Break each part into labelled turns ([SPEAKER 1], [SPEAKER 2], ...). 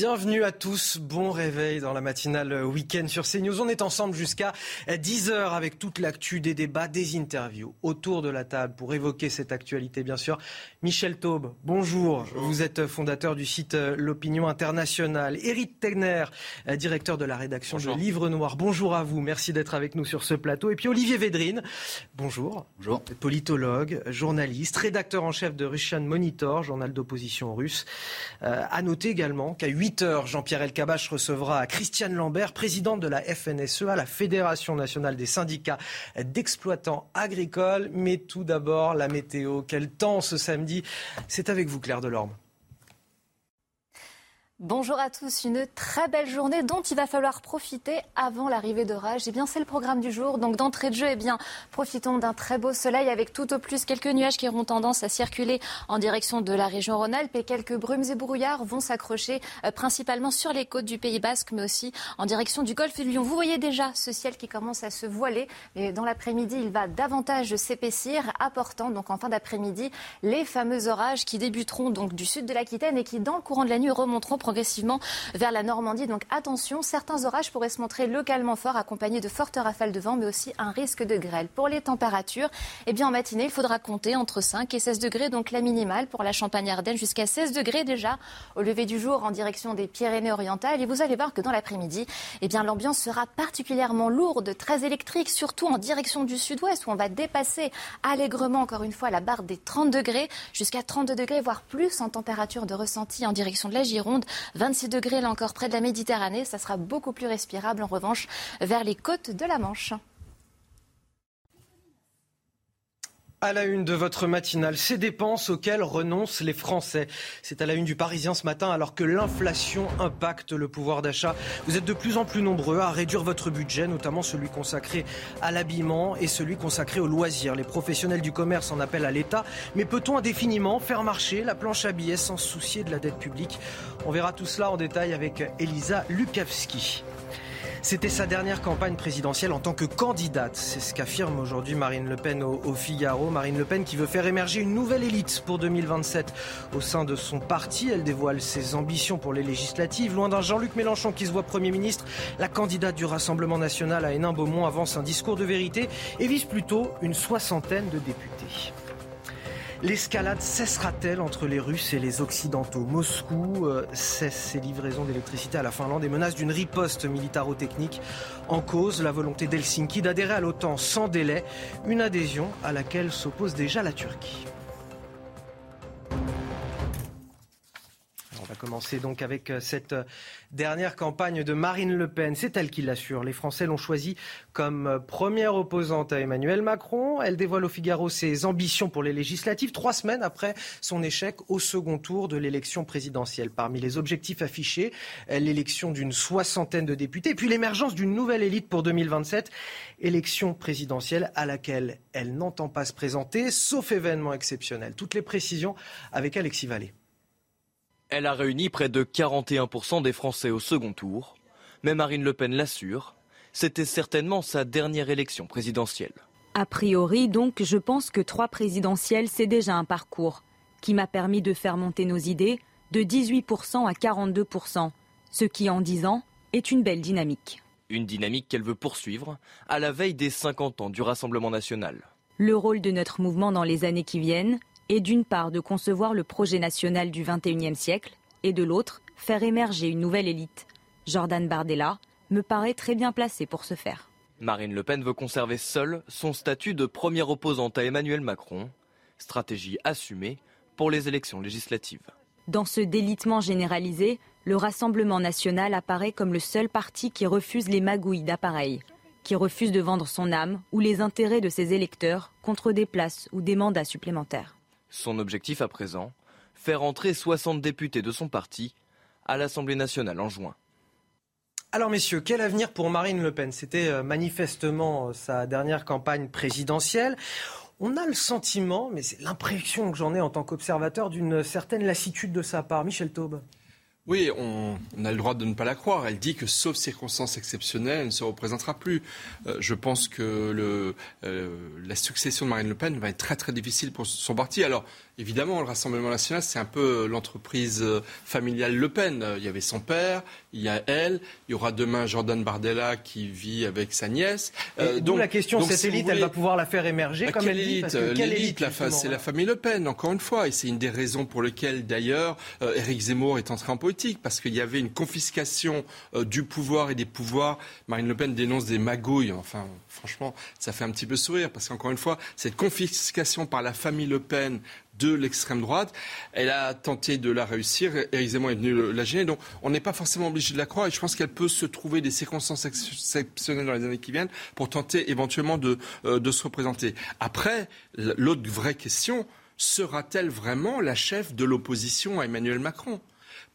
[SPEAKER 1] Bienvenue à tous, bon réveil dans la matinale week-end sur CNews. On est ensemble jusqu'à 10h avec toute l'actu des débats, des interviews autour de la table pour évoquer cette actualité bien sûr. Michel Taube, bonjour. Vous êtes fondateur du site L'Opinion Internationale. Éric Tegner, directeur de la rédaction
[SPEAKER 2] bonjour.
[SPEAKER 1] de Livre Noir. Bonjour à vous, merci d'être avec nous sur ce plateau. Et puis Olivier Védrine, bonjour.
[SPEAKER 2] Bonjour.
[SPEAKER 1] Politologue, journaliste, rédacteur en chef de Russian Monitor, journal d'opposition russe. Euh, à noter également qu'à 8 heures, Jean-Pierre Elkabach recevra Christiane Lambert, présidente de la FNSEA, la Fédération nationale des syndicats d'exploitants agricoles. Mais tout d'abord, la météo. Quel temps ce samedi C'est avec vous, Claire Delorme.
[SPEAKER 3] Bonjour à tous, une très belle journée dont il va falloir profiter avant l'arrivée d'orage. Eh bien, c'est le programme du jour. Donc, d'entrée de jeu, eh bien, profitons d'un très beau soleil avec tout au plus quelques nuages qui auront tendance à circuler en direction de la région Rhône-Alpes et quelques brumes et brouillards vont s'accrocher euh, principalement sur les côtes du Pays Basque, mais aussi en direction du golfe de Lyon. Vous voyez déjà ce ciel qui commence à se voiler, mais dans l'après-midi, il va davantage s'épaissir, apportant donc en fin d'après-midi les fameux orages qui débuteront donc du sud de l'Aquitaine et qui, dans le courant de la nuit, remonteront progressivement vers la Normandie. Donc attention, certains orages pourraient se montrer localement forts, accompagnés de fortes rafales de vent, mais aussi un risque de grêle. Pour les températures, eh bien en matinée, il faudra compter entre 5 et 16 degrés, donc la minimale pour la Champagne-Ardenne, jusqu'à 16 degrés déjà au lever du jour en direction des Pyrénées-Orientales. Et vous allez voir que dans l'après-midi, eh bien l'ambiance sera particulièrement lourde, très électrique, surtout en direction du sud-ouest, où on va dépasser allègrement encore une fois la barre des 30 degrés, jusqu'à 32 degrés, voire plus en température de ressenti en direction de la Gironde. 26 degrés là encore près de la Méditerranée. Ça sera beaucoup plus respirable en revanche vers les côtes de la Manche.
[SPEAKER 1] À la une de votre matinale, ces dépenses auxquelles renoncent les Français. C'est à la une du Parisien ce matin alors que l'inflation impacte le pouvoir d'achat. Vous êtes de plus en plus nombreux à réduire votre budget, notamment celui consacré à l'habillement et celui consacré aux loisirs. Les professionnels du commerce en appellent à l'État. Mais peut-on indéfiniment faire marcher la planche à billets sans soucier de la dette publique? On verra tout cela en détail avec Elisa Lukavski. C'était sa dernière campagne présidentielle en tant que candidate. C'est ce qu'affirme aujourd'hui Marine Le Pen au, Figaro. Marine Le Pen qui veut faire émerger une nouvelle élite pour 2027 au sein de son parti. Elle dévoile ses ambitions pour les législatives. Loin d'un Jean-Luc Mélenchon qui se voit Premier ministre, la candidate du Rassemblement national à Hénin-Beaumont avance un discours de vérité et vise plutôt une soixantaine de députés. L'escalade cessera-t-elle entre les Russes et les Occidentaux Moscou euh, cesse ses livraisons d'électricité à la Finlande et menace d'une riposte militaro-technique. En cause, la volonté d'Helsinki d'adhérer à l'OTAN sans délai, une adhésion à laquelle s'oppose déjà la Turquie. Va commencer donc avec cette dernière campagne de Marine Le Pen. C'est elle qui l'assure. Les Français l'ont choisie comme première opposante à Emmanuel Macron. Elle dévoile au Figaro ses ambitions pour les législatives, trois semaines après son échec au second tour de l'élection présidentielle. Parmi les objectifs affichés, l'élection d'une soixantaine de députés, puis l'émergence d'une nouvelle élite pour 2027, élection présidentielle à laquelle elle n'entend pas se présenter, sauf événement exceptionnel. Toutes les précisions avec Alexis Vallée.
[SPEAKER 2] Elle a réuni près de 41% des Français au second tour. Mais Marine Le Pen l'assure, c'était certainement sa dernière élection présidentielle.
[SPEAKER 4] A priori, donc, je pense que trois présidentielles, c'est déjà un parcours qui m'a permis de faire monter nos idées de 18% à 42%, ce qui, en 10 ans, est une belle dynamique.
[SPEAKER 2] Une dynamique qu'elle veut poursuivre à la veille des 50 ans du Rassemblement national.
[SPEAKER 4] Le rôle de notre mouvement dans les années qui viennent est d'une part de concevoir le projet national du XXIe siècle et de l'autre, faire émerger une nouvelle élite. Jordan Bardella me paraît très bien placé pour ce faire.
[SPEAKER 2] Marine Le Pen veut conserver seule son statut de première opposante à Emmanuel Macron, stratégie assumée pour les élections législatives.
[SPEAKER 4] Dans ce délitement généralisé, le Rassemblement national apparaît comme le seul parti qui refuse les magouilles d'appareils, qui refuse de vendre son âme ou les intérêts de ses électeurs contre des places ou des mandats supplémentaires.
[SPEAKER 2] Son objectif à présent, faire entrer 60 députés de son parti à l'Assemblée nationale en juin.
[SPEAKER 1] Alors messieurs, quel avenir pour Marine Le Pen? C'était euh, manifestement euh, sa dernière campagne présidentielle. On a le sentiment, mais c'est l'impression que j'en ai en tant qu'observateur, d'une certaine lassitude de sa part. Michel Taube.
[SPEAKER 5] Oui, on, a le droit de ne pas la croire. Elle dit que, sauf circonstances exceptionnelles, elle ne se représentera plus. Euh, je pense que le, la succession de Marine Le Pen va être très très difficile pour son parti. Alors, Évidemment, le Rassemblement national, c'est un peu l'entreprise euh, familiale Le Pen. Il y avait son père, il y a elle, il y aura demain Jordan Bardella qui vit avec sa nièce.
[SPEAKER 1] Euh, donc la question, cette élite, elle va pouvoir la faire émerger bah, comme elle dit
[SPEAKER 5] L'élite, c'est la famille Le Pen, encore une fois. Et c'est une des raisons pour lesquelles, d'ailleurs, euh, Éric Zemmour est entré en politique, parce qu'il y avait une confiscation du pouvoir et des pouvoirs. Marine Le Pen dénonce des magouilles. Enfin, franchement, ça fait un petit peu sourire, parce qu'encore une fois, cette confiscation par la famille Le Pen de l'extrême droite. Elle a tenté de la réussir. Éric Zemmour est venu la gêner. Donc, on n'est pas forcément obligé de la croire. Et je pense qu'elle peut se trouver des circonstances exceptionnelles dans les années qui viennent pour tenter éventuellement de, euh, de se représenter. Après, l'autre vraie question, sera-t-elle vraiment la chef de l'opposition à Emmanuel Macron?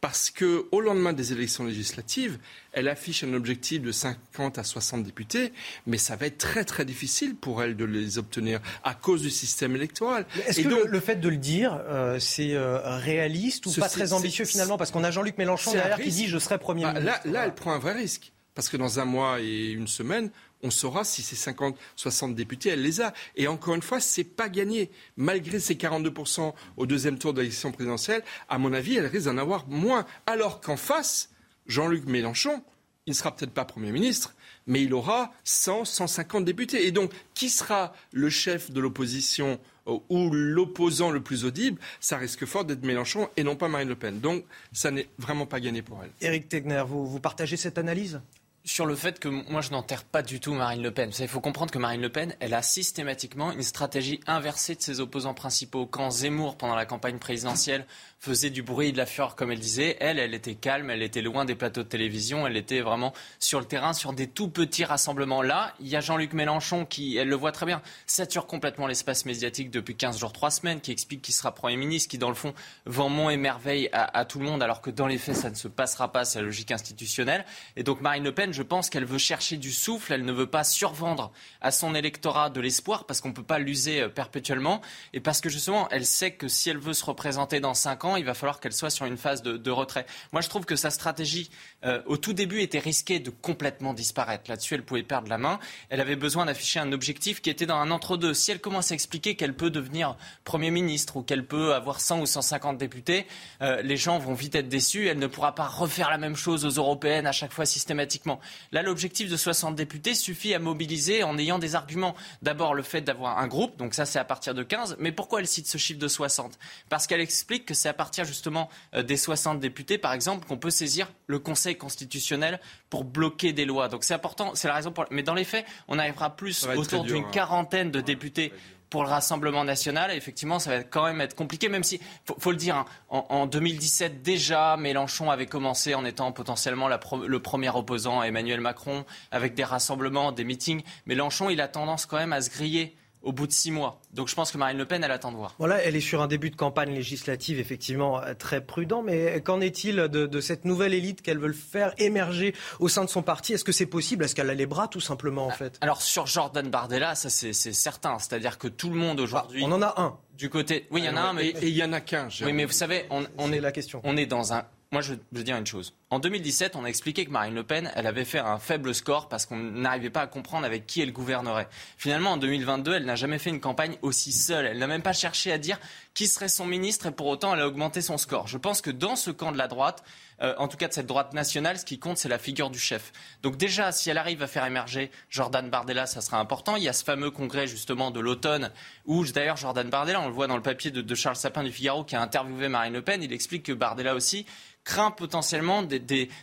[SPEAKER 5] Parce qu'au lendemain des élections législatives, elle affiche un objectif de 50 à 60 députés, mais ça va être très très difficile pour elle de les obtenir à cause du système électoral.
[SPEAKER 1] Est-ce que donc, le, fait de le dire, euh, c'est euh, réaliste ou pas très ambitieux finalement? Parce qu'on a Jean-Luc Mélenchon derrière qui dit je serai Premier bah,
[SPEAKER 5] ministre. Là, là, elle prend un vrai risque. Parce que dans un mois et une semaine, on saura si ces 50, 60 députés, elle les a. Et encore une fois, c'est pas gagné. Malgré ces 42% au deuxième tour de l'élection présidentielle, à mon avis, elle risque d'en avoir moins. Alors qu'en face, Jean-Luc Mélenchon, il ne sera peut-être pas Premier ministre, mais il aura 100, 150 députés. Et donc, qui sera le chef de l'opposition euh, ou l'opposant le plus audible, ça risque fort d'être Mélenchon et non pas Marine Le Pen. Donc, ça n'est vraiment pas gagné pour elle.
[SPEAKER 1] Éric Tegner, vous partagez cette analyse?
[SPEAKER 6] Sur le fait que moi je n'enterre pas du tout Marine Le Pen. Il faut comprendre que Marine Le Pen, elle a systématiquement une stratégie inversée de ses opposants principaux. Quand Zemmour, pendant la campagne présidentielle, faisait du bruit et de la fureur, comme elle disait. Elle, elle était calme, elle était loin des plateaux de télévision, elle était vraiment sur le terrain, sur des tout petits rassemblements. Là, il y a Jean-Luc Mélenchon qui, elle le voit très bien, sature complètement l'espace médiatique depuis 15 jours, 3 semaines, qui explique qu'il sera Premier ministre, qui dans le fond vend mon et merveille à, tout le monde, alors que dans les faits, ça ne se passera pas, c'est la logique institutionnelle. Et donc Marine Le Pen, je pense qu'elle veut chercher du souffle, elle ne veut pas survendre à son électorat de l'espoir, parce qu'on ne peut pas l'user euh, perpétuellement, et parce que justement, elle sait que si elle veut se représenter dans 5 ans, il va falloir qu'elle soit sur une phase de, retrait. Moi, je trouve que sa stratégie, euh, au tout début, était risquée de complètement disparaître. Là-dessus, elle pouvait perdre la main. Elle avait besoin d'afficher un objectif qui était dans un entre-deux. Si elle commence à expliquer qu'elle peut devenir Premier ministre ou qu'elle peut avoir 100 ou 150 députés, euh, les gens vont vite être déçus. Elle ne pourra pas refaire la même chose aux européennes à chaque fois systématiquement. Là, l'objectif de 60 députés suffit à mobiliser en ayant des arguments. D'abord, le fait d'avoir un groupe, donc ça, c'est à partir de 15. Mais pourquoi elle cite ce chiffre de 60 Parce qu'elle explique que c'est à partir justement euh, des 60 députés, par exemple, qu'on peut saisir le Conseil constitutionnel pour bloquer des lois. Donc c'est important, c'est la raison pour. Mais dans les faits, on arrivera plus autour d'une hein. quarantaine de députés pour le Rassemblement national. effectivement, ça va quand même être compliqué, même si, faut, faut le dire, hein, en, 2017 déjà, Mélenchon avait commencé en étant potentiellement le premier opposant à Emmanuel Macron, avec des rassemblements, des meetings. Mélenchon, il a tendance quand même à se griller au bout de six mois. Donc je pense que Marine Le Pen, elle attend de voir.
[SPEAKER 1] Voilà, elle est sur un début de campagne législative effectivement euh, très prudent, mais qu'en est-il de, cette nouvelle élite qu'elle veut faire émerger au sein de son parti? Est-ce que c'est possible? Est-ce qu'elle a les bras tout simplement en ah, fait?
[SPEAKER 6] Alors sur Jordan Bardella, ça c'est certain, c'est-à-dire que tout le monde aujourd'hui...
[SPEAKER 1] on en a un.
[SPEAKER 6] Du côté, oui, il y en a un, mais
[SPEAKER 5] et il y en a qu'un.
[SPEAKER 6] Oui, mais vous savez, on, on est,
[SPEAKER 1] la question.
[SPEAKER 6] On est dans un moi, je veux dire une chose. En 2017, on a expliqué que Marine Le Pen, elle avait fait un faible score parce qu'on n'arrivait pas à comprendre avec qui elle gouvernerait. Finalement, en 2022, elle n'a jamais fait une campagne aussi seule. Elle n'a même pas cherché à dire qui serait son ministre et pour autant, elle a augmenté son score. Je pense que dans ce camp de la droite, euh, en tout cas de cette droite nationale, ce qui compte, c'est la figure du chef. Donc déjà, si elle arrive à faire émerger Jordan Bardella, ça sera important. Il y a ce fameux congrès justement de l'automne où d'ailleurs Jordan Bardella, on le voit dans le papier de, de Charles Sapin du Figaro qui a interviewé Marine Le Pen, il explique que Bardella aussi craint potentiellement des,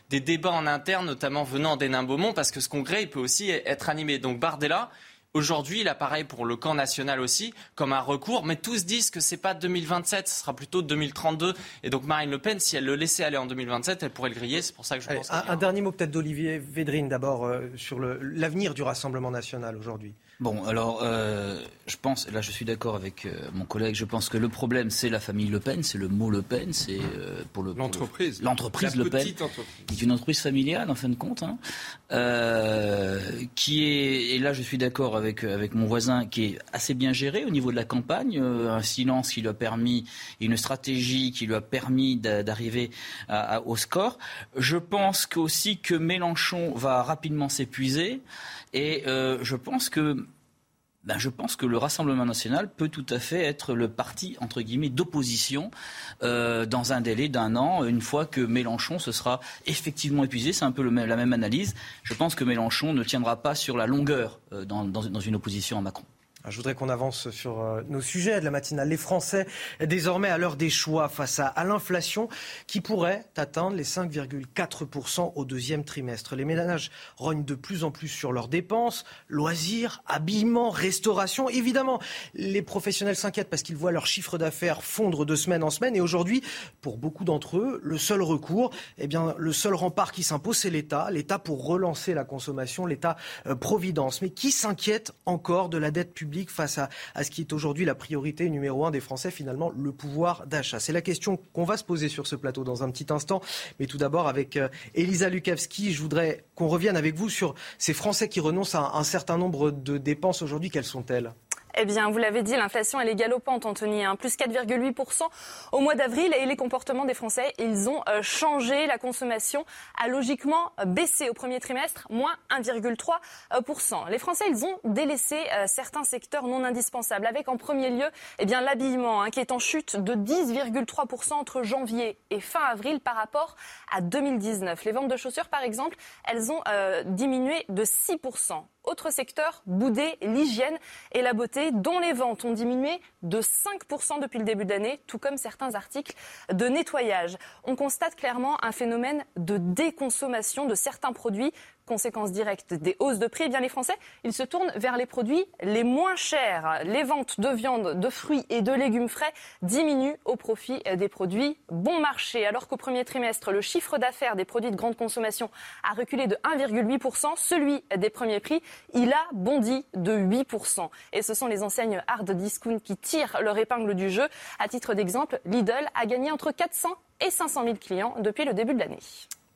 [SPEAKER 6] débats en interne, notamment venant d'Hénin Beaumont, parce que ce congrès il peut aussi être animé. Donc Bardella, Aujourd'hui, il apparaît pour le camp national aussi comme un recours, mais tous disent que c'est pas 2027, ce sera plutôt 2032. Et donc Marine Le Pen, si elle le laissait aller en 2027, elle pourrait le griller. C'est pour ça que je pense.
[SPEAKER 1] Un, un dernier mot peut-être d'Olivier Védrine d'abord euh, sur l'avenir du Rassemblement national aujourd'hui.
[SPEAKER 7] Bon, alors, euh, je pense, là je suis d'accord avec euh, mon collègue, je pense que le problème c'est la famille Le Pen, c'est le mot Le Pen, c'est euh, pour le...
[SPEAKER 5] L'entreprise.
[SPEAKER 7] L'entreprise Le Pen, qui est une entreprise familiale en fin de compte, hein, qui est, et là je suis d'accord avec, avec mon voisin, qui est assez bien géré au niveau de la campagne, un silence qui lui a permis, une stratégie qui lui a permis d'arriver au score. Je pense aussi que Mélenchon va rapidement s'épuiser. Et euh, je pense que ben, je pense que le Rassemblement national peut tout à fait être le parti, entre guillemets, d'opposition euh, dans un délai d'un an, une fois que Mélenchon se sera effectivement épuisé. C'est un peu la même analyse. Je pense que Mélenchon ne tiendra pas sur la longueur euh, dans une opposition à Macron.
[SPEAKER 1] Ah, je voudrais qu'on avance sur euh, nos sujets de la matinale. Les Français, désormais à l'heure des choix face à, l'inflation qui pourrait atteindre les 5,4% au deuxième trimestre. Les ménages rognent de plus en plus sur leurs dépenses, loisirs, habillement, restauration. Évidemment, les professionnels s'inquiètent parce qu'ils voient leur chiffre d'affaires fondre de semaine en semaine. Et aujourd'hui, pour beaucoup d'entre eux, le seul recours, eh bien, le seul rempart qui s'impose, c'est l'État. L'État pour relancer la consommation, l'État-providence. Euh, Mais qui s'inquiète encore de la dette publique face à, ce qui est aujourd'hui la priorité numéro un des Français, finalement, le pouvoir d'achat. C'est la question qu'on va se poser sur ce plateau dans un petit instant. Mais tout d'abord, avec euh, Elisa Lukavski, je voudrais qu'on revienne avec vous sur ces Français qui renoncent à un certain nombre de dépenses aujourd'hui. Quelles sont-elles?
[SPEAKER 8] Eh bien, vous l'avez dit, l'inflation, elle est galopante, Anthony. Hein. Plus 4,8% au mois d'avril. Et les comportements des Français, ils ont euh, changé. La consommation a logiquement baissé au premier trimestre, moins 1,3%. Les Français, ils ont délaissé euh, certains secteurs non indispensables, avec en premier lieu eh bien, l'habillement, hein, qui est en chute de 10,3% entre janvier et fin avril par rapport à 2019. Les ventes de chaussures, par exemple, elles ont euh, diminué de 6%. Autre secteur boudé, l'hygiène et la beauté, dont les ventes ont diminué de 5% depuis le début de l'année, tout comme certains articles de nettoyage. On constate clairement un phénomène de déconsommation de certains produits conséquence directe des hausses de prix, eh bien les Français, ils se tournent vers les produits les moins chers. Les ventes de viande, de fruits et de légumes frais diminuent au profit des produits bon marché. Alors qu'au premier trimestre, le chiffre d'affaires des produits de grande consommation a reculé de 1,8%, celui des premiers prix, il a bondi de 8%. Et ce sont les enseignes hard discount qui tirent leur épingle du jeu. À titre d'exemple, Lidl a gagné entre 400 et 500 000 clients depuis le début de l'année.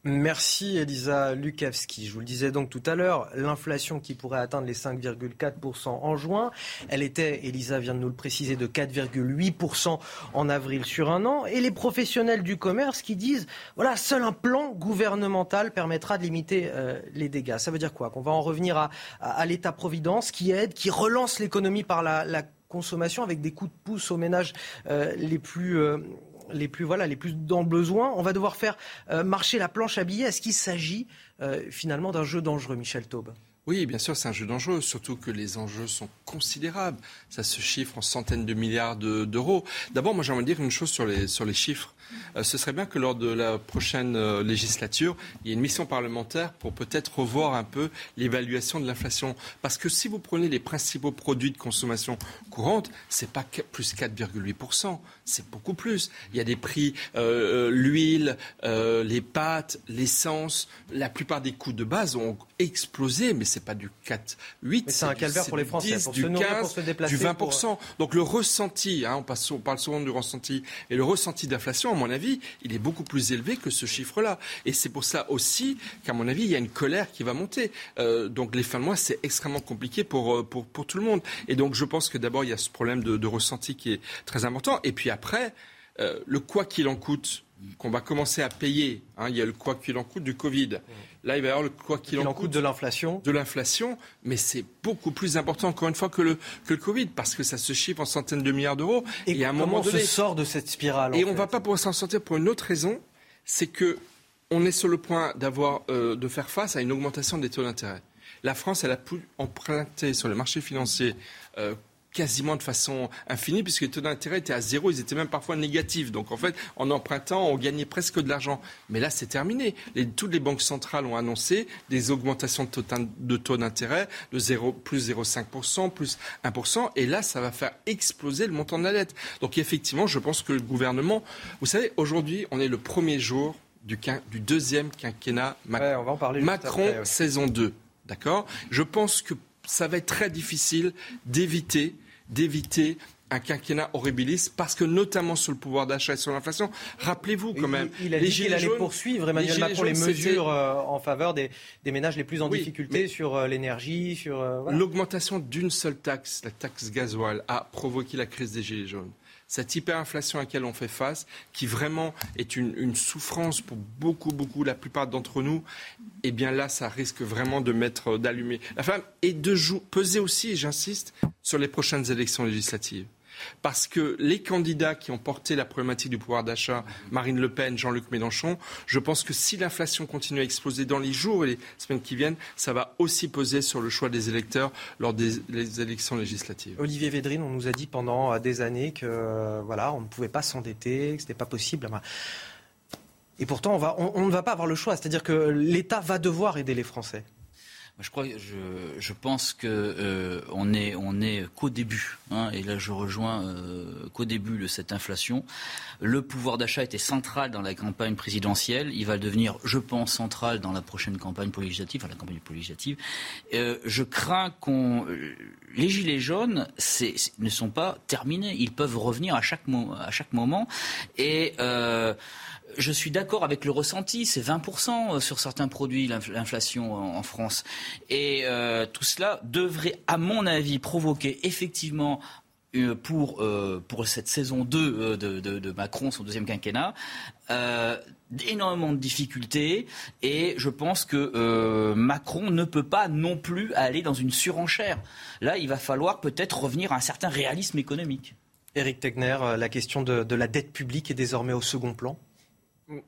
[SPEAKER 1] Merci Elisa Lukavski. Je vous le disais donc tout à l'heure, l'inflation qui pourrait atteindre les 5,4% en juin, elle était, Elisa vient de nous le préciser, de 4,8% en avril sur un an. Et les professionnels du commerce qui disent, voilà, seul un plan gouvernemental permettra de limiter euh, les dégâts. Ça veut dire quoi? Qu'on va en revenir à, l'État-providence qui aide, qui relance l'économie par la, consommation avec des coups de pouce aux ménages euh, les plus... Euh, les plus voilà les plus dans le besoin. On va devoir faire euh, marcher la planche à billets. Est-ce qu'il s'agit euh, finalement d'un jeu dangereux, Michel Taube?
[SPEAKER 5] Oui, bien sûr, c'est un jeu dangereux, surtout que les enjeux sont considérables. Ça se chiffre en centaines de milliards d'euros. D'abord, moi, j'aimerais dire une chose sur les, sur les chiffres. Euh, ce serait bien que lors de la prochaine euh, législature, il y ait une mission parlementaire pour peut-être revoir un peu l'évaluation de l'inflation. Parce que si vous prenez les principaux produits de consommation courante, c'est pas plus 4,8%, c'est beaucoup plus. Il y a des prix, euh, l'huile, les pâtes, l'essence, la plupart des coûts de base ont explosé, mais c'est pas du 4, 8.
[SPEAKER 1] C'est un calvaire pour les Français,
[SPEAKER 5] pour du se 15, pour se déplacer. Du 20%. Donc le ressenti, hein, on, passe, on parle souvent du ressenti, et le ressenti d'inflation, à mon avis, il est beaucoup plus élevé que ce chiffre-là. Et c'est pour ça aussi qu'à mon avis, il y a une colère qui va monter. Euh, donc les fins de mois, c'est extrêmement compliqué pour, euh, pour, tout le monde. Et donc je pense que d'abord, il y a ce problème de, de, ressenti qui est très important. Et puis après, euh, le quoi qu'il en coûte, qu'on va commencer à payer. Hein, il y a le quoi qu'il en coûte du Covid. Là, il va y avoir le quoi qu'il en, coûte
[SPEAKER 1] de l'inflation.
[SPEAKER 5] De l'inflation, mais c'est beaucoup plus important, encore une fois, que le, que le Covid, parce que ça se chiffre en centaines de milliards d'euros.
[SPEAKER 1] Et, à un moment donné, on sort de cette spirale
[SPEAKER 5] Et on ne va pas pouvoir s'en sortir pour une autre raison, c'est que on est sur le point d'avoir, euh, de faire face à une augmentation des taux d'intérêt. La France, elle a pu emprunter sur le marché financier euh, quasiment de façon infinie, puisque les taux d'intérêt étaient à zéro, ils étaient même parfois négatifs. Donc en fait, en empruntant, on gagnait presque de l'argent. Mais là, c'est terminé. toutes les banques centrales ont annoncé des augmentations de taux d'intérêt de 0, plus 0,5%, plus 1%. Et là, ça va faire exploser le montant de la dette. Donc effectivement, je pense que le gouvernement, vous savez, aujourd'hui, on est le premier jour du, du deuxième quinquennat Macron.
[SPEAKER 1] on va en parler
[SPEAKER 5] Macron saison 2. D'accord? Je pense que ça va être très difficile d'éviter d'éviter un quinquennat horribiliste parce que notamment sur le pouvoir d'achat et sur l'inflation, rappelez-vous quand même.
[SPEAKER 1] Il, a dit qu'il allait poursuivre Emmanuel Macron les mesures euh, en faveur des, ménages les plus en difficulté sur euh, l'énergie, sur euh,
[SPEAKER 5] l'augmentation d'une seule taxe, la taxe gasoil, a provoqué la crise des gilets jaunes cette hyperinflation à laquelle on fait face, qui vraiment est une, souffrance pour beaucoup, beaucoup, la plupart d'entre nous, eh bien là, ça risque vraiment de mettre, d'allumer la femme et de peser aussi, j'insiste, sur les prochaines élections législatives. Parce que les candidats qui ont porté la problématique du pouvoir d'achat, Marine Le Pen, Jean-Luc Mélenchon, je pense que si l'inflation continue à exploser dans les jours et les semaines qui viennent, ça va aussi peser sur le choix des électeurs lors des élections législatives.
[SPEAKER 1] Olivier Védrine, on nous a dit pendant euh, des années que euh, voilà, on ne pouvait pas s'endetter, que ce n'était pas possible. Et pourtant, on, ne va pas avoir le choix. C'est-à-dire que l'État va devoir aider les Français.
[SPEAKER 7] Je, crois, je, je pense que euh, on est, on est qu'au début, hein, et là je rejoins euh, qu'au début de cette inflation. Le pouvoir d'achat était central dans la campagne présidentielle. Il va devenir, je pense, central dans la prochaine campagne législative, enfin la campagne législative. Euh, je crains qu'on, les gilets jaunes, ne sont pas terminés. Ils peuvent revenir à chaque, à chaque moment et euh, je suis d'accord avec le ressenti, c'est 20% euh, sur certains produits l'inflation en France. Et euh, tout cela devrait, à mon avis, provoquer effectivement euh, pour, pour cette saison 2 de, Macron, son deuxième quinquennat, énormément de difficultés et je pense que Macron ne peut pas non plus aller dans une surenchère. Là, il va falloir peut-être revenir à un certain réalisme économique.
[SPEAKER 1] Éric Tegner, la question de la dette publique est désormais au second plan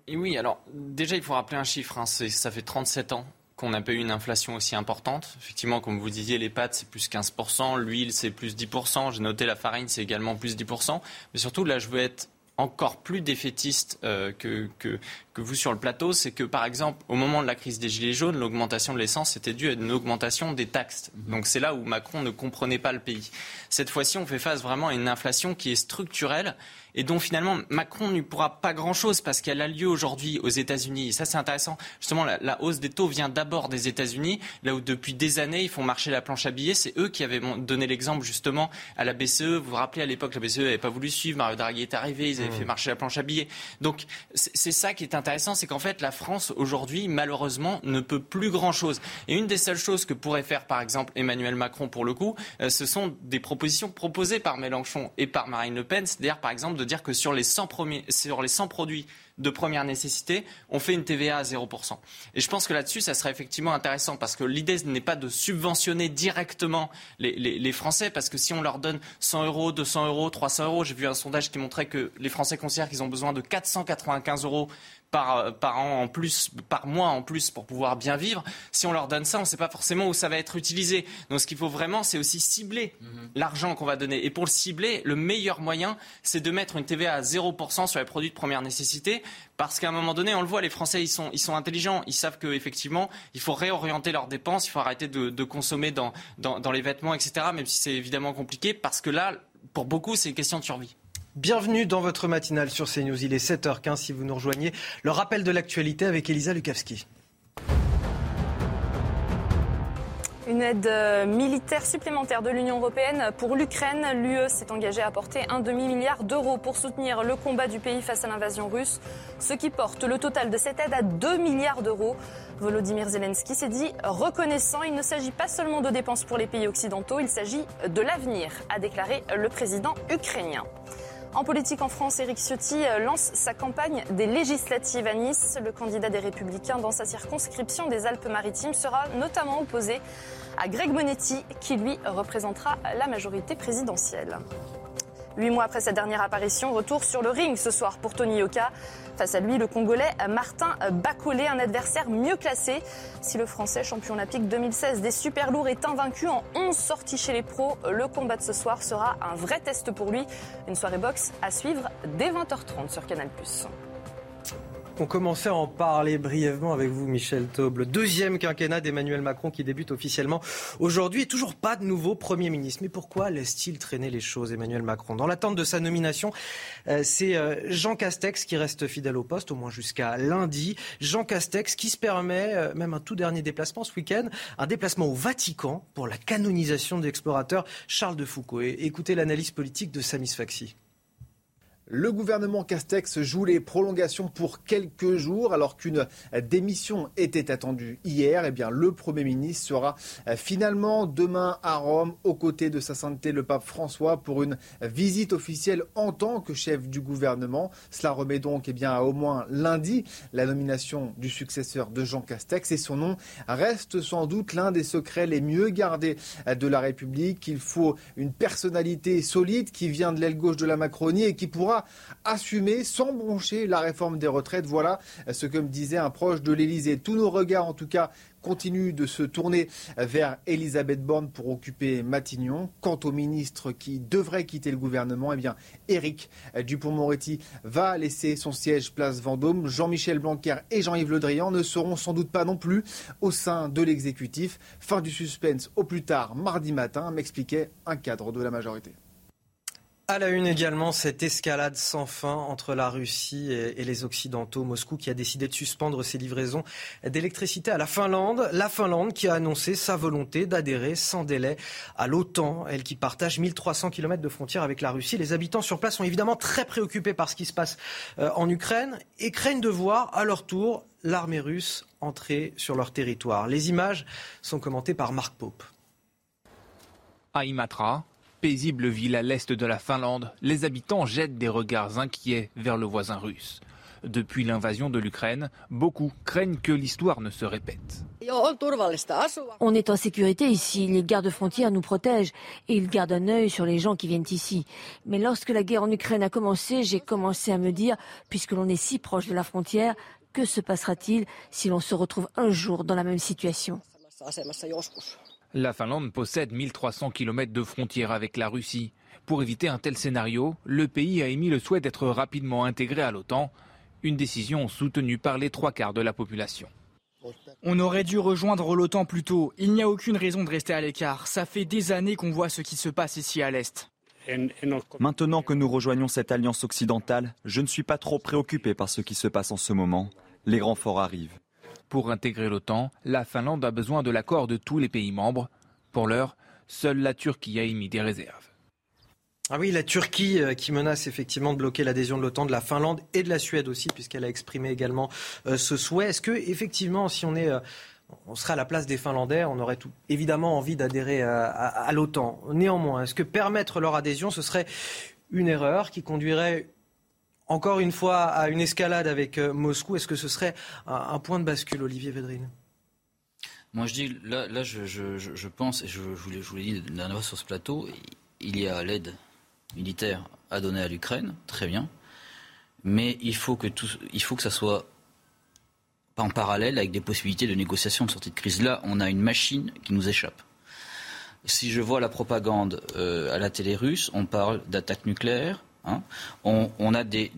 [SPEAKER 6] oui, alors déjà, il faut rappeler un chiffre. Hein, ça fait 37 ans qu'on n'a pas eu une inflation aussi importante. Effectivement, comme vous disiez, les pâtes, c'est plus 15%, l'huile, c'est plus 10%. J'ai noté la farine, c'est également plus 10%. Mais surtout, là, je veux être encore plus défaitiste euh, que, que, que, vous sur le plateau, c'est que par exemple, au moment de la crise des Gilets jaunes, l'augmentation de l'essence était due à une augmentation des taxes. Donc c'est là où Macron ne comprenait pas le pays. Cette fois-ci, on fait face vraiment à une inflation qui est structurelle et dont finalement Macron n'y pourra pas grand-chose parce qu'elle a lieu aujourd'hui aux États-Unis. Et ça, c'est intéressant. Justement, la, hausse des taux vient d'abord des États-Unis, là où depuis des années, ils font marcher la planche à billets. C'est eux qui avaient donné l'exemple justement à la BCE. Vous vous rappelez, à l'époque, la BCE n'avait pas voulu suivre. Mario Draghi est arrivé, ils avaient mmh. fait marcher la planche à billets. Donc, c'est ça qui est intéressant, c'est qu'en fait, la France, aujourd'hui, malheureusement, ne peut plus grand-chose. Et une des seules choses que pourrait faire, par exemple, Emmanuel Macron, pour le coup, euh, ce sont des propositions proposées par Mélenchon et par Marine Le Pen. C'est-à-dire, par exemple, de dire que sur les 100, premiers, sur les 100 produits de première nécessité, on fait une TVA à 0%. Et je pense que là-dessus, ça serait effectivement intéressant parce que l'idée n'est pas de subventionner directement les, les, Français parce que si on leur donne 100 euros, 200 euros, 300 euros, j'ai vu un sondage qui montrait que les Français considèrent qu'ils ont besoin de 495 euros par, par an en plus, par mois en plus pour pouvoir bien vivre. Si on leur donne ça, on ne sait pas forcément où ça va être utilisé. Donc ce qu'il faut vraiment, c'est aussi cibler mhm. l'argent qu'on va donner. Et pour le cibler, le meilleur moyen, c'est de mettre une TVA à 0% sur les produits de première nécessité. Parce qu'à un moment donné, on le voit, les Français, ils sont, ils sont intelligents. Ils savent qu'effectivement, il faut réorienter leurs dépenses, il faut arrêter de, de consommer dans, dans, dans les vêtements, etc. Même si c'est évidemment compliqué, parce que là, pour beaucoup, c'est une question de survie.
[SPEAKER 1] Bienvenue dans votre matinale sur CNews. Il est 7h15 si vous nous rejoignez. Le rappel de l'actualité avec Elisa Lukavski.
[SPEAKER 8] Une aide euh, militaire supplémentaire de l'Union européenne pour l'Ukraine. L'UE s'est engagée à apporter un demi-milliard d'euros pour soutenir le combat du pays face à l'invasion russe, ce qui porte le total de cette aide à 2 milliards d'euros. Volodymyr Zelensky s'est dit reconnaissant. Il ne s'agit pas seulement de dépenses pour les pays occidentaux, il s'agit de l'avenir, a déclaré le président ukrainien. En politique en France, Éric Ciotti euh, lance sa campagne des législatives à Nice. Le candidat des Républicains dans sa circonscription des Alpes-Maritimes sera notamment opposé à Greg Monetti, qui lui représentera la majorité présidentielle. Huit mois après sa dernière apparition, retour sur le ring ce soir pour Tony Yoka. Face à lui, le Congolais Martin Bacolé, un adversaire mieux classé. Si le Français, champion olympique 2016 des super lourds, est invaincu en 11 sorties chez les pros, le combat de ce soir sera un vrai test pour lui. Une soirée boxe à suivre dès 20h30 sur Canal+.
[SPEAKER 1] Qu'on commençait à en parler brièvement avec vous, Michel Taube. Le deuxième quinquennat d'Emmanuel Macron qui débute officiellement aujourd'hui et toujours pas de nouveau Premier ministre. Mais pourquoi laisse-t-il traîner les choses, Emmanuel Macron? Dans l'attente de sa nomination, euh, c'est euh, Jean Castex qui reste fidèle au poste, au moins jusqu'à lundi. Jean Castex qui se permet euh, même un tout dernier déplacement ce week-end, un déplacement au Vatican pour la canonisation de l'explorateur Charles de Foucault. Écoutez l'analyse politique de Samis Faxi.
[SPEAKER 9] Le gouvernement Castex joue les prolongations pour quelques jours alors qu'une démission était attendue hier. Eh bien, le Premier ministre sera finalement demain à Rome aux côtés de sa sainteté le pape François pour une visite officielle en tant que chef du gouvernement. Cela remet donc eh bien, à au moins lundi la nomination du successeur de Jean Castex et son nom reste sans doute l'un des secrets les mieux gardés de la République. Il faut une personnalité solide qui vient de l'aile gauche de la Macronie et qui pourra assumer sans broncher la réforme des retraites. Voilà ce que me disait un proche de l'Élysée. Tous nos regards, en tout cas, continuent de se tourner vers Elisabeth Borne pour occuper Matignon. Quant au ministre qui devrait quitter le gouvernement, eh bien, Éric Dupont-Moretti va laisser son siège place Vendôme. Jean-Michel Blanquer et Jean-Yves Le Drian ne seront sans doute pas non plus au sein de l'exécutif. Fin du suspense au plus tard mardi matin, m'expliquait un cadre de la majorité.
[SPEAKER 1] À la une également, cette escalade sans fin entre la Russie et, les Occidentaux. Moscou qui a décidé de suspendre ses livraisons d'électricité à la Finlande. La Finlande qui a annoncé sa volonté d'adhérer sans délai à l'OTAN, elle qui partage 1300 km de frontières avec la Russie. Les habitants sur place sont évidemment très préoccupés par ce qui se passe euh, en Ukraine et craignent de voir à leur tour l'armée russe entrer sur leur territoire. Les images sont commentées par Marc Pope.
[SPEAKER 10] À Imatra, paisible ville à l'est de la Finlande, les habitants jettent des regards inquiets vers le voisin russe. Depuis l'invasion de l'Ukraine, beaucoup craignent que l'histoire ne se répète.
[SPEAKER 11] On est en sécurité ici, les gardes frontières nous protègent et ils gardent un œil sur les gens qui viennent ici. Mais lorsque la guerre en Ukraine a commencé, j'ai commencé à me dire, puisque l'on est si proche de la frontière, que se passera-t-il si l'on se retrouve un jour dans la même situation?
[SPEAKER 10] La Finlande possède 1300 km de frontières avec la Russie. Pour éviter un tel scénario, le pays a émis le souhait d'être rapidement intégré à l'OTAN, une décision soutenue par les trois quarts de la population.
[SPEAKER 12] On aurait dû rejoindre l'OTAN plus tôt. Il n'y a aucune raison de rester à l'écart. Ça fait des années qu'on voit ce qui se passe ici à l'Est.
[SPEAKER 13] Maintenant que nous rejoignons cette alliance occidentale, je ne suis pas trop préoccupé par ce qui se passe en ce moment. Les grands forts arrivent.
[SPEAKER 10] Pour intégrer l'OTAN, la Finlande a besoin de l'accord de tous les pays membres. Pour l'heure, seule la Turquie a émis des réserves.
[SPEAKER 1] Ah oui, la Turquie euh, qui menace effectivement de bloquer l'adhésion de l'OTAN de la Finlande et de la Suède aussi, puisqu'elle a exprimé également euh, ce souhait. Est-ce que effectivement, si on est euh, on serait à la place des Finlandais, on aurait évidemment envie d'adhérer à l'OTAN. Néanmoins, est-ce que permettre leur adhésion, ce serait une erreur qui conduirait encore une fois à une escalade avec euh, Moscou. Est-ce que ce serait un, point de bascule, Olivier Védrine?
[SPEAKER 7] Moi, je dis, là, je, pense, et je, vous l'ai dit la dernière fois sur ce plateau, il y a l'aide militaire à donner à l'Ukraine, très bien, mais il faut que tout, il faut que ça soit en parallèle avec des possibilités de négociation de sortie de crise. Là, on a une machine qui nous échappe. Si je vois la propagande euh, à la télé russe, on parle d'attaque nucléaire, Hein. On, a des,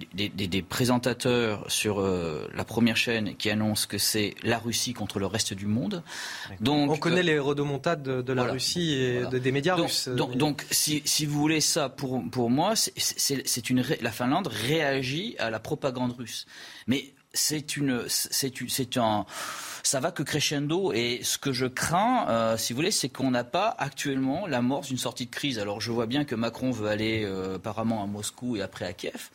[SPEAKER 7] présentateurs sur euh, la première chaîne qui annoncent que c'est la Russie contre le reste du monde.
[SPEAKER 1] Donc, on connaît euh, les rodomontades de, la Russie et des médias russes.
[SPEAKER 7] Donc, si, vous voulez ça, pour, pour moi, c'est une la Finlande réagit à la propagande russe. Mais c'est une, c'est un, ça va que crescendo. Et ce que je crains, euh, si vous voulez, c'est qu'on n'a pas actuellement l'amorce d'une sortie de crise. Alors je vois bien que Macron veut aller euh, apparemment à Moscou et après à Kiev.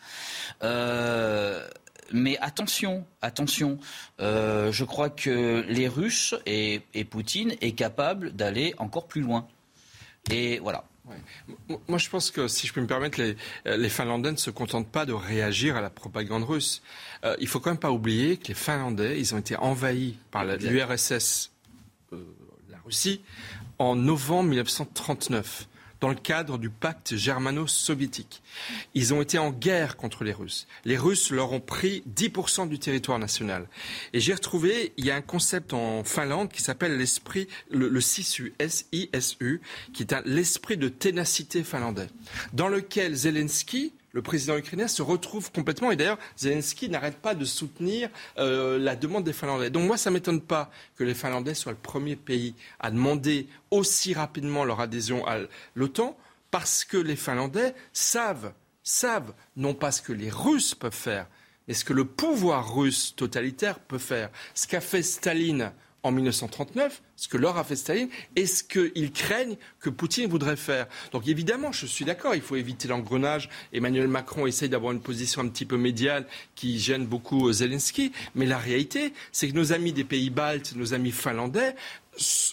[SPEAKER 7] Euh, mais attention, attention. je crois que les Russes et, et Poutine est capable d'aller encore plus loin. Et voilà.
[SPEAKER 5] Moi, je pense que, si je peux me permettre, les, les, Finlandais ne se contentent pas de réagir à la propagande russe. Euh, il faut quand même pas oublier que les Finlandais, ils ont été envahis par l'URSS, euh, la Russie, en novembre 1939 dans le cadre du pacte germano-soviétique. Ils ont été en guerre contre les Russes. Les Russes leur ont pris 10% du territoire national. Et j'ai retrouvé, il y a un concept en Finlande qui s'appelle l'esprit, le, le SISU, S-I-S-U, qui est l'esprit de ténacité finlandais, dans lequel Zelensky, le président ukrainien se retrouve complètement. Et d'ailleurs, Zelensky n'arrête pas de soutenir euh, la demande des Finlandais. Donc moi, ça ne m'étonne pas que les Finlandais soient le premier pays à demander aussi rapidement leur adhésion à l'OTAN, parce que les Finlandais savent, savent non pas ce que les Russes peuvent faire, mais ce que le pouvoir russe totalitaire peut faire. Ce qu'a fait Staline en 1939, ce que leur a fait Staline, et ce qu'ils craignent que Poutine voudrait faire. Donc évidemment, je suis d'accord, il faut éviter l'engrenage. Emmanuel Macron essaye d'avoir une position un petit peu médiale qui gêne beaucoup Zelensky, mais la réalité, c'est que nos amis des pays baltes, nos amis finlandais,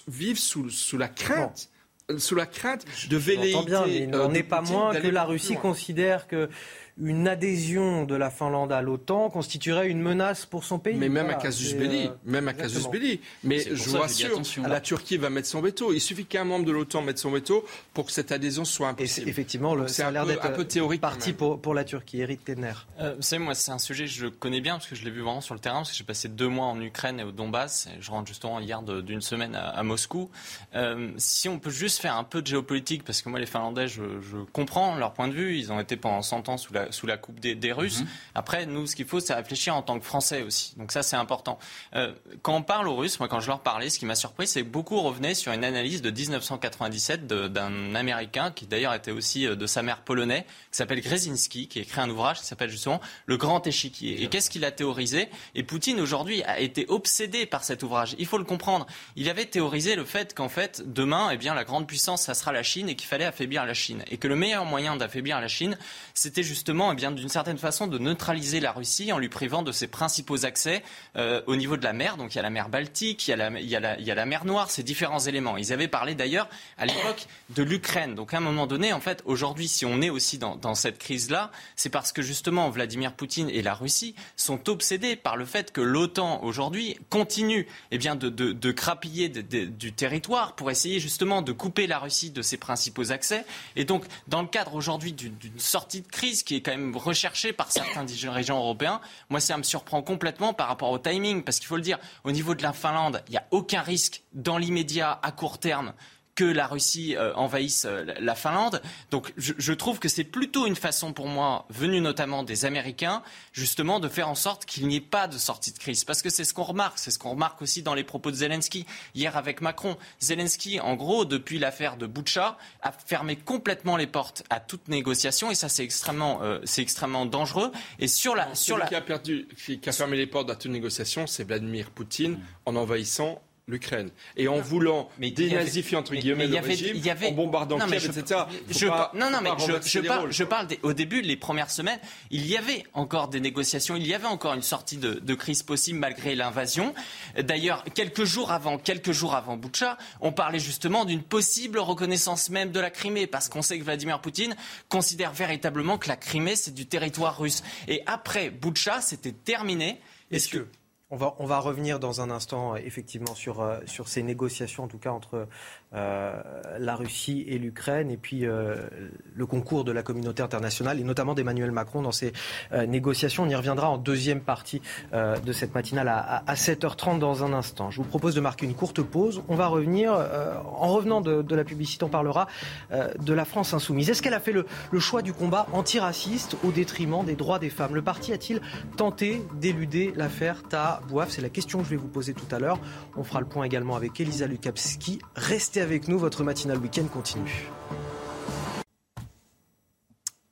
[SPEAKER 5] vivent sous, la crainte. Sous la crainte de velléité.
[SPEAKER 1] bien, mais il n'en est pas moins que la Russie considère que une adhésion de la Finlande à l'OTAN constituerait une menace pour son pays.
[SPEAKER 5] Mais même à Casus Belli, euh, même à Casus Belli. Mais je vous rassure, la Turquie va mettre son veto. Il suffit qu'un membre de l'OTAN mette son veto pour que cette adhésion soit impossible.
[SPEAKER 1] Et effectivement, ça a l'air d'être un peu théorique. Parti pour, pour la Turquie. Eric Tenner.
[SPEAKER 6] Euh, vous savez, moi, c'est un sujet que je connais bien parce que je l'ai vu vraiment sur le terrain, parce que j'ai passé deux mois en Ukraine et au Donbass. Et je rentre justement hier d'une semaine à, Moscou. Euh, si on peut juste faire un peu de géopolitique, parce que moi, les Finlandais, je, je comprends leur point de vue. Ils ont été pendant 100 ans sous la sous la coupe des, Russes. Mhm. Après, nous, ce qu'il faut, c'est réfléchir en tant que Français aussi. Donc ça, c'est important. Euh, quand on parle aux Russes, moi, quand je leur parlais, ce qui m'a surpris, c'est que beaucoup revenaient sur une analyse de 1997 d'un Américain, qui d'ailleurs était aussi euh, de sa mère polonais, qui s'appelle Grzinski, qui a écrit un ouvrage qui s'appelle justement Le Grand Échiquier. Et qu'est-ce qu'il a théorisé? Et Poutine, aujourd'hui, a été obsédé par cet ouvrage. Il faut le comprendre. Il avait théorisé le fait qu'en fait, demain, eh bien, la grande puissance, ça sera la Chine et qu'il fallait affaiblir la Chine. Et que le meilleur moyen d'affaiblir la Chine, c'était justement, eh bien, d'une certaine façon, de neutraliser la Russie en lui privant de ses principaux accès euh, au niveau de la mer. Donc il y a la mer Baltique, il y a la, il y a la, il y a la mer Noire, ces différents éléments. Ils avaient parlé d'ailleurs à l'époque de l'Ukraine. Donc à un moment donné, en fait, aujourd'hui, si on est aussi dans, cette crise-là, c'est parce que justement Vladimir Poutine et la Russie sont obsédés par le fait que l'OTAN aujourd'hui continue eh bien, de, de, de crapiller du territoire pour essayer justement de couper la Russie de ses principaux accès. Et donc, dans le cadre aujourd'hui d'une sortie de crise qui est quand même recherché par certains dirigeants européens. Moi, ça me surprend complètement par rapport au timing, parce qu'il faut le dire, au niveau de la Finlande, il n'y a aucun risque dans l'immédiat, à court terme, que la Russie euh, envahisse euh, la Finlande. Donc je, trouve que c'est plutôt une façon pour moi, venue notamment des Américains, justement de faire en sorte qu'il n'y ait pas de sortie de crise. Parce que c'est ce qu'on remarque, c'est ce qu'on remarque aussi dans les propos de Zelensky. Hier avec Macron, Zelensky, en gros, depuis l'affaire de Boucha, a fermé complètement les portes à toute négociation et ça c'est extrêmement, euh, c'est extrêmement dangereux. Et sur la, sur
[SPEAKER 5] la... Qui a perdu, qui a fermé les portes à toute négociation, c'est Vladimir Poutine en envahissant l'Ukraine. Et en voulant dénazifier, entre guillemets, le régime, y avait, en bombardant non, Kiev, etc.
[SPEAKER 6] non, non, mais je, parle, je parle au début, les premières semaines, il y avait encore des négociations, il y avait encore une sortie de, crise possible malgré l'invasion. D'ailleurs, quelques jours avant, quelques jours avant Boucha, on parlait justement d'une possible reconnaissance même de la Crimée, parce qu'on sait que Vladimir Poutine considère véritablement que la Crimée, c'est du territoire russe. Et après Boucha, c'était terminé.
[SPEAKER 1] Est-ce que on va, on va revenir dans un instant, effectivement, sur, euh, sur ces négociations, en tout cas entre euh, la Russie et l'Ukraine, et puis euh, le concours de la communauté internationale, et notamment d'Emmanuel Macron dans ces euh, négociations. On y reviendra en deuxième partie de cette matinale à, à, 7h30 dans un instant. Je vous propose de marquer une courte pause. On va revenir, en revenant de, la publicité, on parlera de la France insoumise. Est-ce qu'elle a fait le, choix du combat antiraciste au détriment des droits des femmes? Le parti a-t-il tenté d'éluder l'affaire Ta Bouaf? C'est la question que je vais vous poser tout à l'heure. On fera le point également avec Elisa Lukavski. Restez avec nous, votre matinale week-end continue.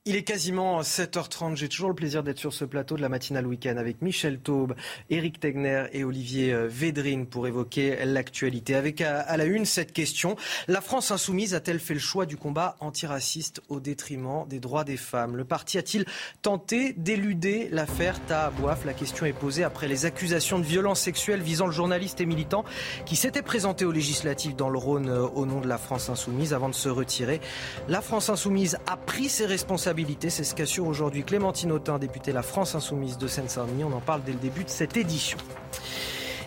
[SPEAKER 1] Il est quasiment 7h30. J'ai toujours le plaisir d'être sur ce plateau de la matinale week-end avec Michel Taube, Éric Tegner et Olivier euh, Védrine pour évoquer l'actualité. Avec à la une cette question. La France insoumise a-t-elle fait le choix du combat antiraciste au détriment des droits des femmes? Le parti a-t-il tenté d'éluder l'affaire Tahabouaf? La question est posée après les accusations de violences sexuelles visant le journaliste et militant qui s'était présenté aux législatives dans le Rhône euh, au nom de la France insoumise avant de se retirer. La France insoumise a pris ses responsabilités c'est ce qu'assure aujourd'hui Clémentine Autain, députée La France Insoumise de Seine-Saint-Denis. On en parle dès le début de cette édition.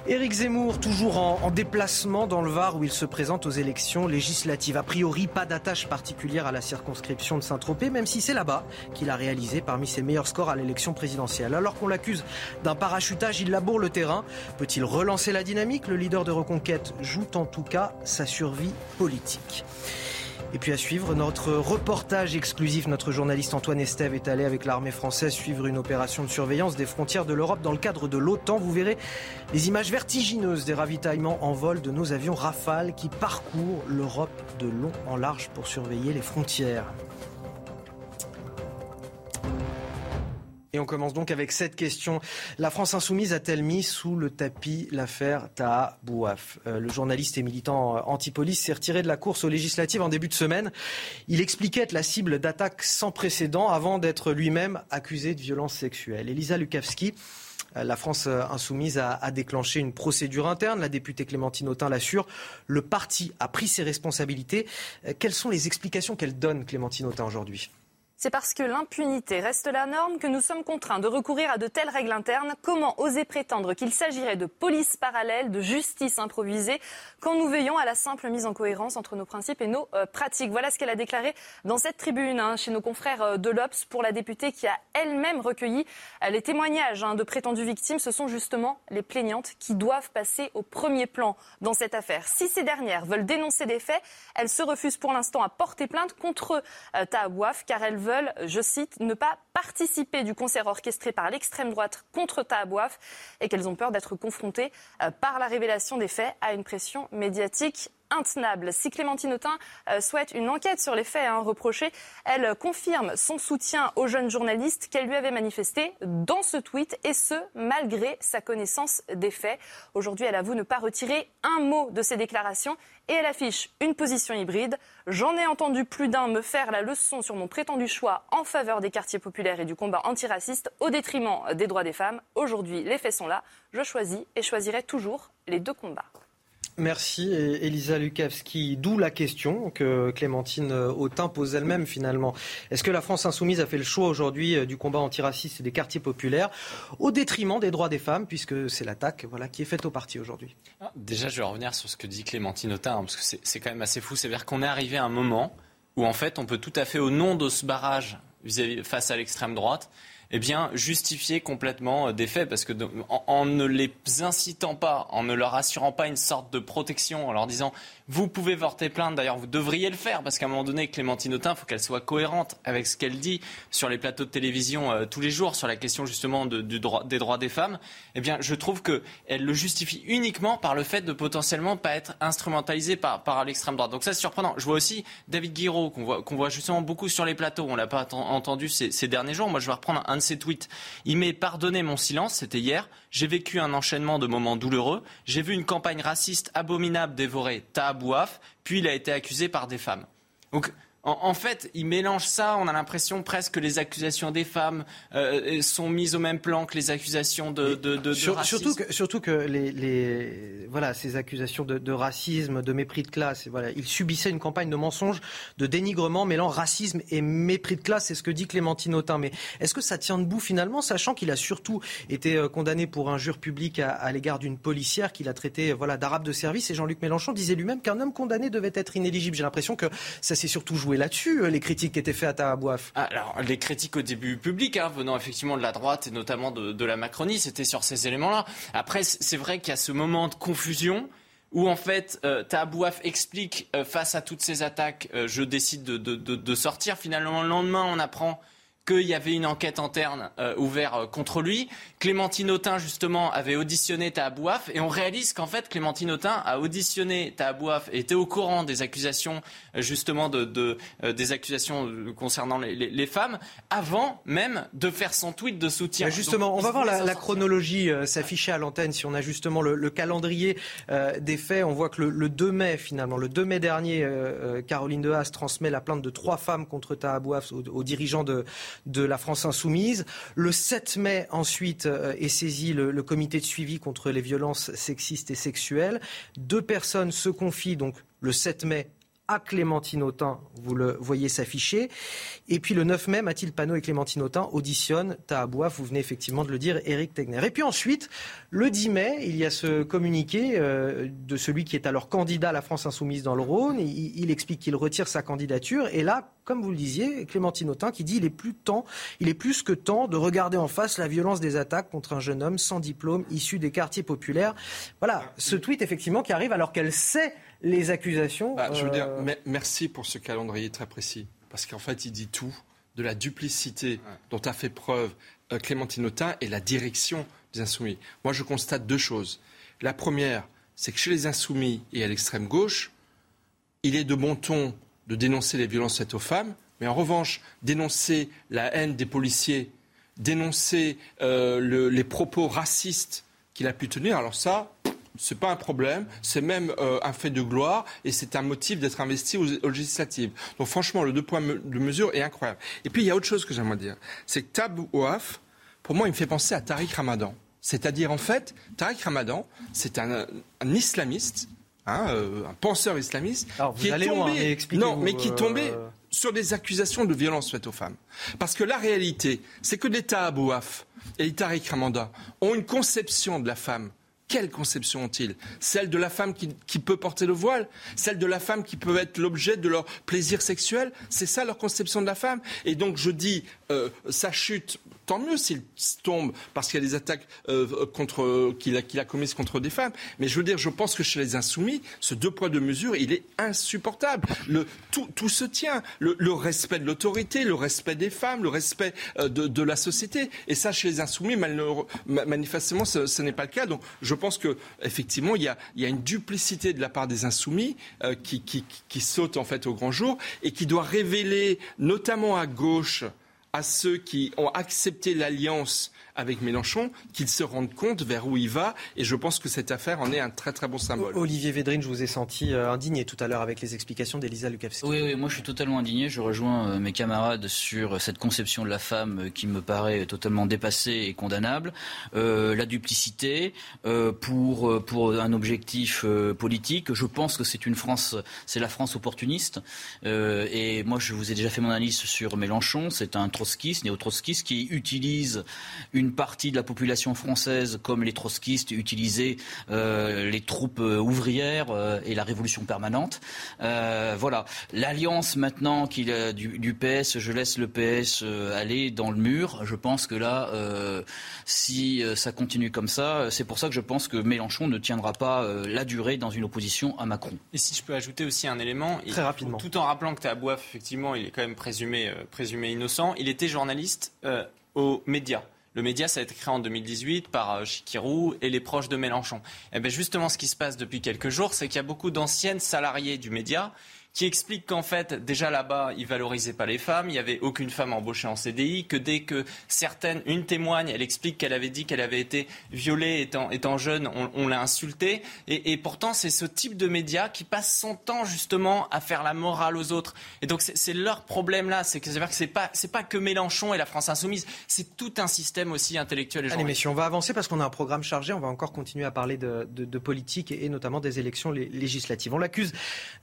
[SPEAKER 1] Éric Zemmour, toujours en, déplacement dans le Var où il se présente aux élections législatives. A priori, pas d'attache particulière à la circonscription de Saint-Tropez, même si c'est là-bas qu'il a réalisé parmi ses meilleurs scores à l'élection présidentielle. Alors qu'on l'accuse d'un parachutage, il laboure le terrain. Peut-il relancer la dynamique? Le leader de Reconquête joue en tout cas sa survie politique. Et puis à suivre, notre reportage exclusif, notre journaliste Antoine Estève est allé avec l'armée française suivre une opération de surveillance des frontières de l'Europe dans le cadre de l'OTAN. Vous verrez les images vertigineuses des ravitaillements en vol de nos avions Rafale qui parcourent l'Europe de long en large pour surveiller les frontières. Et on commence donc avec cette question. La France insoumise a-t-elle mis sous le tapis l'affaire Taha Bouaf? Euh, Le journaliste et militant euh, anti-police s'est retiré de la course aux législatives en début de semaine. Il expliquait être la cible d'attaques sans précédent avant d'être lui-même accusé de violences sexuelles. Elisa Lukavski, euh, la France insoumise a, a, déclenché une procédure interne. La députée Clémentine Autain l'assure. Le parti a pris ses responsabilités. Quelles sont les explications qu'elle donne, Clémentine Autain, aujourd'hui?
[SPEAKER 8] C'est parce que l'impunité reste la norme que nous sommes contraints de recourir à de telles règles internes. Comment oser prétendre qu'il s'agirait de police parallèle, de justice improvisée, quand nous veillons à la simple mise en cohérence entre nos principes et nos euh, pratiques? Voilà ce qu'elle a déclaré dans cette tribune hein, chez nos confrères euh, de l'Obs pour la députée qui a elle-même recueilli euh, les témoignages hein, de prétendues victimes. Ce sont justement les plaignantes qui doivent passer au premier plan dans cette affaire. Si ces dernières veulent dénoncer des faits, elles se refusent pour l'instant à porter plainte contre Tahabouaf car elles veulent je cite, ne pas participer du concert orchestré par l'extrême droite contre Tahabouaf et qu'elles ont peur d'être confrontées euh, par la révélation des faits à une pression médiatique intenable. Si Clémentine Autain euh, souhaite une enquête sur les faits hein, reprochés, elle confirme son soutien aux jeunes journalistes qu'elle lui avait manifesté dans ce tweet, et ce, malgré sa connaissance des faits. Aujourd'hui, elle avoue ne pas retirer un mot de ses déclarations et elle affiche une position hybride. J'en ai entendu plus d'un me faire la leçon sur mon prétendu choix en faveur des quartiers populaires et du combat antiraciste au détriment des droits des femmes. Aujourd'hui, les faits sont là. Je choisis et choisirai toujours les deux combats.
[SPEAKER 1] Merci Elisa Lukavski. D'où la question que Clémentine Autain pose elle-même finalement. Est-ce que la France insoumise a fait le choix aujourd'hui euh, du combat antiraciste et des quartiers populaires au détriment des droits des femmes puisque c'est l'attaque voilà, qui est faite au parti aujourd'hui?
[SPEAKER 6] Ah, Déjà je vais revenir sur ce que dit Clémentine Autain hein, parce que c'est quand même assez fou. C'est-à-dire qu'on est arrivé à un moment où en fait on peut tout à fait au nom de ce barrage face à l'extrême droite eh bien, justifier complètement euh, des faits, parce que en, ne les incitant pas, en ne leur assurant pas une sorte de protection, en leur disant vous pouvez porter plainte, d'ailleurs vous devriez le faire, parce qu'à un moment donné, Clémentine Autain, il faut qu'elle soit cohérente avec ce qu'elle dit sur les plateaux de télévision euh, tous les jours, sur la question justement des droits des femmes. Eh bien, je trouve qu'elle le justifie uniquement par le fait de potentiellement pas être instrumentalisée par, l'extrême droite. Donc ça, c'est surprenant. Je vois aussi David Guiraud, qu'on voit, justement beaucoup sur les plateaux. On l'a pas entendu ces, derniers jours. Moi, je vais reprendre ses tweets. Il m'est pardonné mon silence, c'était hier. J'ai vécu un enchaînement de moments douloureux. J'ai vu une campagne raciste abominable dévorer Tahabouaf, puis il a été accusé par des femmes. En, fait, il mélange ça. On a l'impression presque que les accusations des femmes euh, sont mises au même plan que les accusations de, de, de, racisme.
[SPEAKER 1] Surtout que, surtout que les, les, voilà, ces accusations de, racisme, de mépris de classe, voilà, il subissait une campagne de mensonges, de dénigrement mêlant racisme et mépris de classe. C'est ce que dit Clémentine Autain. Mais est-ce que ça tient debout finalement, sachant qu'il a surtout été euh, condamné pour injure publique à, à l'égard d'une policière qu'il a traité voilà, d'arabe de service? Et Jean-Luc Mélenchon disait lui-même qu'un homme condamné devait être inéligible. J'ai l'impression que ça s'est surtout joué là-dessus, euh, les critiques qui étaient faites à Tahabouaf
[SPEAKER 6] Alors, les critiques au début public, hein, venant effectivement de la droite et notamment de, la Macronie, c'était sur ces éléments-là. Après, c'est vrai qu'il y a ce moment de confusion où en fait euh, explique euh, face à toutes ces attaques, je décide de, de, sortir. Finalement, le lendemain, on apprend qu'il y avait une enquête interne euh, ouverte euh, contre lui. Clémentine Autain, justement, avait auditionné Tahabouaf et on réalise qu'en fait, Clémentine Autain a auditionné Tahabouaf et était au courant des accusations, euh, justement, de, de des accusations concernant les, les, les, femmes avant même de faire son tweet de soutien.
[SPEAKER 1] Justement, on va voir la, la chronologie s'afficher à l'antenne. Si on a justement le, le calendrier des faits, on voit que le, le, 2 mai, finalement, le 2 mai dernier, Caroline Dehaas transmet la plainte de trois femmes contre Tahabouaf aux, aux dirigeants de de la France insoumise. Le 7 mai, ensuite, euh, est saisi le, le comité de suivi contre les violences sexistes et sexuelles. Deux personnes se confient donc le 7 mai à Clémentine Autain, vous le voyez s'afficher. Et puis le 9 mai, Mathilde Panot et Clémentine Autain auditionnent Tahabouaf, vous venez effectivement de le dire, Éric Tegner. Et puis ensuite, le 10 mai, il y a ce communiqué euh, de celui qui est alors candidat à la France Insoumise dans le Rhône. Il, il explique qu'il retire sa candidature. Et là, comme vous le disiez, Clémentine Autain qui dit il est plus temps, il est plus que temps de regarder en face la violence des attaques contre un jeune homme sans diplôme issu des quartiers populaires. Voilà, ce tweet effectivement qui arrive alors qu'elle sait les accusations.
[SPEAKER 5] Bah, je veux dire, merci pour ce calendrier très précis, parce qu'en fait, il dit tout de la duplicité dont a fait preuve Clémentine Autain et la direction des Insoumis. Moi, je constate deux choses. La première, c'est que chez les Insoumis et à l'extrême gauche, il est de bon ton de dénoncer les violences faites aux femmes, mais en revanche, dénoncer la haine des policiers, dénoncer euh, les propos racistes qu'il a pu tenir, alors ça, ce n'est pas un problème, c'est même euh, un fait de gloire et c'est un motif d'être investi aux, législatives. Donc franchement, le deux points de mesure est incroyable. Et puis il y a autre chose que j'aimerais dire, c'est que Tab Ouaf, pour moi, il me fait penser à Tariq Ramadan. C'est-à-dire, en fait, Tariq Ramadan, c'est un, islamiste, hein, euh, un penseur islamiste, qui est tombé, non, mais qui est tombé euh, sur des accusations de violence faites aux femmes. Parce que la réalité, c'est que l'État Abouaf et Tariq Ramadan ont une conception de la femme quelle conception ont-ils? Celle de la femme qui, peut porter le voile? Celle de la femme qui peut être l'objet de leur plaisir sexuel? C'est ça leur conception de la femme? Et donc je dis, euh, sa chute tant mieux s'il tombe parce qu'il y a des attaques euh, contre qu'il a, commises contre des femmes. Mais je veux dire, je pense que chez les insoumis, ce deux poids deux mesures, il est insupportable. Le, tout, tout se tient. Le, respect de l'autorité, le respect des femmes, le respect euh, de, la société. Et ça, chez les insoumis, manifestement, ce, n'est pas le cas. Donc, je pense que effectivement, il y a, il y a une duplicité de la part des insoumis euh, qui, qui, qui saute en fait au grand jour et qui doit révéler, notamment à gauche, à ceux qui ont accepté l'alliance avec Mélenchon qu'il se rende compte vers où il va. Et je pense que cette affaire en est un très très bon symbole.
[SPEAKER 1] Olivier Védrine, je vous ai senti euh, indigné tout à l'heure avec les explications d'Elisa Lukavski.
[SPEAKER 7] Oui, oui, moi je suis totalement indigné. Je rejoins euh, mes camarades sur cette conception de la femme euh, qui me paraît totalement dépassée et condamnable. la duplicité pour, pour un objectif politique. Je pense que c'est une France, c'est la France opportuniste. et moi je vous ai déjà fait mon analyse sur Mélenchon. C'est un trotskiste, néo-trotskiste qui utilise une une partie de la population française, comme les trotskistes, utilisaient euh, les troupes euh, ouvrières euh, et la révolution permanente. voilà. L'alliance maintenant qu'il du, du, PS, je laisse le PS aller dans le mur. Je pense que là, si ça continue comme ça, c'est pour ça que je pense que Mélenchon ne tiendra pas la durée dans une opposition à Macron.
[SPEAKER 6] Et si je peux ajouter aussi un élément,
[SPEAKER 1] très rapidement,
[SPEAKER 6] tout en rappelant que Tabouaf, effectivement, il est quand même présumé, présumé innocent, il était journaliste aux médias. Le média, ça a été créé en 2018 par euh, Chikirou et les proches de Mélenchon. Et eh bien justement, ce qui se passe depuis quelques jours, c'est qu'il y a beaucoup d'anciennes salariées du média qui explique qu'en fait, déjà là-bas, ils valorisaient pas les femmes, il n'y avait aucune femme embauchée en CDI, que dès que certaines, une témoigne, elle explique qu'elle avait dit qu'elle avait été violée étant, étant jeune, on, l'a insultée. Et, et pourtant, c'est ce type de média qui passe son temps justement à faire la morale aux autres. Et donc, c'est leur problème là, c'est que c'est pas, c'est pas que Mélenchon et la France insoumise, c'est tout un système aussi intellectuel et
[SPEAKER 1] Allez, messieurs, on va avancer parce qu'on a un programme chargé, on va encore continuer à parler de, de, de politique et, notamment des élections législatives. On l'accuse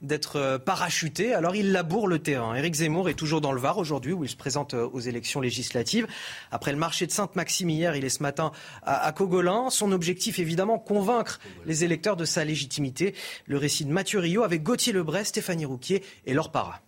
[SPEAKER 1] d'être euh, par parachuté. Alors il laboure le terrain. Éric Zemmour est toujours dans le Var aujourd'hui où il se présente euh, aux élections législatives. Après le marché de Sainte-Maxime hier, il est ce matin à, Cogolin. Son objectif évidemment convaincre les électeurs de sa légitimité. Le récit de Mathieu Rio avec Gauthier Lebray, Stéphanie Rouquier et Laure Parra.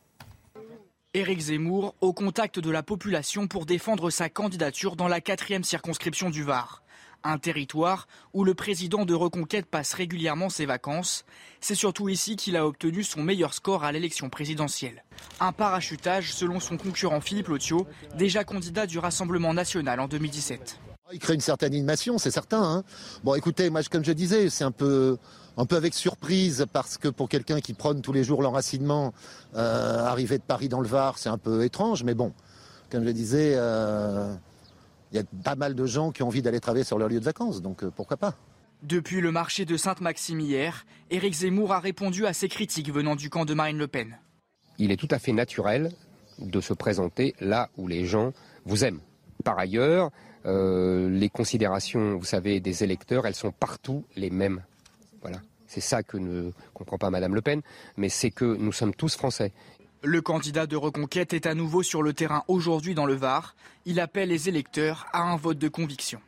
[SPEAKER 12] Éric Zemmour au contact de la population pour défendre sa candidature dans la quatrième circonscription du Var un territoire où le président de Reconquête passe régulièrement ses vacances. C'est surtout ici qu'il a obtenu son meilleur score à l'élection présidentielle. Un parachutage selon son concurrent Philippe Lotio, déjà candidat du Rassemblement national en 2017.
[SPEAKER 14] Il crée une certaine animation, c'est certain. Hein. bon, écoutez, moi, comme je disais, c'est un peu, un peu avec surprise parce que pour quelqu'un qui prône tous les jours l'enracinement, euh, arriver de Paris dans le Var, c'est un peu étrange. Mais bon, comme je disais, euh, il y a pas mal de gens qui ont envie d'aller travailler sur leur lieu de vacances, donc euh, pourquoi pas
[SPEAKER 12] Depuis le marché de Sainte-Maxime hier, Éric Zemmour a répondu à ces critiques venant du camp de Marine Le Pen.
[SPEAKER 15] Il est tout à fait naturel de se présenter là où les gens vous aiment. Par ailleurs, euh, les considérations, vous savez, des électeurs, elles sont partout les mêmes. Voilà. C'est ça que ne comprend pas Madame Le Pen, mais c'est que nous sommes tous français.
[SPEAKER 12] Le candidat de reconquête est à nouveau sur le terrain aujourd'hui dans le Var. Il appelle les électeurs à un vote de conviction.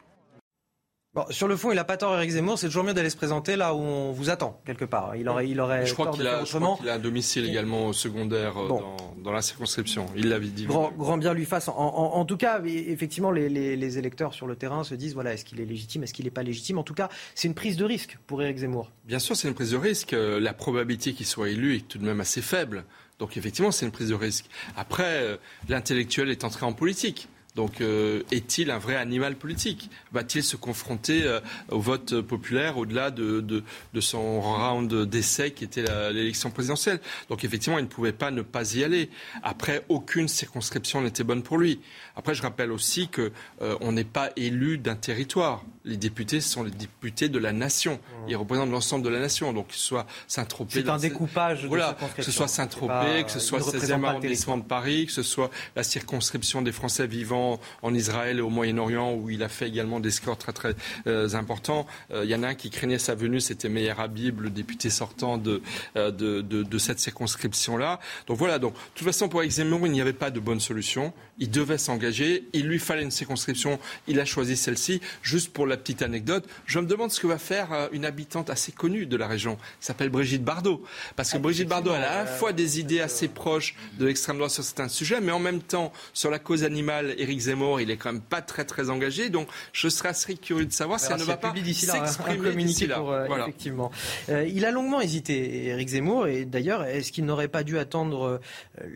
[SPEAKER 1] Bon, sur le fond, il n'a pas tort, Eric Zemmour. C'est toujours mieux d'aller se présenter là où on vous attend, quelque part. Il aurait, il aurait
[SPEAKER 5] je crois qu'il a, a, un domicile également secondaire euh, dans, dans, la circonscription. Il l'avait dit.
[SPEAKER 1] Grand, grand, bien lui fasse. En, en, en tout cas, effectivement, les, les, les, électeurs sur le terrain se disent voilà, est-ce qu'il est légitime, est-ce qu'il n'est pas légitime? En tout cas, c'est une prise de risque pour Eric Zemmour.
[SPEAKER 5] Bien sûr, c'est une prise de risque. Euh, la probabilité qu'il soit élu est tout de même assez faible. Donc effectivement, c'est une prise de risque. Après, euh, l'intellectuel est entré en politique. Donc, euh, est-il un vrai animal politique? Va-t-il se confronter euh, au vote populaire au-delà de, son round d'essai qui était l'élection présidentielle? Donc, effectivement, il ne pouvait pas ne pas y aller. Après, aucune circonscription n'était bonne pour lui. Après, je rappelle aussi qu'on n'est pas élu d'un territoire. Les députés sont les députés de la nation. Mmh. Ils représentent l'ensemble de la nation. Donc, que ce soit Saint-Tropez.
[SPEAKER 1] C'est un découpage.
[SPEAKER 5] Voilà, que ce soit Saint-Tropez, que ce soit le 16e arrondissement de Paris, que ce soit la circonscription des Français vivant en, Israël et au Moyen-Orient où il a fait également des scores très très euh, importants. Euh, il y en a un qui craignait sa venue, c'était Meir Habib, le député sortant de, euh, de, de, de, cette circonscription-là. Donc voilà, donc de toute façon pour Zemmour, il n'y avait pas de bonne solution. Il devait s'engager, il lui fallait une circonscription, il a choisi celle-ci. Juste pour la petite anecdote, je me demande ce que va faire une habitante assez connue de la région, qui s'appelle Brigitte Bardot. Parce que ah, Brigitte Bardot, elle a à la fois des idées assez proches de l'extrême droite sur certains sujets, mais en même temps, sur la cause animale, Éric Zemmour, il est quand même pas très très engagé. Donc je serais assez curieux de savoir si elle ne va pas s'exprimer d'ici là.
[SPEAKER 1] Euh, effectivement. Euh, il a longuement hésité, Éric Zemmour, et d'ailleurs, est-ce qu'il n'aurait pas dû attendre euh,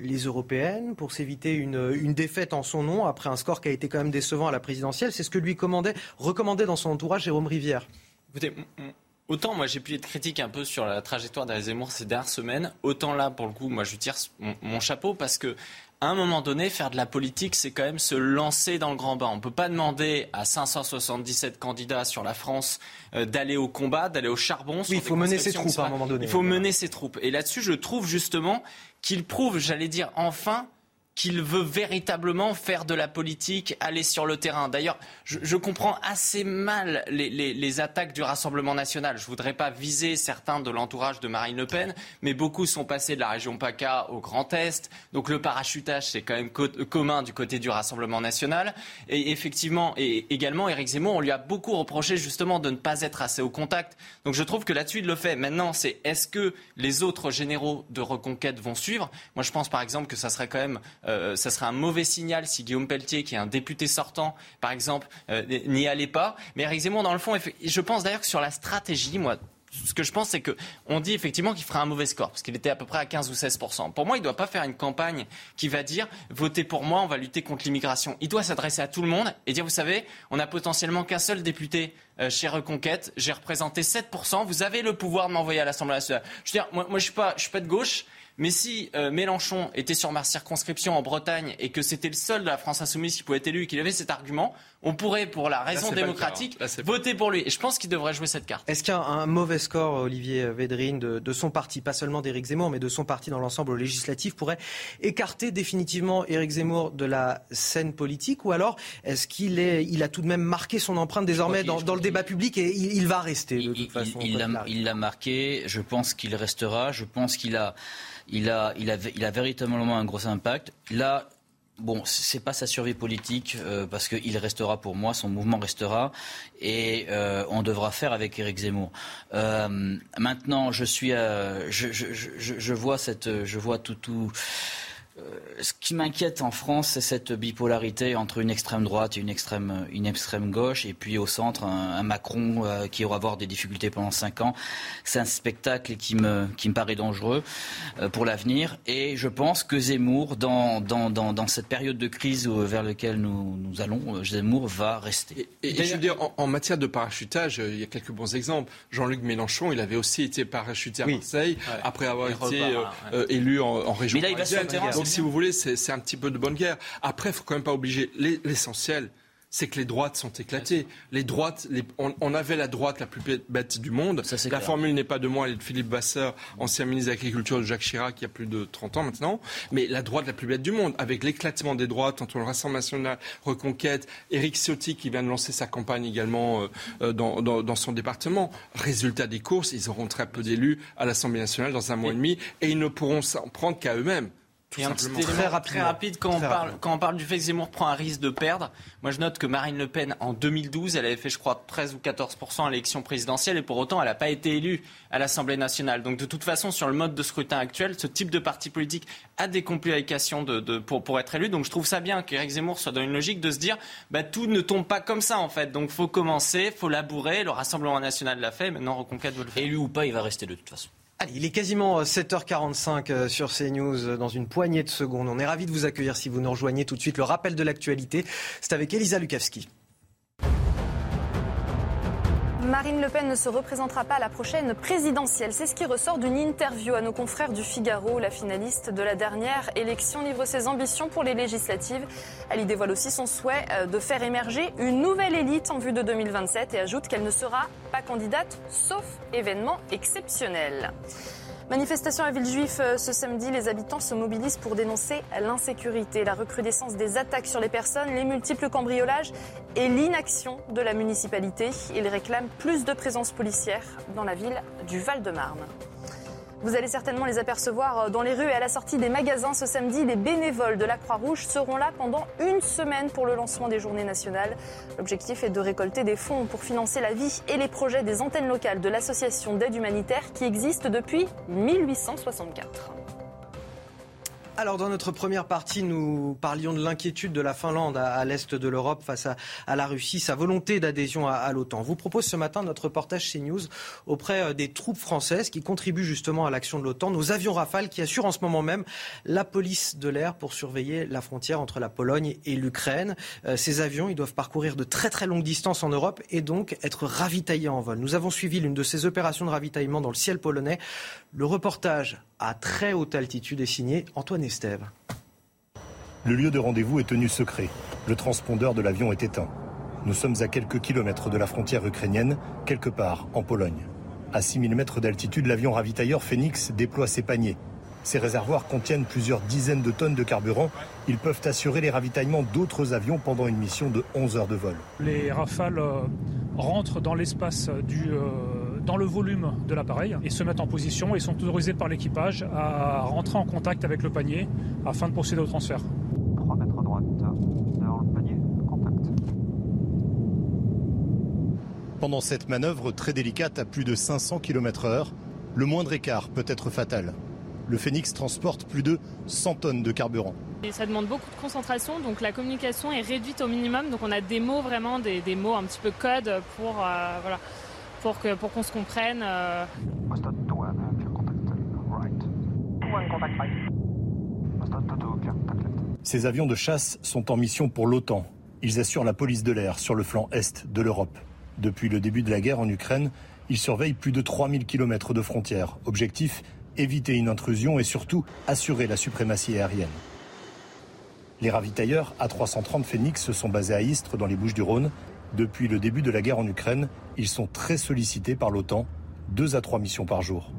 [SPEAKER 1] les européennes pour s'éviter une, une, défaite en son nom après un score qui a été quand même décevant à la présidentielle? C'est ce que lui commandait, recommandait dans son entourage Jérôme Rivière.
[SPEAKER 6] Écoutez, Autant moi j'ai pu être critique un peu sur la trajectoire d'Éric Zemmour ces dernières semaines, autant là pour le coup moi je tire mon chapeau parce que à un moment donné, faire de la politique, c'est quand même se lancer dans le grand bain. On ne peut pas demander à 577 candidats sur la France euh, d'aller au combat, d'aller au charbon.
[SPEAKER 1] Oui, il faut mener ses troupes à un moment donné.
[SPEAKER 6] Il faut mener ses troupes. Et là-dessus, je trouve justement qu'il prouve, j'allais dire enfin, qu'il veut véritablement faire de la politique, aller sur le terrain. D'ailleurs, je, comprends assez mal les, attaques du Rassemblement national. Je ne voudrais pas viser certains de l'entourage de Marine Le Pen, mais beaucoup sont passés de la région PACA au Grand Est. Donc le parachutage, c'est quand même commun du côté du Rassemblement national. Et effectivement, et également, Éric Zemmour, on lui a beaucoup reproché justement de ne pas être assez au contact. Donc je trouve que là-dessus, il le fait. Maintenant, c'est est-ce que les autres généraux de reconquête vont suivre? Moi, je pense par exemple que ça serait quand même euh, ça serait un mauvais signal si Guillaume Pelletier, qui est un député sortant, par exemple, euh, n'y allait pas. Mais Eric Zemmour, dans le fond, je pense d'ailleurs que sur la stratégie, moi, ce que je pense, c'est qu'on dit effectivement qu'il fera un mauvais score, parce qu'il était à peu près à 15 ou 16% Pour moi, il ne doit pas faire une campagne qui va dire votez pour moi, on va lutter contre l'immigration. Il doit s'adresser à tout le monde et dire vous savez, on n'a potentiellement qu'un seul député euh, chez Reconquête, j'ai représenté 7 vous avez le pouvoir de m'envoyer à l'Assemblée nationale. Je veux dire, moi, moi je ne suis pas de gauche. Mais si euh, Mélenchon était sur ma circonscription en Bretagne et que c'était le seul de la France insoumise qui pouvait être élu et qu'il avait cet argument, on pourrait, pour la raison démocratique, voter pour lui. Et je pense qu'il devrait jouer cette carte.
[SPEAKER 1] Est-ce qu'il y a un mauvais score, Olivier Védrine, de, son parti, pas seulement d'Éric Zemmour, mais de son parti dans l'ensemble législatif, pourrait écarter définitivement Éric Zemmour de la scène politique Ou alors, est-ce qu'il est, il a tout de même marqué son empreinte désormais dans, le débat public et il, va rester de toute façon
[SPEAKER 7] Il l'a marqué, je pense qu'il restera, je pense qu'il a il a, il, a, il a véritablement un gros impact. Là, Bon, c'est pas sa survie politique euh, parce qu'il restera pour moi, son mouvement restera et euh, on devra faire avec Éric Zemmour. Euh, maintenant, je suis, je, je, je, je, vois cette, je vois tout, tout ce qui m'inquiète en France, c'est cette bipolarité entre une extrême droite et une extrême, une extrême gauche, et puis au centre, un, Macron euh, qui aura avoir des difficultés pendant cinq ans. C'est un spectacle qui me, qui me paraît dangereux euh, pour l'avenir. Et je pense que Zemmour, dans, dans, dans, cette période de crise vers laquelle nous, nous allons, Zemmour va rester.
[SPEAKER 5] Et, je veux dire, en, matière de parachutage, il y a quelques bons exemples. Jean-Luc Mélenchon, il avait aussi été parachuté à Marseille, après avoir été élu en, région Mais là, si vous voulez, c'est un petit peu de bonne guerre. Après, il faut quand même pas obliger l'essentiel c'est que les droites sont éclatées. Les droites, on, avait la droite la plus bête du monde. la formule n'est pas de moi, elle est de Philippe Vasseur, ancien ministre de l'Agriculture de Jacques Chirac, il y a plus de 30 ans maintenant. Mais la droite la plus bête du monde, avec l'éclatement des droites entre le Rassemblement national, Reconquête, Éric Ciotti qui vient de lancer sa campagne également euh, euh, dans, son département. Résultat des courses, ils auront très peu d'élus à l'Assemblée nationale dans un mois et demi et ils ne pourront s'en prendre qu'à eux-mêmes.
[SPEAKER 6] Et un petit très, rapide, très rapide quand on parle quand on parle du fait que Zemmour prend un risque de perdre. Moi, je note que Marine Le Pen en 2012, elle avait fait, je crois, 13 ou 14 à l'élection présidentielle et pour autant, elle n'a pas été élue à l'Assemblée nationale. Donc, de toute façon, sur le mode de scrutin actuel, ce type de parti politique a des complications de, de pour, pour être élu. Donc, je trouve ça bien qu'Éric Zemmour soit dans une logique de se dire, bah, tout ne tombe pas comme ça en fait. Donc, faut commencer, faut labourer. Le Rassemblement national l'a fait. Maintenant, Reconquête veut le faire.
[SPEAKER 7] Élu ou pas, il va rester de toute façon.
[SPEAKER 1] Allez, il est quasiment 7h45 euh, euh, sur CNews euh, dans une poignée de secondes. On est ravis de vous accueillir si vous nous rejoignez tout de suite. Le rappel de l'actualité, c'est avec Elisa Lukavski.
[SPEAKER 8] Marine Le Pen ne se représentera pas à la prochaine présidentielle. C'est ce qui ressort d'une interview à nos confrères du Figaro. La finaliste de la dernière élection livre ses ambitions pour les législatives. Elle y dévoile aussi son souhait euh, de faire émerger une nouvelle élite en vue de 2027 et ajoute qu'elle ne sera pas candidate sauf événement exceptionnel. Manifestation à Villejuif euh, ce samedi, les habitants se mobilisent pour dénoncer l'insécurité, la recrudescence des attaques sur les personnes, les multiples cambriolages et l'inaction de la municipalité. Ils réclament plus de présence policière dans la ville du Val-de-Marne. Vous allez certainement les apercevoir euh, dans les rues et à la sortie des magasins ce samedi. Les bénévoles de la Croix-Rouge seront là pendant une semaine pour le lancement des journées nationales. L'objectif est de récolter des fonds pour financer la vie et les projets des antennes locales de l'association d'aide humanitaire qui existe depuis 1864.
[SPEAKER 1] Alors dans notre première partie, nous parlions de l'inquiétude de la Finlande à, l'est de l'Europe face à, la Russie, sa volonté d'adhésion à, l'OTAN. vous propose ce matin notre reportage CNews auprès euh, des troupes françaises qui contribuent justement à l'action de l'OTAN, nos avions Rafale qui assurent en ce moment même la police de l'air pour surveiller la frontière entre la Pologne et l'Ukraine. Euh, ces avions, ils doivent parcourir de très très longues distances en Europe et donc être ravitaillés en vol. Nous avons suivi l'une de ces opérations de ravitaillement dans le ciel polonais. Le reportage à très haute altitude est signé Antoine Estève.
[SPEAKER 16] Le lieu de rendez-vous est tenu secret. Le transpondeur de l'avion est éteint. Nous sommes à quelques kilomètres de la frontière ukrainienne, quelque part en Pologne. À 6000 mètres d'altitude, l'avion ravitailleur Phoenix déploie ses paniers. Ces réservoirs contiennent plusieurs dizaines de tonnes de carburant. Ils peuvent assurer les ravitaillements d'autres avions pendant une mission de 11 heures de vol.
[SPEAKER 17] Les rafales euh, rentrent dans l'espace du, euh, dans le volume de l'appareil et se mettent en position et sont autorisés par l'équipage à rentrer en contact avec le panier afin de procéder au transfert. 3 mètres à droite,
[SPEAKER 16] dans le panier, contact. Pendant cette manœuvre très délicate à plus de 500 km/h, le moindre écart peut être fatal. Le Phoenix transporte plus de 100 tonnes de carburant.
[SPEAKER 18] Et ça demande beaucoup de concentration, donc la communication est réduite au minimum. Donc on a des mots vraiment, des, mots un petit peu code pour euh, voilà, pour qu'on pour qu'on se comprenne. Euh.
[SPEAKER 16] Ces avions de chasse sont en mission pour l'OTAN. Ils assurent la police de l'air sur le flanc est de l'Europe. Depuis le début de la guerre en Ukraine, ils surveillent plus de 3000 km de frontières. Objectif éviter une intrusion et surtout assurer la suprématie aérienne. Les ravitailleurs A330 Phoenix sont basés à Istres dans les Bouches-du-Rhône depuis le début de la guerre en Ukraine, ils sont très sollicités par l'OTAN, deux à trois missions par jour.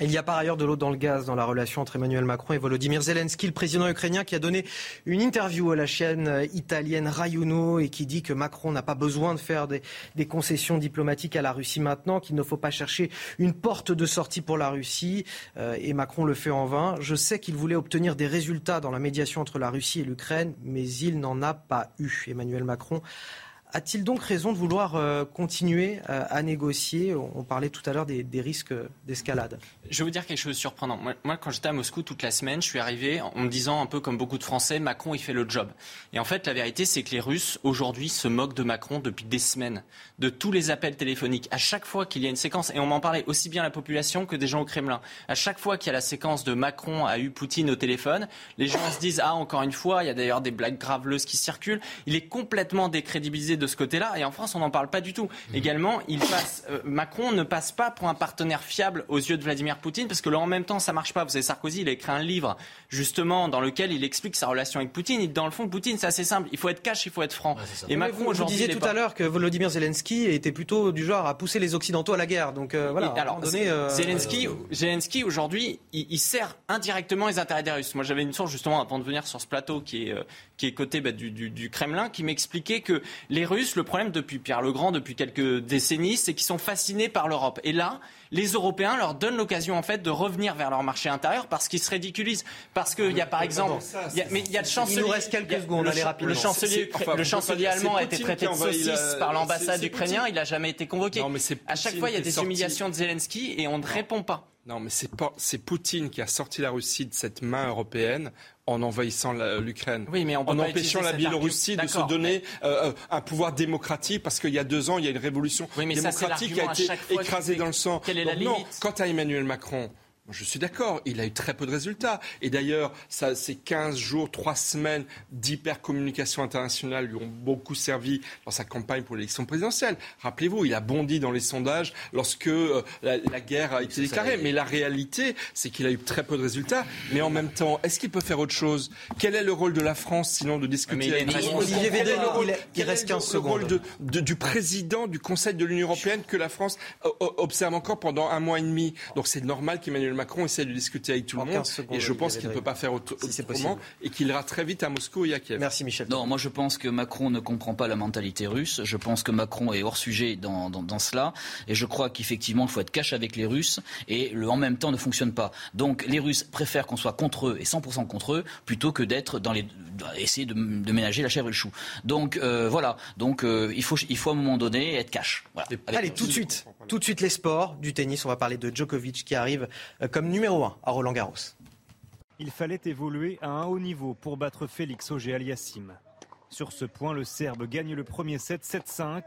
[SPEAKER 1] Il y a par ailleurs de l'eau dans le gaz dans la relation entre Emmanuel Macron et Volodymyr Zelensky, le président ukrainien qui a donné une interview à la chaîne italienne Rayuno et qui dit que Macron n'a pas besoin de faire des, concessions diplomatiques à la Russie maintenant, qu'il ne faut pas chercher une porte de sortie pour la Russie euh, et Macron le fait en vain. Je sais qu'il voulait obtenir des résultats dans la médiation entre la Russie et l'Ukraine, mais il n'en a pas eu. Emmanuel Macron a-t-il donc raison de vouloir euh, continuer euh, à négocier? On parlait tout à l'heure des, risques d'escalade.
[SPEAKER 6] Je vais vous dire quelque chose de surprenant. Moi, quand j'étais à Moscou toute la semaine, je suis arrivé en me disant un peu comme beaucoup de Français, Macron, il fait le job. Et en fait, la vérité, c'est que les Russes, aujourd'hui, se moquent de Macron depuis des semaines, de tous les appels téléphoniques. À chaque fois qu'il y a une séquence, et on m'en parlait aussi bien la population que des gens au Kremlin, à chaque fois qu'il y a la séquence de Macron a eu Poutine au téléphone, les gens se disent, ah, encore une fois, il y a d'ailleurs des blagues graveleuses qui circulent. Il est complètement décrédibilisé de ce côté-là. Et en France, on n'en parle pas du tout. Mmh. Également, il passe, euh, Macron ne passe pas pour un partenaire fiable aux yeux de Vladimir Poutine, parce que là, en même temps, ça marche pas. Vous savez, Sarkozy, il a écrit un livre, justement, dans lequel il explique sa relation avec Poutine. Et dans le fond, Poutine, c'est assez simple. Il faut être cash, il faut être franc.
[SPEAKER 1] et Macron, aujourd'hui. Vous disiez tout à l'heure que Volodymyr Zelensky était plutôt du genre à pousser les Occidentaux à la guerre. Donc euh, voilà.
[SPEAKER 6] alors, euh, Zelensky, Zelensky aujourd'hui, il, sert indirectement les intérêts des Russes. Moi, j'avais une source, justement, avant de venir sur ce plateau, qui est, qui est côté bah, du, du, du Kremlin, qui m'expliquait que les Russes, le problème depuis Pierre le Grand, depuis quelques décennies, c'est qu'ils sont fascinés par l'Europe. Et là, les Européens leur donnent l'occasion en fait de revenir vers leur marché intérieur parce qu'ils se ridiculisent. Parce qu'il y a par exemple, mais il y a le chancelier.
[SPEAKER 1] Il nous reste quelques secondes, rapidement.
[SPEAKER 6] Le chancelier, le chancelier allemand a été traité de saucisse par l'ambassade ukrainienne. Il n'a jamais été convoqué. à chaque fois, il y a des humiliations de Zelensky et on ne répond pas.
[SPEAKER 5] Non, mais c'est Poutine qui a sorti la Russie de cette main européenne en envahissant l'Ukraine,
[SPEAKER 6] oui, mais on
[SPEAKER 5] en empêchant la Biélorussie de se donner euh, un pouvoir démocratique, parce qu'il y a deux ans, il y a une révolution démocratique qui a été écrasée dans le sang.
[SPEAKER 6] Quelle est la limite?
[SPEAKER 5] quant à Emmanuel Macron, je suis d'accord, il a eu très peu de résultats. Et d'ailleurs, ces 15 jours, 3 semaines d'hypercommunication internationale lui ont beaucoup servi dans sa campagne pour l'élection présidentielle. Rappelez-vous, il a bondi dans les sondages lorsque euh, la, guerre a été déclarée. Mais la réalité, c'est qu'il a eu très peu de résultats. Mais en même temps, est-ce qu'il peut faire autre chose? Quel est le rôle de la France, sinon de discuter avec
[SPEAKER 1] Olivier Védrine, il, reste 15 secondes.
[SPEAKER 5] Le rôle du président du Conseil de l'Union européenne que la France observe encore pendant un mois et demi? Donc c'est normal qu'Emmanuel Macron essaie de discuter avec tout le monde. Et je pense qu'il ne peut pas faire autrement et qu'il ira très vite à Moscou et à Kiev.
[SPEAKER 1] Merci Michel.
[SPEAKER 7] Non, moi je pense que Macron ne comprend pas la mentalité russe. Je pense que Macron est hors sujet dans, dans, cela. Et je crois qu'effectivement, il faut être cash avec les Russes. Et le en même temps ne fonctionne pas. Donc les Russes préfèrent qu'on soit contre eux et 100% contre eux plutôt que d'être dans les. essayer de, ménager la chèvre et le chou. Donc euh, voilà. Donc euh, il, faut, il faut à un moment donné être cash.
[SPEAKER 1] Allez, tout de suite. Tout de suite les sports, du tennis. On va parler de Djokovic qui arrive euh, comme numéro 1 à Roland Garros.
[SPEAKER 19] Il fallait évoluer à un haut niveau pour battre Félix Auger-Aliassime. Sur ce point, le Serbe gagne le premier set 7-5.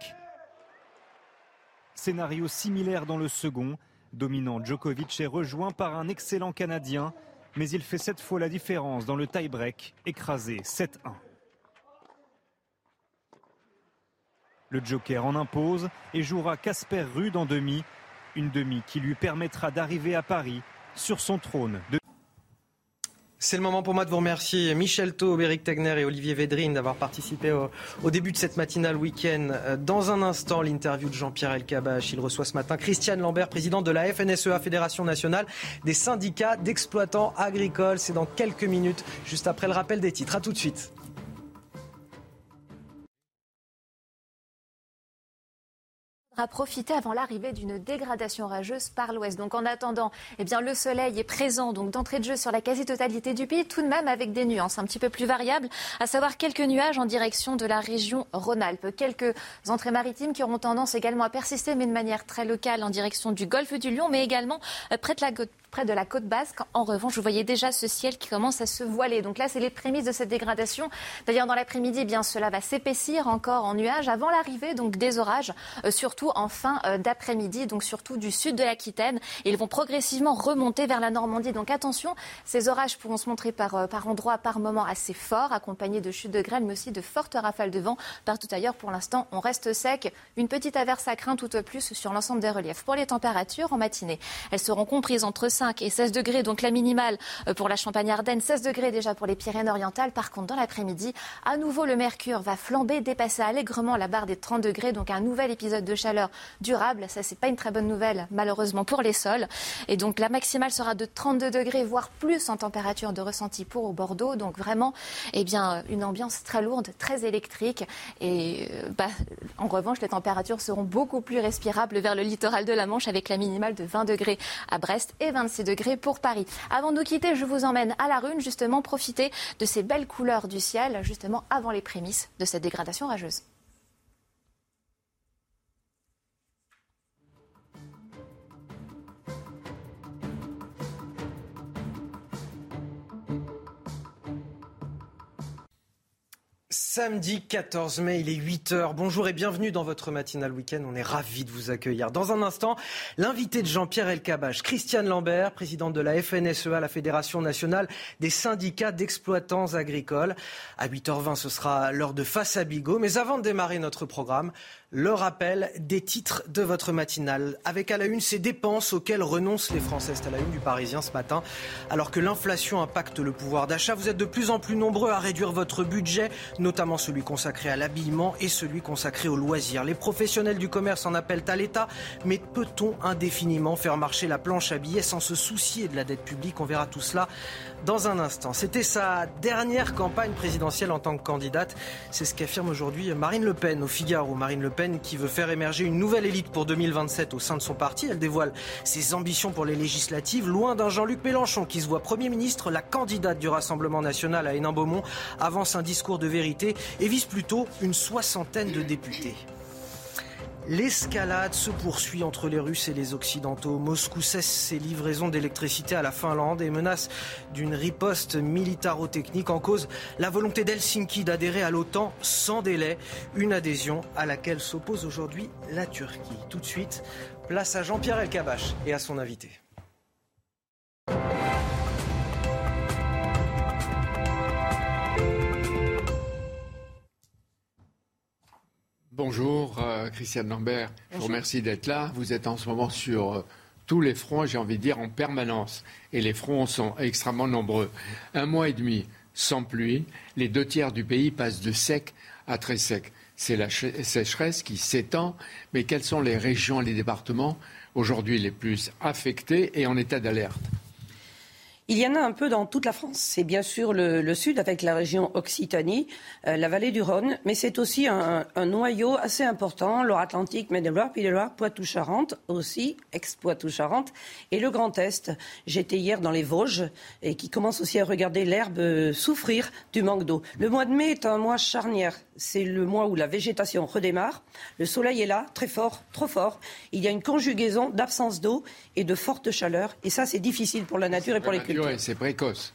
[SPEAKER 19] Scénario similaire dans le second. Dominant, Djokovic est rejoint par un excellent Canadien, mais il fait cette fois la différence dans le tie-break, écrasé 7-1. Le Joker en impose et jouera Casper Rude en demi, une demi qui lui permettra d'arriver à Paris sur son trône.
[SPEAKER 1] C'est le moment pour moi de vous remercier Michel Taub, Eric Tegner et Olivier Védrine d'avoir participé au, début de cette matinale week-end. Euh, dans un instant, l'interview de Jean-Pierre Elkabach. Il reçoit ce matin Christiane Lambert, présidente de la FNSEA, Fédération nationale des syndicats d'exploitants agricoles. C'est dans quelques minutes, juste après le rappel des titres. A tout de suite.
[SPEAKER 3] À profiter avant l'arrivée d'une dégradation orageuse par l'ouest. Donc en attendant, eh bien, le soleil est présent donc d'entrée de jeu sur la quasi-totalité du pays, tout de même avec des nuances un petit peu plus variables, à savoir quelques nuages en direction de la région Rhône-Alpes. Quelques entrées maritimes qui auront tendance également à persister, mais de manière très locale en direction du golfe du Lion, mais également euh, près de la côte basque. En revanche, vous voyez déjà ce ciel qui commence à se voiler. Donc là, c'est les prémices de cette dégradation. D'ailleurs, dans l'après-midi, eh bien cela va s'épaissir encore en nuages avant l'arrivée donc des orages, euh, surtout en fin euh, d'après-midi, donc surtout du sud de l'Aquitaine. Ils vont progressivement remonter vers la Normandie. Donc attention, ces orages pourront se montrer par, euh, par endroits, par moments assez forts, accompagnés de chutes de grêle, mais aussi de fortes rafales de vent. Partout ailleurs, pour l'instant, on reste sec. Une petite averse à craindre tout au plus sur l'ensemble des reliefs. Pour les températures, en matinée, elles seront comprises entre 5 et 16 degrés, donc la minimale euh, pour la Champagne-Ardenne, 16 degrés déjà pour les Pyrénées-Orientales. Par contre, dans l'après-midi, à nouveau, le mercure va flamber, dépasser allègrement la barre des 30 degrés, donc un nouvel épisode de chaleur durable. Ça, c'est pas une très bonne nouvelle, malheureusement, pour les sols. Et donc, la maximale sera de 32 degrés, voire plus en température de ressenti pour Bordeaux. Donc, vraiment, eh bien, une ambiance très lourde, très électrique. Et euh, bah, en revanche, les températures seront beaucoup plus respirables vers le littoral de la Manche avec la minimale de 20 degrés à Brest et 26 degrés pour Paris. Avant de nous quitter, je vous emmène à la Rune, justement, profiter de ces belles couleurs du ciel, justement avant les prémices de cette dégradation rageuse.
[SPEAKER 1] Samedi 14 mai, il est 8h. Bonjour et bienvenue dans votre matinale week-end. On est ravis de vous accueillir. Dans un instant, l'invité de Jean-Pierre Elkabach, Christiane Lambert, présidente de la FNSEA, la Fédération nationale des syndicats d'exploitants agricoles. À 8h20, ce sera l'heure de Face à Bigot. Mais avant de démarrer notre programme, le rappel des titres de votre matinale. Avec à la une ces dépenses auxquelles renoncent les Français. À la une du Parisien ce matin. Alors que l'inflation impacte le pouvoir d'achat, vous êtes de plus en plus nombreux à réduire votre budget, notamment celui consacré à l'habillement et celui consacré aux loisirs. Les professionnels du commerce en appellent à l'État, mais peut-on indéfiniment faire marcher la planche à billets sans se soucier de la dette publique? On verra tout cela dans un instant. C'était sa dernière campagne présidentielle en tant que candidate. C'est ce qu'affirme aujourd'hui Marine Le Pen au Figaro. Marine Le Pen qui veut faire émerger une nouvelle élite pour 2027 au sein de son parti. Elle dévoile ses ambitions pour les législatives, loin d'un Jean-Luc Mélenchon qui se voit Premier ministre. La candidate du Rassemblement national à Hénin-Beaumont avance un discours de vérité et vise plutôt une soixantaine de députés. L'escalade se poursuit entre les Russes et les Occidentaux. Moscou cesse ses livraisons d'électricité à la Finlande et menace d'une riposte militaro-technique en cause la volonté d'Helsinki d'adhérer à l'OTAN sans délai, une adhésion à laquelle s'oppose aujourd'hui la Turquie. Tout de suite, place à Jean-Pierre Elkabach et à son invité.
[SPEAKER 20] Bonjour, euh, Christiane Lambert. Je vous remercie d'être là. Vous êtes en ce moment sur euh, tous les fronts, j'ai envie de dire en permanence. Et les fronts sont extrêmement nombreux. Un mois et demi sans pluie, les deux tiers du pays passent de sec à très sec. C'est la sécheresse qui s'étend. Mais quelles sont les régions et les départements aujourd'hui les plus affectés et en état d'alerte?
[SPEAKER 21] Il y en a un peu dans toute la France. C'est bien sûr le, sud avec la région Occitanie, euh, la vallée du Rhône, mais c'est aussi un, noyau assez important, Loire-Atlantique, Maine-et-Loire, Pays-de-Loire, Poitou-Charentes aussi, ex-Poitou-Charentes, et le Grand Est. J'étais hier dans les Vosges et qui commence aussi à regarder l'herbe souffrir du manque d'eau. Le mois de mai est un mois charnière. C'est le mois où la végétation redémarre. Le soleil est là, très fort, trop fort. Il y a une conjugaison d'absence d'eau et de forte chaleur. Et ça, c'est difficile pour la nature et pour les cultures
[SPEAKER 20] c'est précoce.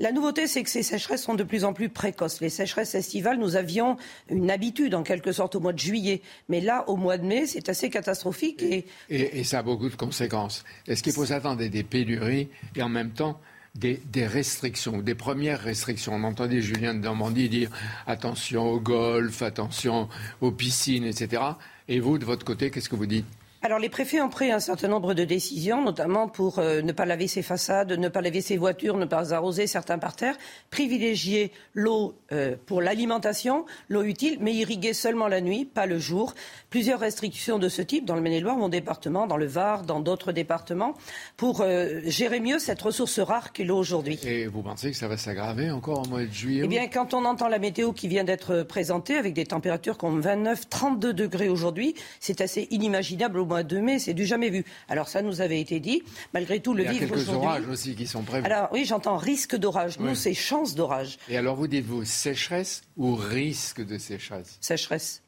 [SPEAKER 21] La nouveauté, c'est que ces sécheresses sont de plus en plus précoces. Les sécheresses estivales, nous avions une habitude, en quelque sorte, au mois de juillet. Mais là, au mois de mai, c'est assez catastrophique.
[SPEAKER 20] Et... Et, ça a beaucoup de conséquences. Est-ce qu'il faut s'attendre à des pénuries et en même temps des, restrictions, des premières restrictions? On entendait Julien de Normandie dire attention au golf, attention aux piscines, etc. Et vous, de votre côté, qu'est-ce que vous dites?
[SPEAKER 21] Alors les préfets ont pris un certain nombre de décisions, notamment pour euh, ne pas laver ses façades, ne pas laver ses voitures, ne pas arroser certains parterres, privilégier l'eau euh, pour l'alimentation, l'eau utile, mais irriguer seulement la nuit, pas le jour. Plusieurs restrictions de ce type dans le Maine-et-Loire, mon département, dans le Var, dans d'autres départements, pour euh, gérer mieux cette ressource rare qu'est l'eau aujourd'hui.
[SPEAKER 20] Et vous pensez que ça va s'aggraver encore au mois de juillet
[SPEAKER 21] Eh bien, quand on entend la météo qui vient d'être présentée, avec des températures comme 29, 32 degrés aujourd'hui, c'est assez inimaginable mois de mai, c'est du jamais vu. Alors ça nous avait été dit. Malgré tout, le aujourd'hui.
[SPEAKER 20] Il y a quelques orages aussi qui sont prévus.
[SPEAKER 21] Alors oui, j'entends risque d'orage. Nous, c'est chance d'orage.
[SPEAKER 20] Et alors vous dites-vous sécheresse ou risque de sécheresse?
[SPEAKER 21] Sécheresse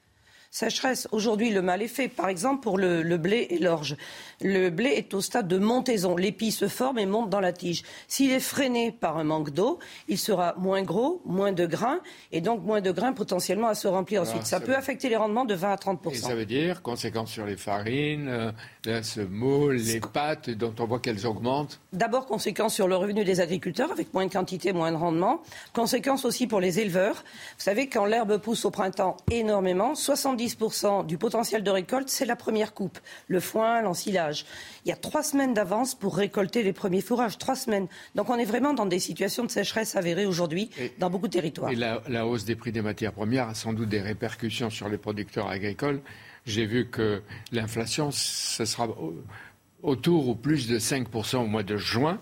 [SPEAKER 21] sécheresse. Aujourd'hui, le mal est fait. Par exemple, pour le, blé et l'orge. Le blé est au stade de montaison. L'épi se forme et monte dans la tige. S'il est freiné par un manque d'eau, il sera moins gros, moins de grains, et donc moins de grains potentiellement à se remplir ensuite. Ça, peut affecter les rendements de 20 à 30
[SPEAKER 20] Et ça veut dire conséquences sur les farines, euh, la semoule, les pâtes, dont on voit qu'elles augmentent
[SPEAKER 21] D'abord, conséquences sur le revenu des agriculteurs, avec moins de quantité, moins de rendement. Conséquences aussi pour les éleveurs. Vous savez, quand l'herbe pousse au printemps énormément, 70 10% du potentiel de récolte, c'est la première coupe, le foin, l'ensilage. Il y a trois semaines d'avance pour récolter les premiers fourrages, trois semaines. Donc on est vraiment dans des situations de sécheresse avérées aujourd'hui dans beaucoup de territoires.
[SPEAKER 20] Et la, la, hausse des prix des matières premières a sans doute des répercussions sur les producteurs agricoles. J'ai vu que l'inflation, ce sera autour ou plus de 5% au mois de juin.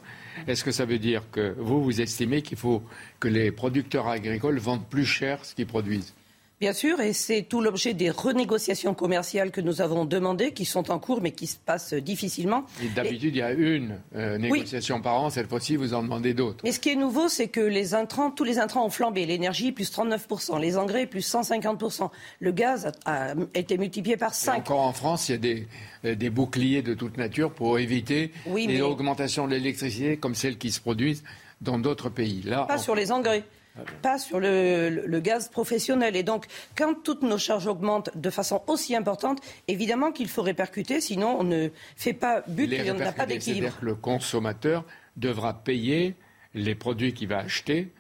[SPEAKER 20] Est-ce que ça veut dire que vous, vous estimez qu'il faut que les producteurs agricoles vendent plus cher ce qu'ils produisent?
[SPEAKER 21] Bien sûr, et c'est tout l'objet des renégociations commerciales que nous avons demandées, qui sont en cours, mais qui se passent difficilement.
[SPEAKER 20] d'habitude, il y a une euh, négociation par an. Cette fois-ci, vous en demandez d'autres.
[SPEAKER 21] Et ce qui est nouveau, c'est que les intrants, tous les intrants ont flambé. L'énergie, plus 39%. Les engrais, plus 150%. Le gaz a, été multiplié par 5.
[SPEAKER 20] encore en France, il y a des, euh, des boucliers de toute nature pour éviter les augmentations de l'électricité comme celles qui se produisent dans d'autres pays.
[SPEAKER 21] Là, Pas sur les engrais pas sur le, gaz professionnel. Et donc, quand toutes nos charges augmentent de façon aussi importante, évidemment qu'il faut répercuter, sinon on ne fait pas but et on n'a pas d'équilibre.
[SPEAKER 20] C'est-à-dire que le consommateur devra payer les produits qu'il va acheter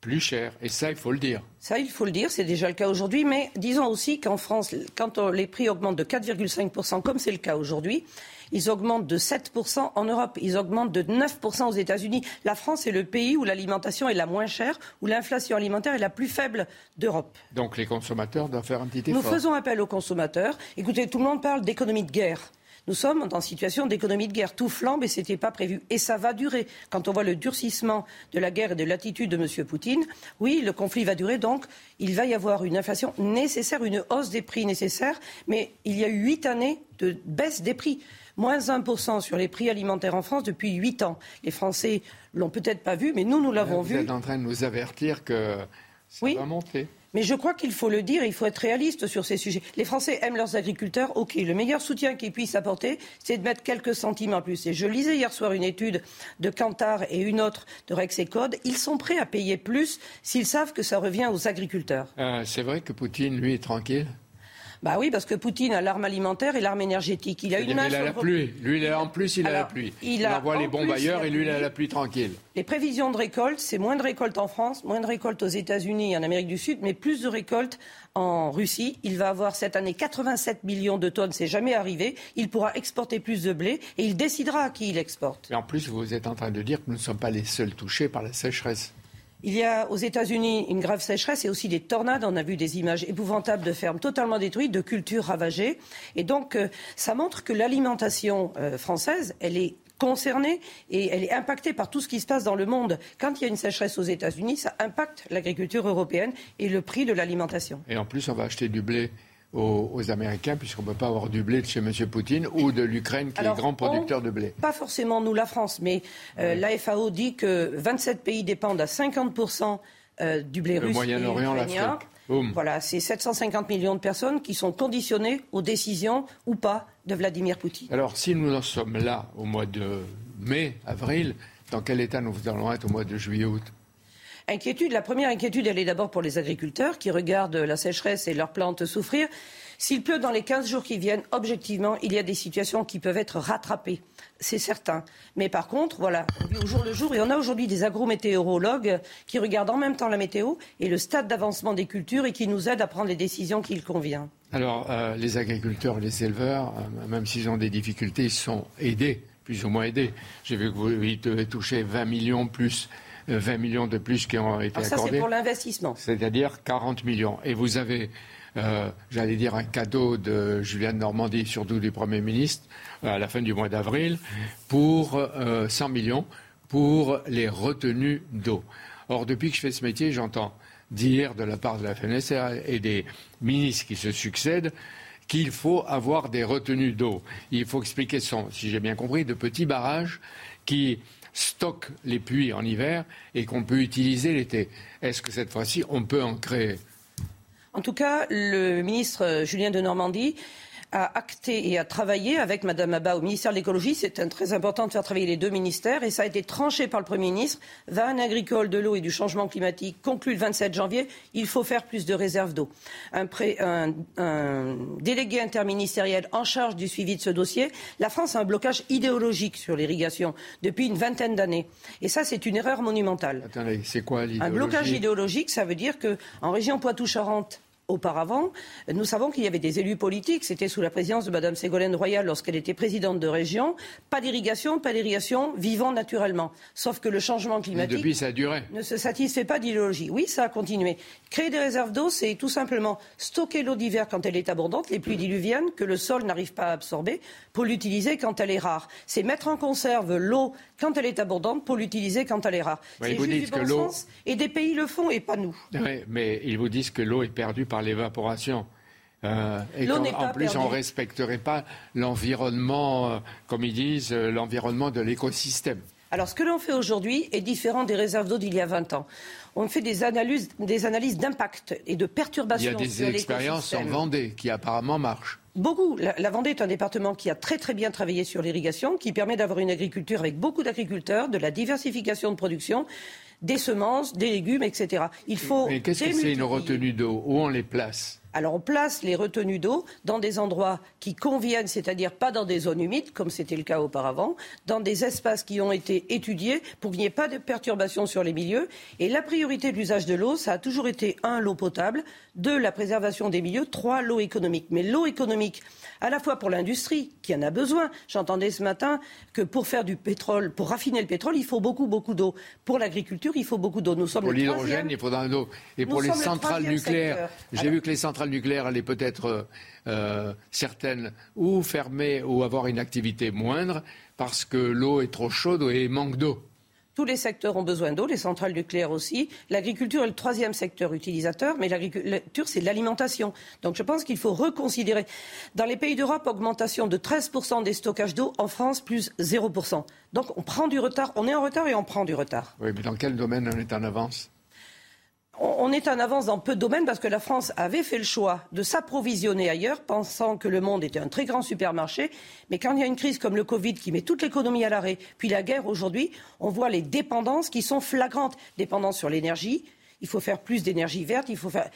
[SPEAKER 20] plus cher. Et ça, il faut le dire.
[SPEAKER 21] Ça, il faut le dire, c'est déjà le cas aujourd'hui. Mais disons aussi qu'en France, quand les prix augmentent de 4,5%, comme c'est le cas aujourd'hui, ils augmentent de 7% en Europe, ils augmentent de 9% aux États-Unis. La France est le pays où l'alimentation est la moins chère, où l'inflation alimentaire est la plus faible d'Europe.
[SPEAKER 20] Donc les consommateurs doivent faire un petit effort.
[SPEAKER 21] Nous faisons appel aux consommateurs. Écoutez, tout le monde parle d'économie de guerre. Nous sommes en situation d'économie de guerre. Tout flambe et ce n'était pas prévu. Et ça va durer. Quand on voit le durcissement de la guerre et de l'attitude de M. Poutine, oui, le conflit va durer. Donc, il va y avoir une inflation nécessaire, une hausse des prix nécessaire. Mais il y a eu huit années de baisse des prix moins 1% sur les prix alimentaires en France depuis 8 ans. Les Français l'ont peut-être pas vu, mais nous, nous l'avons vu.
[SPEAKER 20] Vous êtes en train de nous avertir que ça va monter.
[SPEAKER 21] Mais je crois qu'il faut le dire, il faut être réaliste sur ces sujets. Les Français aiment leurs agriculteurs, ok. Le meilleur soutien qu'ils puissent apporter, c'est de mettre quelques centimes en plus. Et je lisais hier soir une étude de Kantar et une autre de Rex et Code. Ils sont prêts à payer plus s'ils savent que ça revient aux agriculteurs.
[SPEAKER 20] Euh, c'est vrai que Poutine, lui, est tranquille
[SPEAKER 21] bah oui, parce que Poutine a l'arme alimentaire et l'arme énergétique. Il a une main
[SPEAKER 20] il a la pluie. Lui, en plus, il a la pluie. Il, envoie les bombes ailleurs et lui, il a la pluie tranquille.
[SPEAKER 21] Les prévisions de récolte, c'est moins de récolte en France, moins de récolte aux États-Unis et en Amérique du Sud, mais plus de récolte en Russie. Il va avoir cette année 87 millions de tonnes, c'est jamais arrivé. Il pourra exporter plus de blé et il décidera à qui il exporte.
[SPEAKER 20] Et en plus, vous êtes en train de dire que nous ne sommes pas les seuls touchés par la sécheresse.
[SPEAKER 21] Il y a aux États-Unis une grave sécheresse et aussi des tornades. On a vu des images épouvantables de fermes totalement détruites, de cultures ravagées. Et donc, euh, ça montre que l'alimentation euh, française, elle est concernée et elle est impactée par tout ce qui se passe dans le monde. Quand il y a une sécheresse aux États-Unis, ça impacte l'agriculture européenne et le prix de l'alimentation.
[SPEAKER 20] Et en plus, on va acheter du blé aux, Américains, puisqu'on ne peut pas avoir du blé de chez M. Poutine ou de l'Ukraine, qui est grand producteur de blé.
[SPEAKER 21] Pas forcément nous, la France, mais euh, la FAO dit que 27 pays dépendent à 50% euh, du blé russe.
[SPEAKER 20] Le Moyen-Orient, l'Afrique.
[SPEAKER 21] Voilà, c'est 750 millions de personnes qui sont conditionnées aux décisions ou pas de Vladimir Poutine.
[SPEAKER 20] Alors, si nous en sommes là au mois de mai, avril, dans quel état nous allons être au mois de juillet, août?
[SPEAKER 21] La première inquiétude, elle est d'abord pour les agriculteurs qui regardent la sécheresse et leurs plantes souffrir. S'il pleut dans les 15 jours qui viennent, objectivement, il y a des situations qui peuvent être rattrapées. C'est certain. Mais par contre, voilà, on vit au jour le jour et on a aujourd'hui des agrométéorologues qui regardent en même temps la météo et le stade d'avancement des cultures et qui nous aident à prendre les décisions qu'il convient.
[SPEAKER 20] Alors, euh, les agriculteurs, les éleveurs, euh, même s'ils ont des difficultés, sont aidés, plus ou moins aidés. J'ai vu que vous devez toucher 20 millions plus 20 millions de plus qui ont été
[SPEAKER 21] accordés. Ça, c'est pour l'investissement.
[SPEAKER 20] C'est-à-dire 40 millions. Et vous avez, euh, j'allais dire, un cadeau de Julien de Normandie, surtout du Premier ministre, euh, à la fin du mois d'avril, pour 100 euh, millions pour les retenues d'eau. Or, depuis que je fais ce métier, j'entends dire de la part de la FNSR et des ministres qui se succèdent qu'il faut avoir des retenues d'eau. Il faut expliquer, son, si j'ai bien compris, de petits barrages qui stocke les puits en hiver et qu'on peut utiliser l'été. Est-ce que cette fois-ci, on peut en créer?
[SPEAKER 21] En tout cas, le ministre Julien de Normandie a acté et a travaillé avec Mme Abba au ministère de l'écologie. C'est très important de faire travailler les deux ministères et ça a été tranché par le Premier ministre. Van agricole de l'eau et du changement climatique conclut le 27 janvier. Il faut faire plus de réserves d'eau. Un, un, délégué interministériel en charge du suivi de ce dossier. La France a un blocage idéologique sur l'irrigation depuis une vingtaine d'années. Et ça, c'est une erreur monumentale.
[SPEAKER 20] Attendez, c'est quoi l'idéologie
[SPEAKER 21] Un blocage idéologique, ça veut dire qu'en région Poitou-Charentes, auparavant, nous savons qu'il y avait des élus politiques. C'était sous la présidence de Mme Ségolène Royal lorsqu'elle était présidente de région. Pas d'irrigation, pas d'irrigation, vivant naturellement. Sauf que le changement climatique
[SPEAKER 20] depuis, ça
[SPEAKER 21] ne se satisfait pas d'idéologie. Oui, ça a continué. Créer des réserves d'eau, c'est tout simplement stocker l'eau d'hiver quand elle est abondante, les pluies diluviennes que le sol n'arrive pas à absorber, pour l'utiliser quand elle est rare. C'est mettre en conserve l'eau quand elle est abondante pour l'utiliser quand elle est rare. c'est juste du bon sens. Et des pays le font et pas nous.
[SPEAKER 20] Oui, mais ils vous disent que l'eau est perdue par l'évaporation. Euh, et qu'en plus, on ne respecterait pas l'environnement, euh, comme ils disent, euh, l'environnement de l'écosystème.
[SPEAKER 21] Alors, ce que l'on fait aujourd'hui est différent des réserves d'eau d'il y a 20 ans. On fait des analyses, des analyses d'impact et de perturbations.
[SPEAKER 20] Il y a des expériences en Vendée qui apparemment marchent.
[SPEAKER 21] Beaucoup. La, la, Vendée est un département qui a très très bien travaillé sur l'irrigation, qui permet d'avoir une agriculture avec beaucoup d'agriculteurs, de la diversification de production, des semences, des légumes, etc.
[SPEAKER 20] Il faut. Mais qu'est-ce que c'est une retenue d'eau? Où on les place?
[SPEAKER 21] Alors on place les retenues d'eau dans des endroits qui conviennent, c'est-à-dire pas dans des zones humides, comme c'était le cas auparavant, dans des espaces qui ont été étudiés pour qu'il n'y ait pas de perturbations sur les milieux. Et la priorité de l'usage de l'eau, ça a toujours été, un, l'eau potable, deux, la préservation des milieux, trois, l'eau économique. Mais l'eau économique, à la fois pour l'industrie, qui en a besoin. J'entendais ce matin que pour faire du pétrole, pour raffiner le pétrole, il faut beaucoup, beaucoup d'eau. Pour l'agriculture, il faut beaucoup d'eau.
[SPEAKER 20] Nous sommes pour l'hydrogène, il faudra de l'eau. Et pour les centrales nucléaires, j'ai vu que les centrales centrale nucléaire, elle est peut-être euh, certaine ou fermée ou avoir une activité moindre parce que l'eau est trop chaude et manque d'eau.
[SPEAKER 21] Tous les secteurs ont besoin d'eau, les centrales nucléaires aussi. L'agriculture est le troisième secteur utilisateur, mais l'agriculture, c'est l'alimentation. Donc je pense qu'il faut reconsidérer. Dans les pays d'Europe, augmentation de 13% des stockages d'eau. En France, plus 0%. Donc on prend du retard. On est en retard et on prend du retard.
[SPEAKER 20] Oui, mais dans quel domaine on est en avance?
[SPEAKER 21] On est en avance dans peu de domaines parce que la France avait fait le choix de s'approvisionner ailleurs, pensant que le monde était un très grand supermarché. Mais quand il y a une crise comme le Covid qui met toute l'économie à l'arrêt, puis la guerre aujourd'hui, on voit les dépendances qui sont flagrantes. Dépendance sur l'énergie, il faut faire plus d'énergie verte, il faut faire,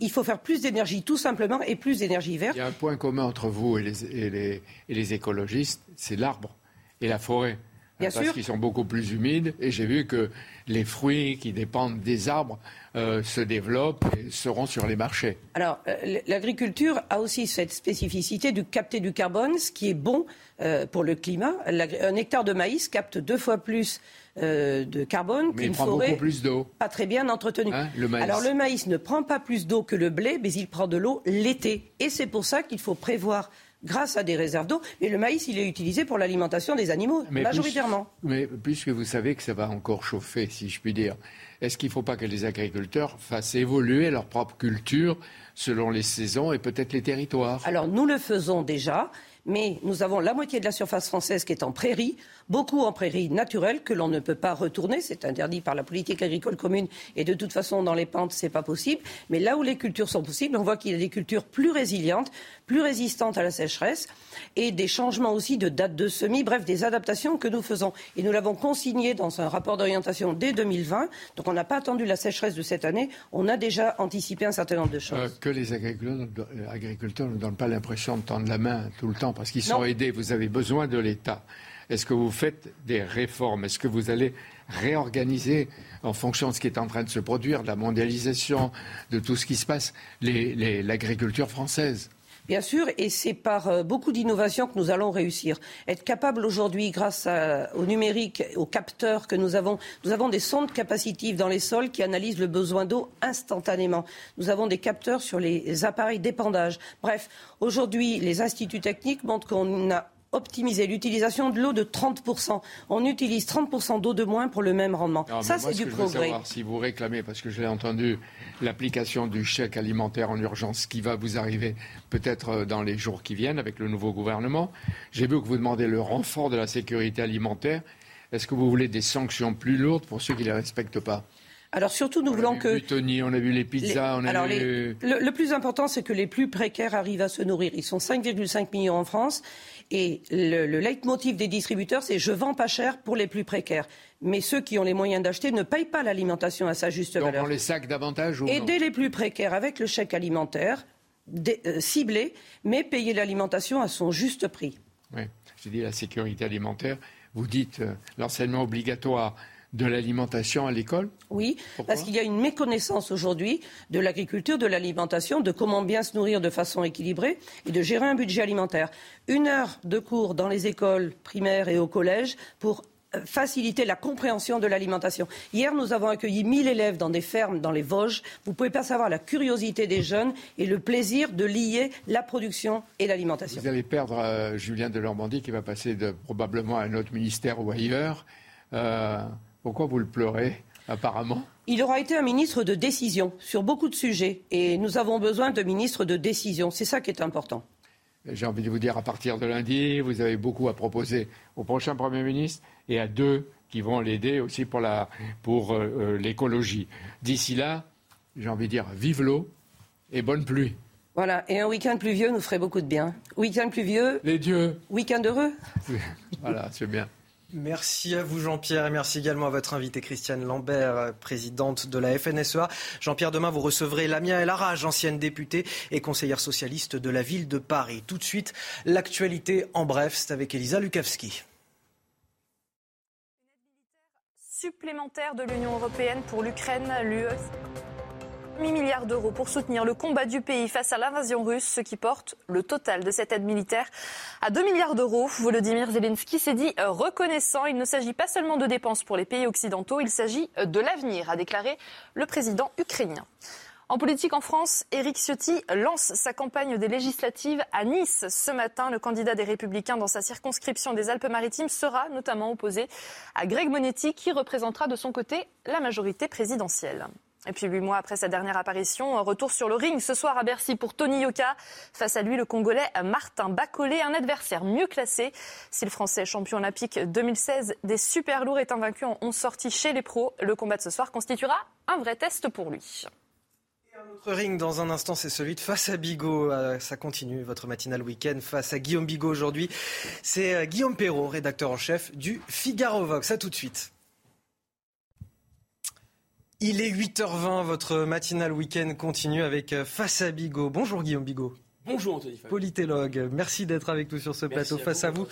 [SPEAKER 21] il faut faire plus d'énergie tout simplement et plus d'énergie verte.
[SPEAKER 20] Il y a un point commun entre vous et les écologistes, c'est l'arbre et la forêt. Bien parce qu'ils sont beaucoup plus humides et j'ai vu que les fruits qui dépendent des arbres euh, se développent et seront sur les marchés.
[SPEAKER 21] Alors, euh, l'agriculture a aussi cette spécificité de capter du carbone, ce qui est bon euh, pour le climat. Un hectare de maïs capte deux fois plus de carbone qu'une forêt
[SPEAKER 20] beaucoup plus d'eau.
[SPEAKER 21] pas très bien entretenue.
[SPEAKER 20] Hein,
[SPEAKER 21] Alors le maïs ne prend pas plus d'eau que le blé, mais il prend de l'eau l'été. Et c'est pour ça qu'il faut prévoir grâce à des réserves d'eau. Et le maïs, il est utilisé pour l'alimentation des animaux, majoritairement.
[SPEAKER 20] mais puisque vous savez que ça va encore chauffer, si je puis dire, est-ce qu'il ne faut pas que les agriculteurs fassent évoluer leur propre culture selon les saisons et peut-être les territoires?
[SPEAKER 21] Alors nous le faisons déjà mais nous avons la moitié de la surface française qui est en prairie, beaucoup en prairie naturelle que l'on ne peut pas retourner, c'est interdit par la politique agricole commune et de toute façon dans les pentes c'est pas possible. Mais là où les cultures sont possibles, on voit qu'il y a des cultures plus résilientes, plus résistantes à la sécheresse et des changements aussi de date de semis, bref des adaptations que nous faisons. Et nous l'avons consigné dans un rapport d'orientation dès 2020, donc on n'a pas attendu la sécheresse de cette année, on a déjà anticipé un certain nombre de choses. Euh,
[SPEAKER 20] que les agriculteurs, agriculteurs ne donnent pas l'impression de tendre la main tout le temps parce qu'ils sont aidés. Vous avez besoin de l'État. Est-ce que vous faites des réformes? Est-ce que vous allez réorganiser en fonction de ce qui est en train de se produire, de la mondialisation, de tout ce qui se passe, l'agriculture française?
[SPEAKER 21] Bien sûr, et c'est par euh, beaucoup d'innovations que nous allons réussir. Être capable aujourd'hui, grâce au numérique, aux capteurs que nous avons, nous avons des sondes capacitives dans les sols qui analysent le besoin d'eau instantanément. Nous avons des capteurs sur les appareils d'épandage. Bref, aujourd'hui, les instituts techniques montrent qu'on a optimiser l'utilisation de l'eau de 30%. On utilise 30% d'eau de moins pour le même rendement. Ça, c'est du progrès.
[SPEAKER 20] savoir, si vous réclamez, parce que je l'ai entendu, l'application du chèque alimentaire en urgence qui va vous arriver peut-être euh, dans les jours qui viennent avec le nouveau gouvernement. J'ai vu que vous demandez le renfort de la sécurité alimentaire. Est-ce que vous voulez des sanctions plus lourdes pour ceux qui ne les respectent pas?
[SPEAKER 21] Alors surtout, nous voulons que.
[SPEAKER 20] Tony, on a vu les pizzas, on a
[SPEAKER 21] Alors vu... le, plus important, c'est que les plus précaires arrivent à se nourrir. Ils sont 5,5 millions en France. Et le, le leitmotiv des distributeurs, c'est je vends pas cher pour les plus précaires. Mais ceux qui ont les moyens d'acheter ne payent pas l'alimentation à sa juste
[SPEAKER 20] Donc
[SPEAKER 21] valeur.
[SPEAKER 20] On les sacs davantage ou
[SPEAKER 21] Aider les plus précaires avec le chèque alimentaire, euh, ciblé, mais payer l'alimentation à son juste prix.
[SPEAKER 20] Oui, j'ai dit la sécurité alimentaire. Vous dites euh, l'enseignement obligatoire de l'alimentation à l'école
[SPEAKER 21] Oui, parce qu'il y a une méconnaissance aujourd'hui de l'agriculture, de l'alimentation, de comment bien se nourrir de façon équilibrée et de gérer un budget alimentaire. Une heure de cours dans les écoles primaires et au collège pour euh, faciliter la compréhension de l'alimentation. Hier, nous avons accueilli 1000 élèves dans des fermes dans les Vosges. Vous pouvez pas savoir la curiosité des jeunes et le plaisir de lier la production et l'alimentation.
[SPEAKER 20] Vous allez perdre euh, Julien de Normandie qui va passer de, probablement à un autre ministère ou ailleurs. Euh, pourquoi vous le pleurez, apparemment
[SPEAKER 21] il aura été un ministre de décision sur beaucoup de sujets et nous avons besoin de ministres de décision. C'est ça qui est important.
[SPEAKER 20] J'ai envie de vous dire, à partir de lundi, vous avez beaucoup à proposer au prochain Premier ministre et à deux qui vont l'aider aussi pour, pour euh, euh, l'écologie. D'ici là, j'ai envie de dire, vive l'eau et bonne pluie.
[SPEAKER 21] Voilà, et un week-end pluvieux nous ferait beaucoup de bien. Week-end pluvieux.
[SPEAKER 20] Les dieux.
[SPEAKER 21] Week-end heureux.
[SPEAKER 20] voilà, c'est bien.
[SPEAKER 1] Merci à vous Jean-Pierre et merci également à votre invité Christiane Lambert, présidente de la FNSEA. Jean-Pierre, demain vous recevrez Lamia El ancienne députée et conseillère socialiste de la ville de Paris. Tout de suite, l'actualité en bref, c'est avec Elisa Lukavski.
[SPEAKER 8] supplémentaire de l'Union européenne pour l'Ukraine, l'UE 8 milliards d'euros pour soutenir le combat du pays face à l'invasion russe, ce qui porte le total de cette aide militaire à 2 milliards d'euros. Volodymyr Zelensky s'est dit reconnaissant. Il ne s'agit pas seulement de dépenses pour les pays occidentaux, il s'agit de l'avenir, a déclaré le président ukrainien. En politique en France, Éric Ciotti lance sa campagne des législatives à Nice. Ce matin, le candidat des Républicains dans sa circonscription des Alpes-Maritimes sera notamment opposé à Greg Monetti qui représentera de son côté la majorité présidentielle. Et puis huit mois après sa dernière apparition, retour sur le ring ce soir à Bercy pour Tony Yoka. Face à lui, le Congolais Martin Bacolé, un adversaire mieux classé. Si le Français champion olympique 2016 des super lourds est invaincu en 11 sorties chez les pros, le combat de ce soir constituera un vrai test pour lui.
[SPEAKER 1] Un autre ring dans un instant, c'est celui de face à Bigot. Euh, ça continue votre matinale week-end face à Guillaume Bigot aujourd'hui. C'est euh, Guillaume Perrault, rédacteur en chef du Figaro Vox. À tout de suite. Il est 8h20, votre matinale week-end continue avec euh, Face à Bigot. Bonjour Guillaume Bigot.
[SPEAKER 22] Bonjour Anthony.
[SPEAKER 1] Politologue, merci d'être avec nous sur ce plateau. Face à vous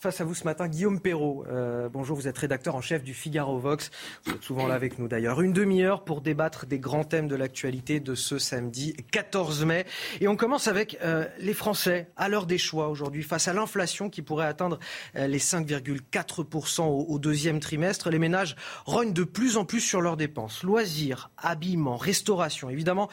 [SPEAKER 1] face à vous ce matin, Guillaume Perrault. Euh, bonjour, vous êtes rédacteur en chef du Figaro Vox. Vous êtes souvent là avec nous d'ailleurs. Une demi-heure pour débattre des grands thèmes de l'actualité de ce samedi 14 mai. Et on commence avec euh, les Français à l'heure des choix aujourd'hui face à l'inflation qui pourrait atteindre euh, les 5,4% au, au, deuxième trimestre. Les ménages rognent de plus en plus sur leurs dépenses. Loisirs, habillement, restauration. Évidemment,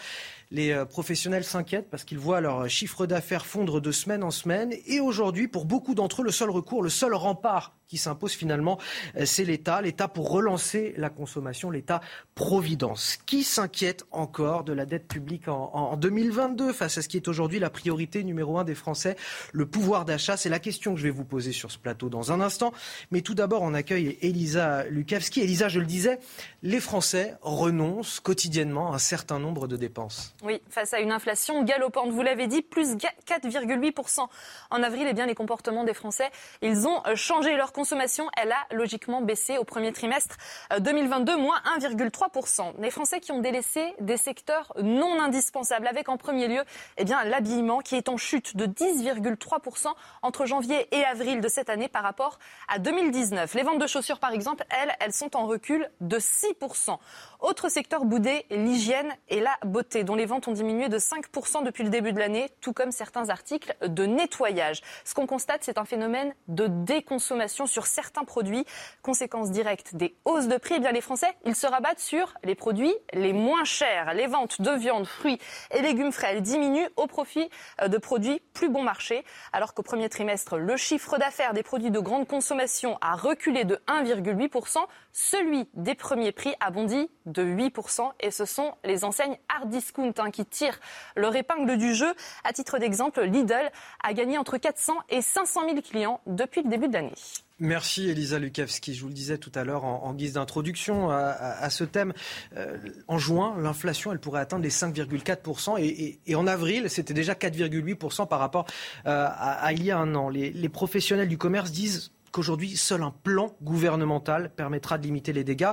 [SPEAKER 1] les euh, professionnels s'inquiètent parce qu'ils voient leur chiffre d'affaires fondre de semaine en semaine. Et aujourd'hui, pour beaucoup d'entre eux, le seul recours, le seul rempart qui s'impose finalement, euh, c'est l'État. L'État pour relancer la consommation, l'État-providence. Qui s'inquiète encore de la dette publique en, en, 2022 face à ce qui est aujourd'hui la priorité numéro un des Français, le pouvoir d'achat? C'est la question que je vais vous poser sur ce plateau dans un instant. Mais tout d'abord, on accueille Elisa Lukavski. Elisa, je le disais, les Français renoncent quotidiennement à un certain nombre de dépenses.
[SPEAKER 8] Oui, face à une inflation galopante, vous l'avez dit, plus 4,8% en avril, eh bien, les comportements des Français, ils ont euh, changé leur consommation, elle a logiquement baissé au premier trimestre 2022, euh, moins 1,3%. Les Français qui ont délaissé des secteurs non indispensables, avec en premier lieu eh bien, l'habillement qui est en chute de 10,3% entre janvier et avril de cette année par rapport à 2019. Les ventes de chaussures, par exemple, elles, elles sont en recul de 6%. Autre secteur boudé, l'hygiène et la beauté, dont les ventes ont diminué de 5% depuis le début de l'année, tout comme certains articles de nettoyage. Ce qu'on constate, c'est un phénomène de déconsommation sur certains produits. Conséquence directe des hausses de prix, eh bien les Français, ils se rabattent sur les produits les moins chers. Les ventes de viande, fruits et légumes frais, diminuent au profit euh, de produits plus bon marché. Alors qu'au premier trimestre, le chiffre d'affaires des produits de grande consommation a reculé de 1,8%, celui des premiers prix a bondi de 8%. Et ce sont les enseignes hard discount hein, qui tirent leur épingle du jeu. À titre d'exemple, Lidl a gagné entre 400 et 500 000 clients depuis le début de l'année.
[SPEAKER 1] Merci Elisa Lukavski. Je vous le disais tout à l'heure en, guise d'introduction à, ce thème. Euh, en juin, l'inflation, elle pourrait atteindre les 5,4%. Et, en avril, c'était déjà 4,8% par rapport euh, à, il y a un an. Les professionnels du commerce disent qu'aujourd'hui, seul un plan gouvernemental permettra de limiter les dégâts.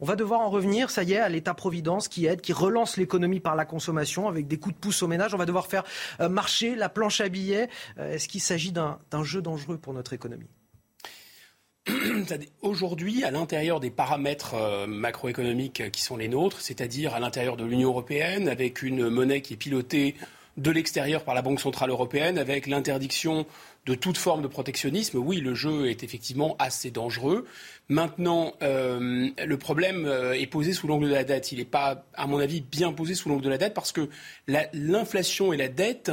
[SPEAKER 1] On va devoir en revenir, ça y est, à l'État-providence qui aide, qui relance l'économie par la consommation avec des coups de pouce au ménage. On va devoir faire euh, marcher la planche à billets. Est-ce qu'il s'agit d'un jeu dangereux pour notre économie?
[SPEAKER 22] Aujourd'hui, à l'intérieur des paramètres euh, macroéconomiques qui sont les nôtres, c'est-à-dire à, l'intérieur de l'Union européenne, avec une monnaie qui est pilotée de l'extérieur par la Banque centrale européenne, avec l'interdiction de toute forme de protectionnisme, oui, le jeu est effectivement assez dangereux. Maintenant, euh, le problème euh, est posé sous l'angle de la dette. Il n'est pas, à mon avis, bien posé sous l'angle de la dette parce que l'inflation et la dette,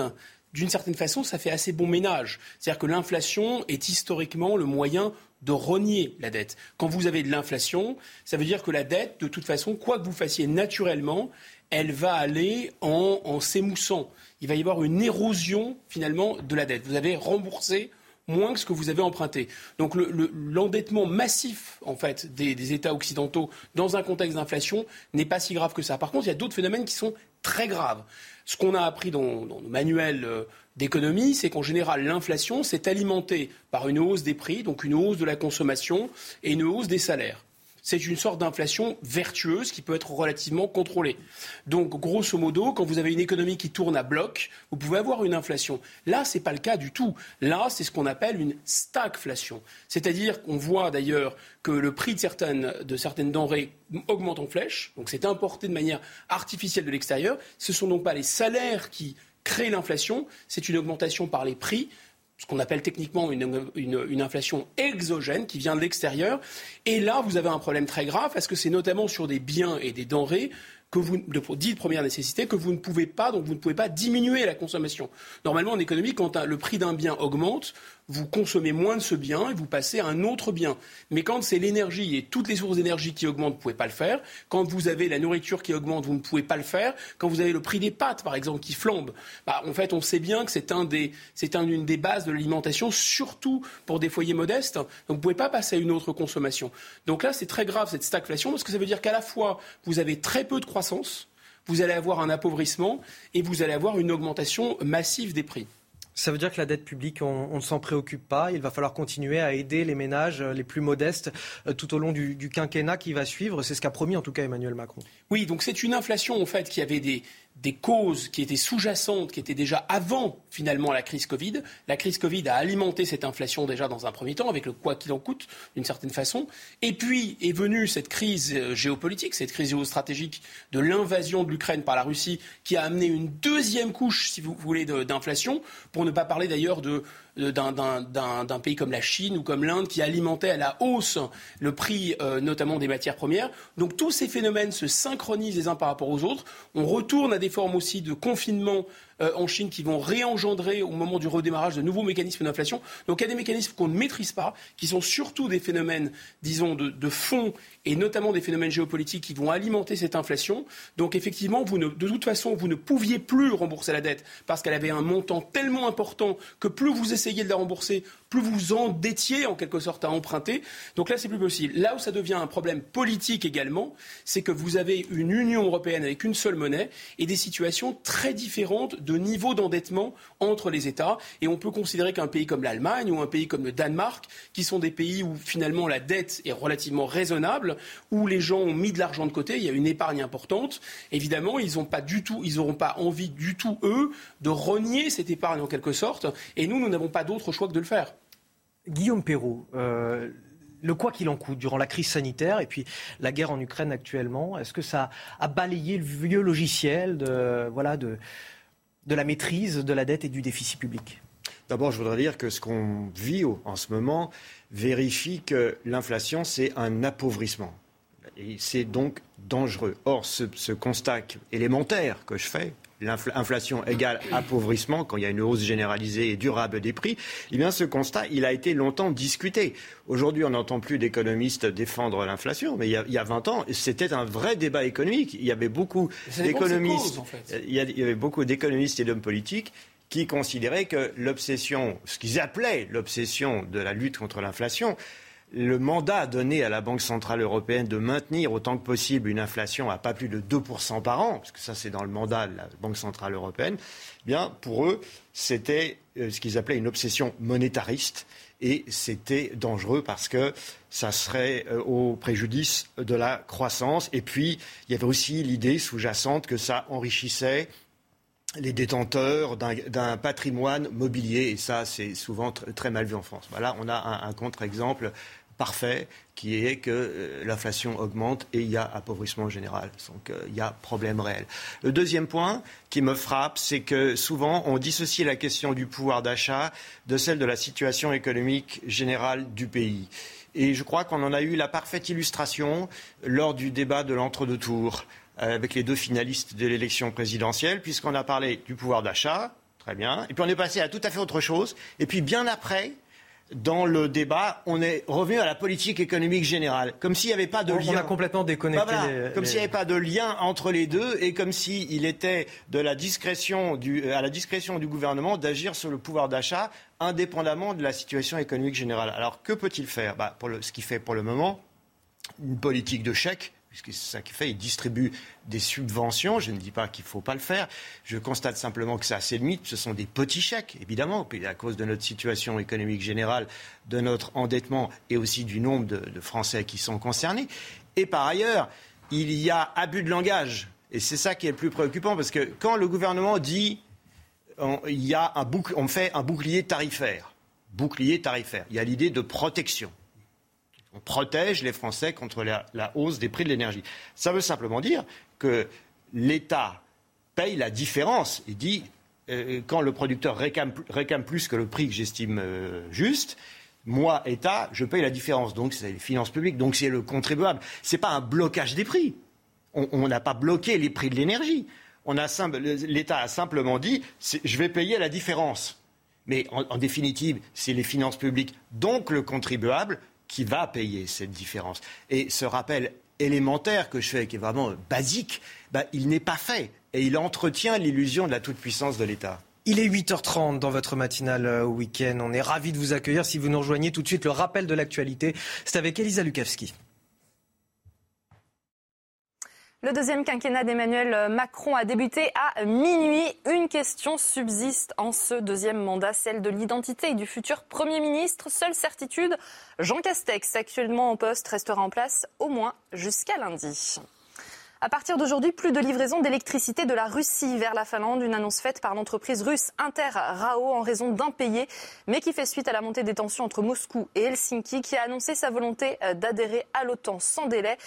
[SPEAKER 22] d'une certaine façon, ça fait assez bon ménage. C'est-à-dire que l'inflation est historiquement le moyen de renier la dette. Quand vous avez de l'inflation, ça veut dire que la dette, de toute façon, quoi que vous fassiez naturellement, elle va aller en, s'émoussant. Il va y avoir une érosion finalement de la dette. Vous avez remboursé moins que ce que vous avez emprunté. Donc l'endettement massif en fait des, États occidentaux dans un contexte d'inflation n'est pas si grave que ça. Par contre, il y a d'autres phénomènes qui sont très graves. Ce qu'on a appris dans, dans nos manuels euh, d'économie, c'est qu'en général, l'inflation s'est alimentée par une hausse des prix, donc une hausse de la consommation et une hausse des salaires. C'est une sorte d'inflation vertueuse qui peut être relativement contrôlée. Donc, grosso modo, quand vous avez une économie qui tourne à bloc, vous pouvez avoir une inflation. Là, ce n'est pas le cas du tout. Là, c'est ce qu'on appelle une stagflation. C'est-à-dire qu'on voit d'ailleurs que le prix de certaines, de certaines denrées augmente en flèche. Donc, c'est importé de manière artificielle de l'extérieur. Ce ne sont donc pas les salaires qui créer l'inflation, c'est une augmentation par les prix ce qu'on appelle techniquement une, inflation exogène qui vient de l'extérieur. Et là, vous avez un problème très grave parce que c'est notamment sur des biens et des denrées que vous, de, dit de première nécessité que vous ne pouvez pas, donc vous ne pouvez pas diminuer la consommation. Normalement, en économie, quand le prix d'un bien augmente, vous consommez moins de ce bien et vous passez à un autre bien. Mais quand c'est l'énergie et toutes les sources d'énergie qui augmentent, vous ne pouvez pas le faire. Quand vous avez la nourriture qui augmente, vous ne pouvez pas le faire. Quand vous avez le prix des pâtes, par exemple, qui flambe, bah, en fait, on sait bien que c'est une des bases de l'alimentation, surtout pour des foyers modestes. Donc, vous ne pouvez pas passer à une autre consommation. Donc là, c'est très grave cette stagflation parce que ça veut dire qu'à la fois, vous avez très peu de croissance, vous allez avoir un appauvrissement et vous allez avoir une augmentation massive des prix.
[SPEAKER 1] Ça veut dire que la dette publique, on, ne s'en préoccupe pas. Il va falloir continuer à aider les ménages euh, les plus modestes euh, tout au long du, du quinquennat qui va suivre. C'est ce qu'a promis en tout cas Emmanuel Macron.
[SPEAKER 22] Oui, donc c'est une inflation en fait qui avait des, des causes qui étaient sous-jacentes, qui étaient déjà avant finalement la crise Covid. La crise Covid a alimenté cette inflation déjà dans un premier temps, avec le quoi qu'il en coûte, d'une certaine façon. Et puis est venue cette crise euh, géopolitique, cette crise géostratégique de l'invasion de l'Ukraine par la Russie, qui a amené une deuxième couche, si vous voulez, d'inflation, pour ne pas parler d'ailleurs de d'un pays comme la Chine ou comme l'Inde qui alimentait à la hausse le prix euh, notamment des matières premières. Donc tous ces phénomènes se synchronisent les uns par rapport aux autres. On retourne à des formes aussi de confinement euh, en Chine qui vont réengendrer au moment du redémarrage de nouveaux mécanismes d'inflation. Donc il y a des mécanismes qu'on ne maîtrise pas, qui sont surtout des phénomènes, disons, de, fond et notamment des phénomènes géopolitiques qui vont alimenter cette inflation. Donc effectivement, de toute façon, vous ne pouviez plus rembourser la dette parce qu'elle avait un montant tellement important que plus vous essayez de la rembourser, plus vous endettiez en quelque sorte à emprunter. Donc là, c'est plus possible. Là où ça devient un problème politique également, c'est que vous avez une Union européenne avec une seule monnaie et des situations très différentes de niveau d'endettement entre les États. Et on peut considérer qu'un pays comme l'Allemagne ou un pays comme le Danemark, qui sont des pays où finalement la dette est relativement raisonnable, où les gens ont mis de l'argent de côté, il y a une épargne importante, évidemment, ils n'ont pas ils n'auront pas envie du tout, eux, de renier cette épargne en quelque sorte. Et nous, nous n'avons pas d'autre choix que de le faire.
[SPEAKER 1] Guillaume Perrault, euh, le quoi qu'il en coûte durant la crise sanitaire et puis la guerre en Ukraine actuellement, est-ce que ça a balayé le vieux logiciel de, voilà, de, de la maîtrise de la dette et du déficit public?
[SPEAKER 23] D'abord, je voudrais dire que ce qu'on vit en ce moment vérifie que l'inflation, c'est un appauvrissement. Et c'est donc dangereux. Or, ce, ce constat élémentaire que je fais, l'inflation égale appauvrissement, quand il y a une hausse généralisée et durable des prix, eh bien ce constat, il a été longtemps discuté. Aujourd'hui, on n'entend plus d'économistes défendre l'inflation, mais il y, a, il y, a, 20 ans, c'était un vrai débat économique. Il y avait beaucoup d'économistes, il y avait beaucoup d'économistes et d'hommes politiques qui considéraient que l'obsession, ce qu'ils appelaient l'obsession de la lutte contre l'inflation, le mandat donné à la Banque centrale européenne de maintenir autant que possible une inflation à pas plus de 2% par an, parce que ça c'est dans le mandat de la Banque centrale européenne, eh bien pour eux c'était euh, ce qu'ils appelaient une obsession monétariste et c'était dangereux parce que ça serait euh, au préjudice de la croissance et puis il y avait aussi l'idée sous-jacente que ça enrichissait les détenteurs d'un patrimoine mobilier, et ça, c'est souvent très mal vu en France. Voilà, on a un, un contre-exemple parfait qui est que euh, l'inflation augmente et il y a appauvrissement général. Donc euh, il y a problème réel. Le deuxième point qui me frappe, c'est que souvent on dissocie la question du pouvoir d'achat de celle de la situation économique générale du pays. Et je crois qu'on en a eu la parfaite illustration lors du débat de l'entre-deux tours euh, avec les deux finalistes de l'élection présidentielle, puisqu'on a parlé du pouvoir d'achat, très bien, et puis on est passé à tout à fait autre chose, et puis bien après, dans le débat, on est revenu à la politique économique générale, comme s'il n'y avait pas de lien.
[SPEAKER 1] On a complètement déconnecté.
[SPEAKER 23] comme s'il n'y avait pas de lien entre les deux et comme s'il était de la discrétion du, à la discrétion du gouvernement d'agir sur le pouvoir d'achat indépendamment de la situation économique générale. Alors que peut-il faire? Bah, pour le, Ce qu'il fait pour le moment, une politique de chèque puisque c'est ça qu'il fait. Il distribue des subventions. Je ne dis pas qu'il ne faut pas le faire. Je constate simplement que ça a ses limites. Ce sont des petits chèques, évidemment, à cause de notre situation économique générale, de notre endettement et aussi du nombre de, Français qui sont concernés. Et par ailleurs, il y a abus de langage. Et c'est ça qui est le plus préoccupant, parce que quand le gouvernement dit on fait un bouclier tarifaire, bouclier tarifaire, il y a l'idée de protection. On protège les Français contre la, hausse des prix de l'énergie. Ça veut simplement dire que l'État paye la différence. Il dit, euh, quand le producteur réclame, plus que le prix que j'estime euh, juste, moi, État, je paye la différence. Donc, c'est les finances publiques, donc c'est le contribuable. Ce n'est pas un blocage des prix. On n'a pas bloqué les prix de l'énergie. L'État a simplement dit je vais payer la différence. Mais en, définitive, c'est les finances publiques, donc le contribuable, qui va payer cette différence. Et ce rappel élémentaire que je fais, qui est vraiment basique, bah, il n'est pas fait. Et il entretient l'illusion de la toute-puissance de l'État.
[SPEAKER 1] Il est 8h30 dans votre matinale euh, week-end. On est ravis de vous accueillir. Si vous nous rejoignez tout de suite, le rappel de l'actualité, c'est avec Elisa Lukavski.
[SPEAKER 8] Le deuxième quinquennat d'Emmanuel Macron a débuté à minuit. Une question subsiste en ce deuxième mandat, celle de l'identité du futur Premier ministre. Seule certitude, Jean Castex, actuellement en poste, restera en place au moins jusqu'à lundi. À partir d'aujourd'hui, plus de livraison d'électricité de la Russie vers la Finlande, une annonce faite par l'entreprise russe Inter Rao en raison d'impayés, mais qui fait suite à la montée des tensions entre Moscou et Helsinki, qui a annoncé sa volonté euh, d'adhérer à l'OTAN sans délai.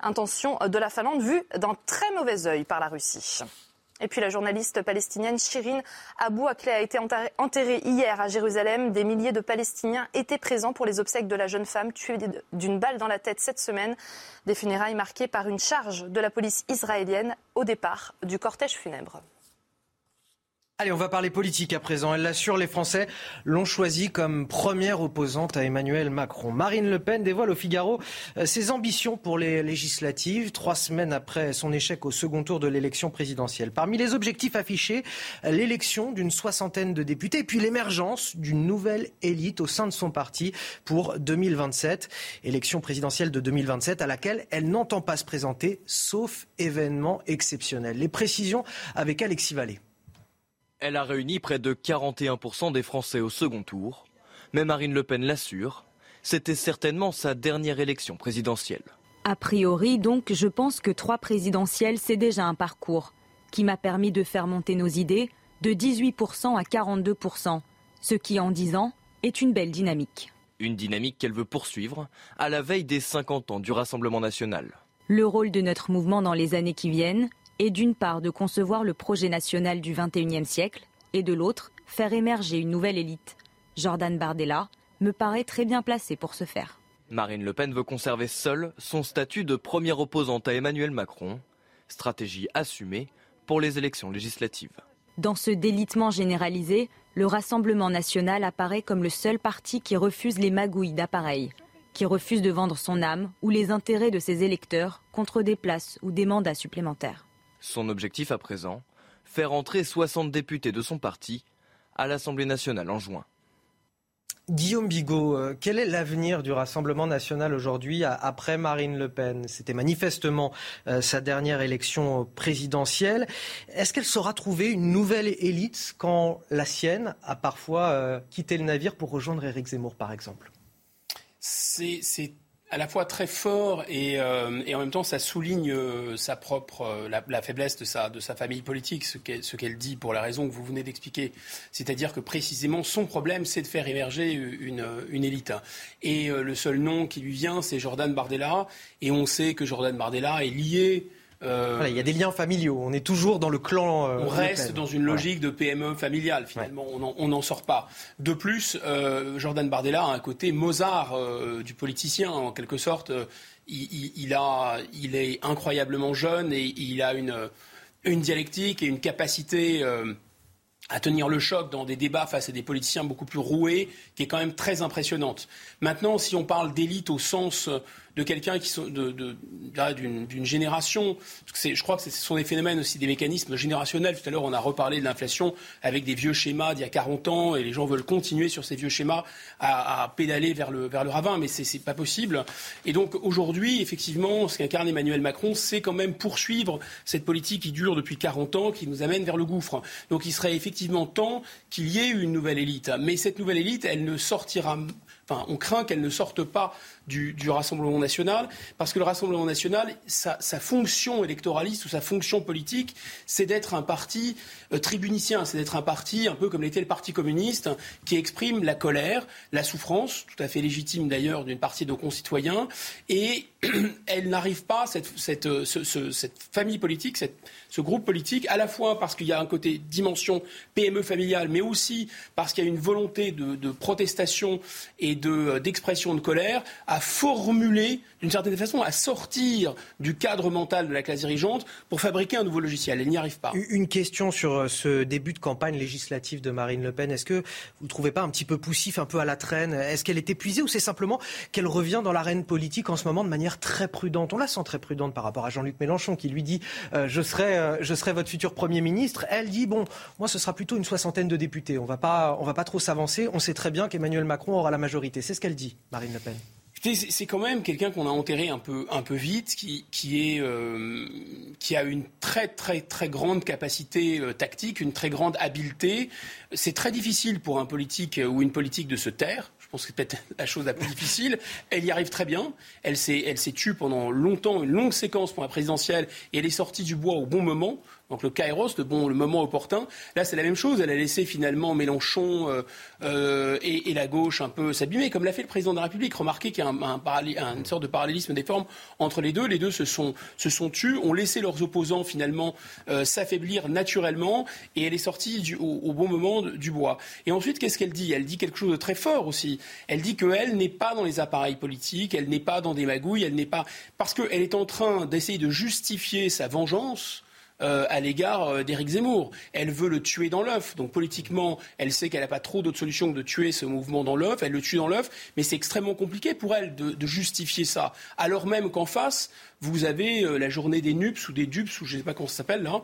[SPEAKER 8] Intention de la Finlande vue d'un très mauvais œil par la Russie. Et puis la journaliste palestinienne Shirin Abou Akleh a été enterrée hier à Jérusalem. Des milliers de Palestiniens étaient présents pour les obsèques de la jeune femme tuée d'une balle dans la tête cette semaine. Des funérailles marquées par une charge de la police israélienne au départ du cortège funèbre.
[SPEAKER 1] Allez, on va parler politique à présent. Elle l'assure, les Français l'ont choisi comme première opposante à Emmanuel Macron. Marine Le Pen dévoile au Figaro euh, ses ambitions pour les législatives, trois semaines après son échec au second tour de l'élection présidentielle. Parmi les objectifs affichés, l'élection d'une soixantaine de députés puis l'émergence d'une nouvelle élite au sein de son parti pour 2027. Élection présidentielle de 2027 à laquelle elle n'entend pas se présenter, sauf événement exceptionnel. Les précisions avec Alexis Vallée.
[SPEAKER 2] Elle a réuni près de 41% des Français au second tour. Mais Marine Le Pen l'assure, c'était certainement sa dernière élection présidentielle.
[SPEAKER 4] A priori, donc, je pense que trois présidentielles, c'est déjà un parcours qui m'a permis de faire monter nos idées de 18% à 42%, ce qui, en 10 ans, est une belle dynamique.
[SPEAKER 2] Une dynamique qu'elle veut poursuivre à la veille des 50 ans du Rassemblement national.
[SPEAKER 4] Le rôle de notre mouvement dans les années qui viennent, et d'une part de concevoir le projet national du XXIe siècle, et de l'autre, faire émerger une nouvelle élite. Jordan Bardella me paraît très bien placé pour ce faire.
[SPEAKER 2] Marine Le Pen veut conserver seule son statut de première opposante à Emmanuel Macron, stratégie assumée pour les élections législatives.
[SPEAKER 4] Dans ce délitement généralisé, le Rassemblement national apparaît comme le seul parti qui refuse les magouilles d'appareils, qui refuse de vendre son âme ou les intérêts de ses électeurs contre des places ou des mandats supplémentaires.
[SPEAKER 2] Son objectif à présent, faire entrer 60 députés de son parti à l'Assemblée nationale en juin.
[SPEAKER 1] Guillaume Bigot, euh, quel est l'avenir du Rassemblement national aujourd'hui après Marine Le Pen? C'était manifestement euh, sa dernière élection présidentielle. Est-ce qu'elle saura trouver une nouvelle élite quand la sienne a parfois euh, quitté le navire pour rejoindre Éric Zemmour, par exemple?
[SPEAKER 22] C'est à la fois très fort et, euh, en même temps ça souligne euh, sa propre euh, la, faiblesse de sa famille politique ce qu'elle dit pour la raison que vous venez d'expliquer. C'est-à-dire que précisément son problème c'est de faire émerger une élite. Et le seul nom qui lui vient c'est Jordan Bardella. Et on sait que Jordan Bardella est lié
[SPEAKER 1] euh, il y a des liens familiaux. On est toujours dans le clan.
[SPEAKER 22] Euh, on reste dans une logique de PME familiale. Finalement, on n'en sort pas. De plus, euh, Jordan Bardella a un côté Mozart du politicien, en quelque sorte. Il, a, il est incroyablement jeune et il a une, une dialectique et une capacité à tenir le choc dans des débats face à des politiciens beaucoup plus roués, qui est quand même très impressionnante. Maintenant, si on parle d'élite au sens de quelqu'un qui sont de, d'une, génération. je crois que ce sont des phénomènes aussi des mécanismes générationnels. Tout à l'heure, on a reparlé de l'inflation avec des vieux schémas d'il y a 40 ans et les gens veulent continuer sur ces vieux schémas à, pédaler vers le, vers le ravin, mais c'est, c'est pas possible. Et donc aujourd'hui, effectivement, ce qu'incarne Emmanuel Macron, c'est quand même poursuivre cette politique qui dure depuis 40 ans, qui nous amène vers le gouffre. Donc il serait effectivement temps qu'il y ait une nouvelle élite. Mais cette nouvelle élite, elle ne sortira Enfin, on craint qu'elle ne sorte pas du, Rassemblement national, parce que le Rassemblement national, sa, fonction électoraliste ou sa fonction politique, c'est d'être un parti euh, tribunicien, c'est d'être un parti un peu comme l'était le Parti communiste, qui exprime la colère, la souffrance, tout à fait légitime d'ailleurs d'une partie de nos concitoyens, et elle n'arrive pas, cette, cette, euh, cette famille politique, cette, ce groupe politique, à la fois parce qu'il y a un côté dimension PME familiale, mais aussi parce qu'il y a une volonté de, de protestation et d'expression de, colère à formuler, d'une certaine façon, à sortir du cadre mental de la classe dirigeante pour fabriquer un nouveau logiciel. Elle n'y arrive pas.
[SPEAKER 1] Une question sur euh, ce début de campagne législative de Marine Le Pen. Est-ce que vous ne trouvez pas un petit peu poussif, un peu à la traîne? Est-ce qu'elle est épuisée ou c'est simplement qu'elle revient dans l'arène politique en ce moment de manière très prudente? On la sent très prudente par rapport à Jean-Luc Mélenchon qui lui dit euh, je, euh, je serai votre futur Premier ministre. Elle dit bon, moi ce sera plutôt une soixantaine de députés. On ne va pas trop s'avancer. On sait très bien qu'Emmanuel Macron aura la majorité. C'est ce qu'elle dit, Marine Le Pen.
[SPEAKER 22] C'est quand même quelqu'un qu'on a enterré un peu, un peu vite, qui, qui, euh, a une très très très grande capacité euh, tactique, une très grande habileté. C'est très difficile pour un politique ou une politique de se taire. Je pense que c'est peut-être la chose la plus difficile. Elle y arrive très bien. Elle s'est tue pendant longtemps, une longue séquence pour la présidentielle, et elle est sortie du bois au bon moment. Donc le Kairos, le, bon, le moment opportun. Là, c'est la même chose. Elle a laissé finalement Mélenchon euh, euh, et, la gauche un peu s'abîmer, comme l'a fait le président de la République. Remarquez qu'il y a un, une sorte de parallélisme des formes entre les deux. Les deux se sont, se sont tus, ont laissé leurs opposants finalement euh, s'affaiblir naturellement, et elle est sortie du, au, bon moment du bois. Et ensuite, qu'est-ce qu'elle dit? Elle dit quelque chose de très fort aussi. Elle dit qu'elle n'est pas dans les appareils politiques, elle n'est pas dans des magouilles, elle n'est pas parce qu'elle est en train d'essayer de justifier sa vengeance euh, à l'égard euh, d'Éric Zemmour. Elle veut le tuer dans l'œuf. Donc politiquement, elle sait qu'elle n'a pas trop d'autres solutions que de tuer ce mouvement dans l'œuf. Elle le tue dans l'œuf, mais c'est extrêmement compliqué pour elle de, justifier ça. Alors même qu'en face, vous avez euh, la journée des NUPS ou des DUPS, ou je ne sais pas comment ça s'appelle là.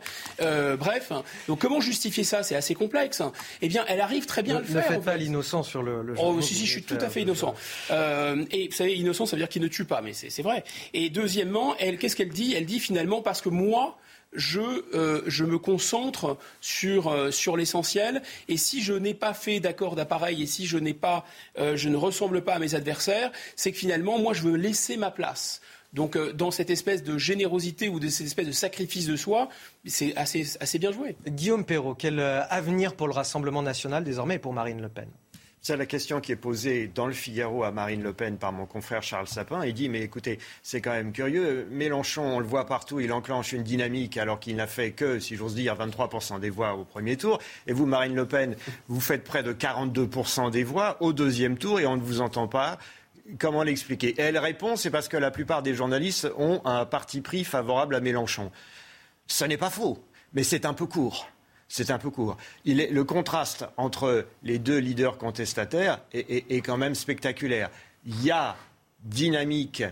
[SPEAKER 22] bref, donc comment justifier ça? C'est assez complexe. Eh bien, elle arrive très bien à le faire.
[SPEAKER 1] Ne faites pas l'innocent sur le, le
[SPEAKER 22] Oh, si, si, je suis tout à fait innocent. et vous savez, innocent, ça veut dire qu'il ne tue pas, mais c'est vrai. Et deuxièmement, elle, qu'est-ce qu'elle dit? Elle dit finalement, parce que moi, euh, je, me concentre sur, euh, sur l'essentiel. Et si je n'ai pas fait d'accord d'appareil et si je, n'ai pas, euh, je ne ressemble pas à mes adversaires, c'est que finalement, moi, je veux laisser ma place. Donc, dans cette espèce de générosité ou de cette espèce de sacrifice de soi, c'est assez, assez bien joué.
[SPEAKER 1] Guillaume Perrault, quel avenir pour le Rassemblement national désormais et pour Marine Le Pen?
[SPEAKER 23] C'est la question qui est posée dans le Figaro à Marine Le Pen par mon confrère Charles Sapin. Il dit Mais écoutez, c'est quand même curieux. Mélenchon, on le voit partout, il enclenche une dynamique alors qu'il n'a fait que, si j'ose dire, 23% des voix au premier tour. Et vous, Marine Le Pen, vous faites près de 42% des voix au deuxième tour et on ne vous entend pas. Comment l'expliquer? Elle répond C'est parce que la plupart des journalistes ont un parti pris favorable à Mélenchon. Ce n'est pas faux, mais c'est un peu court c'est un peu court. le contraste entre les deux leaders contestataires est, quand même spectaculaire. Il y a dynamique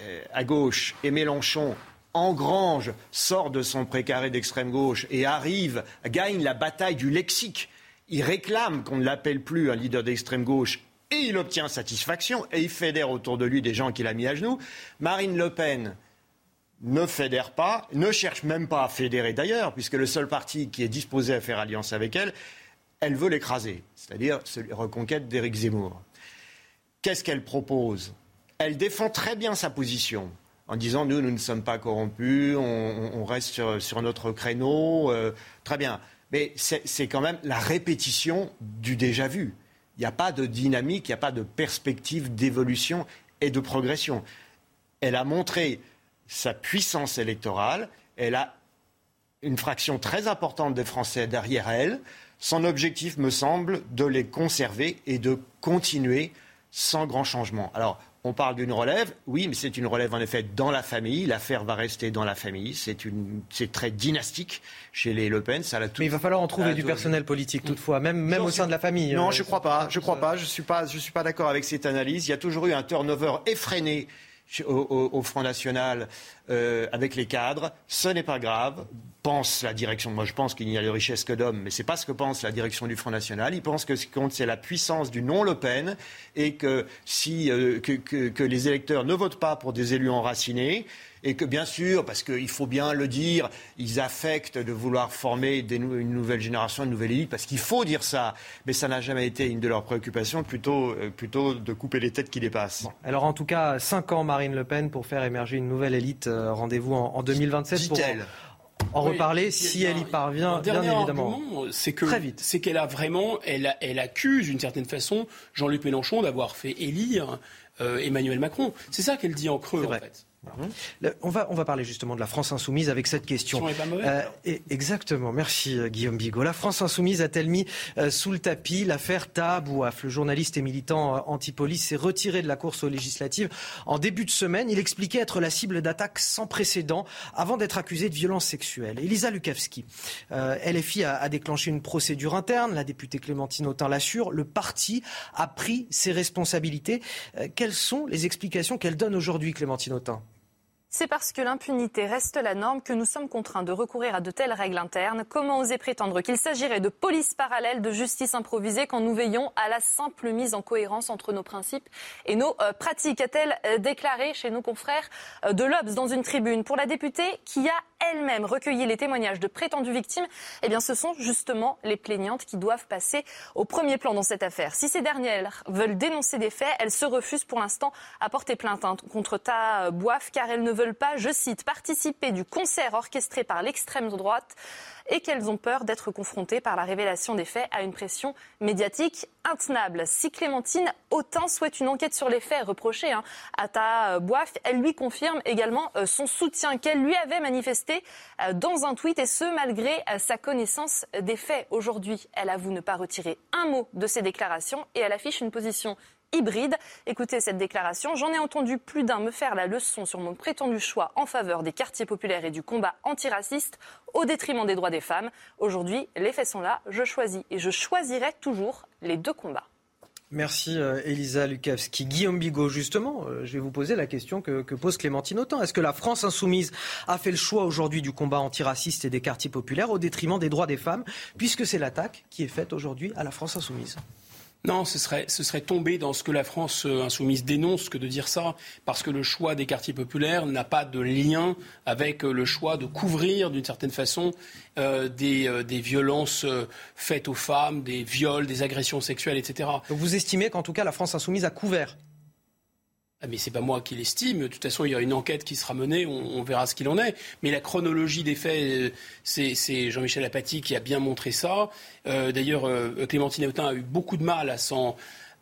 [SPEAKER 23] euh, à gauche et Mélenchon engrange, sort de son précaré d'extrême gauche et arrive, gagne la bataille du lexique. Il réclame qu'on ne l'appelle plus un leader d'extrême gauche et il obtient satisfaction et il fédère autour de lui des gens qu'il a mis à genoux. Marine Le Pen ne fédère pas, ne cherche même pas à fédérer d'ailleurs, puisque le seul parti qui est disposé à faire alliance avec elle, elle veut l'écraser, c'est-à-dire reconquête d'Éric Zemmour. Qu'est-ce qu'elle propose? Elle défend très bien sa position en disant nous, nous ne sommes pas corrompus, on, reste sur, notre créneau, euh, très bien. Mais c'est quand même la répétition du déjà vu. Il n'y a pas de dynamique, il n'y a pas de perspective d'évolution et de progression. Elle a montré sa puissance électorale. Elle a une fraction très importante des Français derrière elle. Son objectif, me semble, de les conserver et de continuer sans grand changement. Alors, on parle d'une relève, oui, mais c'est une relève en effet dans la famille. L'affaire va rester dans la famille. C'est, une, c'est très dynastique chez les Le Pen. Ça
[SPEAKER 1] mais il va falloir en trouver du personnel politique toutefois, même, même au sein de la famille.
[SPEAKER 23] Non, je ne crois pas. Je crois pas. Je suis pas. Je suis pas d'accord avec cette analyse. Il y a toujours eu un turnover effréné au, Front National euh, avec les cadres. Ce n'est pas grave. Pense la direction. Moi, je pense qu'il n'y a de richesse que d'hommes, mais ce n'est pas ce que pense la direction du Front National. Ils pensent que ce qui compte, c'est la puissance du non-Le Pen et que si euh, que, les électeurs ne votent pas pour des élus enracinés, et que bien sûr, parce qu'il faut bien le dire, ils affectent de vouloir former une nouvelle génération, une nouvelle élite, parce qu'il faut dire ça, mais ça n'a jamais été une de leurs préoccupations, plutôt, euh, plutôt de couper les têtes qui dépassent.
[SPEAKER 1] alors en tout cas, cinq ans Marine Le Pen pour faire émerger une nouvelle élite. Euh, rendez-vous en, 2027 pour en, reparler si elle y parvient, bien évidemment.
[SPEAKER 22] C'est que c'est qu'elle a vraiment, elle, elle accuse d'une certaine façon Jean-Luc Mélenchon d'avoir fait élire euh, Emmanuel Macron. C'est ça qu'elle dit en creux en fait.
[SPEAKER 1] On, va, on va parler justement de la France insoumise avec cette question.
[SPEAKER 22] Euh,
[SPEAKER 1] exactement, merci euh, Guillaume Bigot. La France insoumise a-t-elle mis euh, sous le tapis l'affaire Tahabouaf Le journaliste et militant anti-police s'est retiré de la course aux législatives en début de semaine. Il expliquait être la cible d'attaques sans précédent avant d'être accusé de violences sexuelles. Elisa Lukavski, LFI a, a, déclenché une procédure interne. La députée Clémentine Autain l'assure. Le parti a pris ses responsabilités. quelles sont les explications qu'elle donne aujourd'hui, Clémentine Autain?
[SPEAKER 8] C'est parce que l'impunité reste la norme que nous sommes contraints de recourir à de telles règles internes. Comment oser prétendre qu'il s'agirait de police parallèle, de justice improvisée quand nous veillons à la simple mise en cohérence entre nos principes et nos euh, pratiques a-t-elle euh, déclaré chez nos confrères euh, de l'Obs dans une tribune pour la députée qui a elle-même recueilli les témoignages de prétendues victimes Eh bien, ce sont justement les plaignantes qui doivent passer au premier plan dans cette affaire. Si ces dernières veulent dénoncer des faits, elles se refusent pour l'instant à porter plainte hein, contre Ta Boif car elles ne veulent pas, je cite, participer du concert orchestré par l'extrême droite et qu'elles ont peur d'être confrontées par la révélation des faits à une pression médiatique intenable. Si Clémentine Autain souhaite une enquête sur les faits reprochés hein, à Ta Boif, elle lui confirme également euh, son soutien qu'elle lui avait manifesté euh, dans un tweet et ce malgré euh, sa connaissance des faits. Aujourd'hui, elle avoue ne pas retirer un mot de ses déclarations et elle affiche une position hybride. Écoutez cette déclaration. J'en ai entendu plus d'un me faire la leçon sur mon prétendu choix en faveur des quartiers populaires et du combat antiraciste au détriment des droits des femmes. Aujourd'hui, les faits sont là. Je choisis et je choisirai toujours les deux combats.
[SPEAKER 1] Merci euh, Elisa Lukavski. Guillaume Bigot, justement, euh, je vais vous poser la question que, que pose Clémentine Autant. Est-ce que la France insoumise a fait le choix aujourd'hui du combat antiraciste et des quartiers populaires au détriment des droits des femmes, puisque c'est l'attaque qui est faite aujourd'hui à la France insoumise?
[SPEAKER 22] Non, ce serait, ce serait tomber dans ce que la France euh, insoumise dénonce que de dire ça, parce que le choix des quartiers populaires n'a pas de lien avec euh, le choix de couvrir d'une certaine façon euh, des, violences faites aux femmes, des viols, des agressions sexuelles, etc.
[SPEAKER 1] Vous estimez qu'en tout cas la France insoumise a couvert
[SPEAKER 22] mais c'est pas moi qui l'estime. De toute façon, il y a une enquête qui sera menée, on, verra ce qu'il en est. Mais la chronologie des faits, euh, c'est Jean-Michel Apathy qui a bien montré ça. Euh, d'ailleurs, euh, Clémentine Autain a eu beaucoup de mal à s'en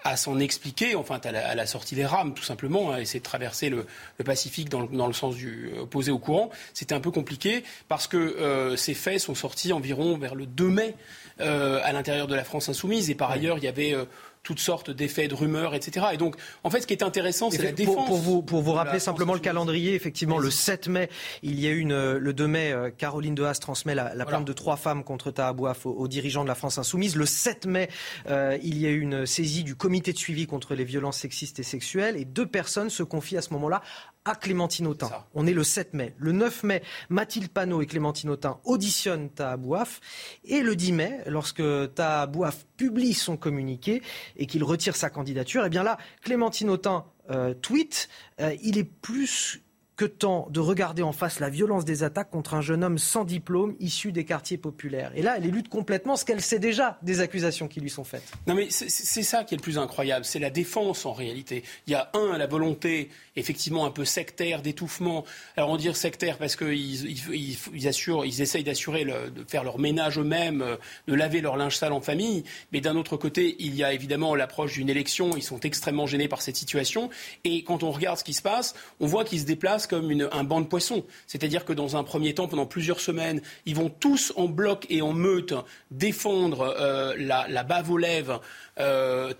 [SPEAKER 22] à s'en expliquer. Enfin, elle a, sorti les rames, tout simplement, à essayer de traverser le, Pacifique dans le, sens du opposé au courant. C'était un peu compliqué parce que ces faits sont sortis environ vers le 2 mai à l'intérieur de la France insoumise. Et par ailleurs, il y avait toutes sortes d'effets, de rumeurs, etc. Et donc, en fait, ce qui est intéressant, c'est la défense.
[SPEAKER 1] Pour, vous, pour vous rappeler simplement le calendrier, effectivement, le 7 mai, il y a eu une, le 2 mai, euh, Caroline Haas transmet la, plainte de trois femmes contre Tahabouaf aux, aux, dirigeants de la France insoumise. Le 7 mai, euh, il y a eu une saisie du comité de suivi contre les violences sexistes et sexuelles et deux personnes se confient à ce moment-là à Clémentine Autain. On est le 7 mai. Le 9 mai, Mathilde Panot et Clémentine Autain auditionnent Tahabouaf. Et le 10 mai, lorsque Tahabouaf publie son communiqué et qu'il retire sa candidature, eh bien là, Clémentine Autain euh, tweet euh, Il est plus que temps de regarder en face la violence des attaques contre un jeune homme sans diplôme issu des quartiers populaires. Et là, elle élude complètement ce qu'elle sait déjà des accusations qui lui sont faites.
[SPEAKER 22] Non, mais c'est ça qui est le plus incroyable, c'est la défense en réalité. Il y a un, la volonté effectivement un peu sectaire d'étouffement. Alors on dit sectaire parce qu'ils ils, ils, assurent, ils essayent d'assurer de faire leur ménage eux-mêmes, euh, de laver leur linge sale en famille. Mais d'un autre côté, il y a évidemment l'approche d'une élection. Ils sont extrêmement gênés par cette situation. Et quand on regarde ce qui se passe, on voit qu'ils se déplacent comme un banc de poissons. C'est-à-dire que dans un premier temps, pendant plusieurs semaines, ils vont tous en bloc et en meute défendre euh, la, la, bave aux lèvres, euh,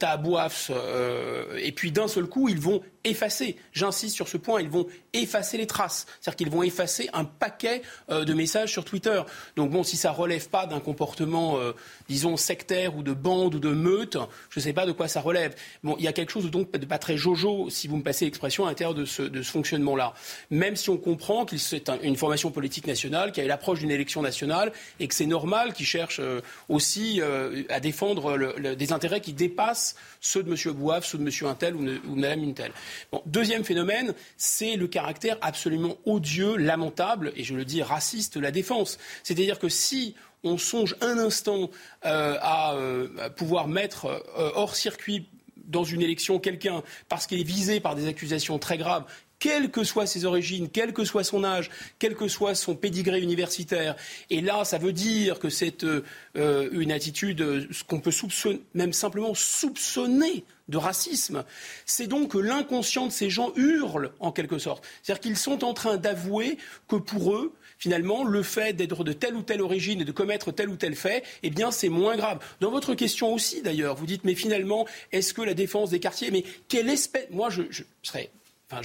[SPEAKER 22] euh, et puis d'un seul coup, ils vont effacer, j'insiste sur ce point, ils vont effacer les traces. C'est-à-dire qu'ils vont effacer un paquet euh, de messages sur Twitter. Donc bon, si ça relève pas d'un comportement, euh, disons, sectaire ou de bande ou de meute, je ne sais pas de quoi ça relève. Bon, il y a quelque chose donc pas très jojo, si vous me passez l'expression, à l'intérieur de ce, fonctionnement-là. Même si on comprend qu'il c'est une formation politique nationale, qu'il y a l'approche d'une élection nationale et que c'est normal qu'ils cherchent aussi à défendre des intérêts qui dépassent ceux de M. Bouaf, ceux de M. Intel ou, ou Mme Intel. Deuxième phénomène, c'est le caractère absolument odieux, lamentable, et je le dis raciste, de la défense. C'est-à-dire que si on songe un instant euh, à, euh, pouvoir mettre euh, hors circuit dans une élection quelqu'un parce qu'il est visé par des accusations très graves quelles que soient ses origines, quel que soit son âge, quel que soit son pédigré universitaire. Et là, ça veut dire que c'est euh, une attitude, ce qu'on peut soupçonner, même simplement soupçonner de racisme. C'est donc que l'inconscient de ces gens hurle, en quelque sorte. C'est-à-dire qu'ils sont en train d'avouer que pour eux, finalement, le fait d'être de telle ou telle origine et de commettre tel ou tel fait, eh bien, c'est moins grave. Dans votre question aussi, d'ailleurs, vous dites, mais finalement, est-ce que la défense des quartiers, mais quelle espèce, moi, je serais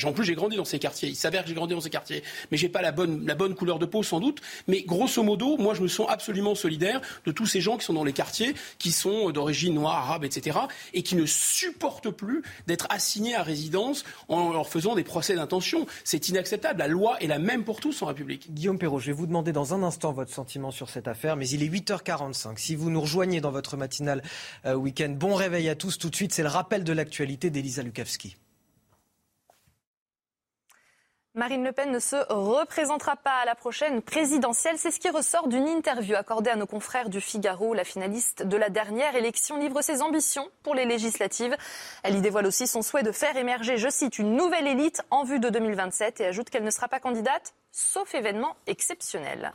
[SPEAKER 22] en plus, j'ai grandi dans ces quartiers. Il s'avère que j'ai grandi dans ces quartiers. Mais j'ai pas la bonne, la bonne couleur de peau, sans doute. Mais grosso modo, moi, je me sens absolument solidaire de tous ces gens qui sont dans les quartiers, qui sont d'origine noire, arabe, etc. et qui ne supportent plus d'être assignés à résidence en leur faisant des procès d'intention. C'est inacceptable. La loi est la même pour tous en République.
[SPEAKER 1] Guillaume Perrault, je vais vous demander dans un instant votre sentiment sur cette affaire. Mais il est 8h45. Si vous nous rejoignez dans votre matinale euh, week-end, bon réveil à tous. Tout de suite, c'est le rappel de l'actualité d'Elisa Lukavski.
[SPEAKER 8] Marine Le Pen ne se représentera pas à la prochaine présidentielle. C'est ce qui ressort d'une interview accordée à nos confrères du Figaro. La finaliste de la dernière élection livre ses ambitions pour les législatives. Elle y dévoile aussi son souhait de faire émerger, je cite, une nouvelle élite en vue de 2027 et ajoute qu'elle ne sera pas candidate sauf événement exceptionnel.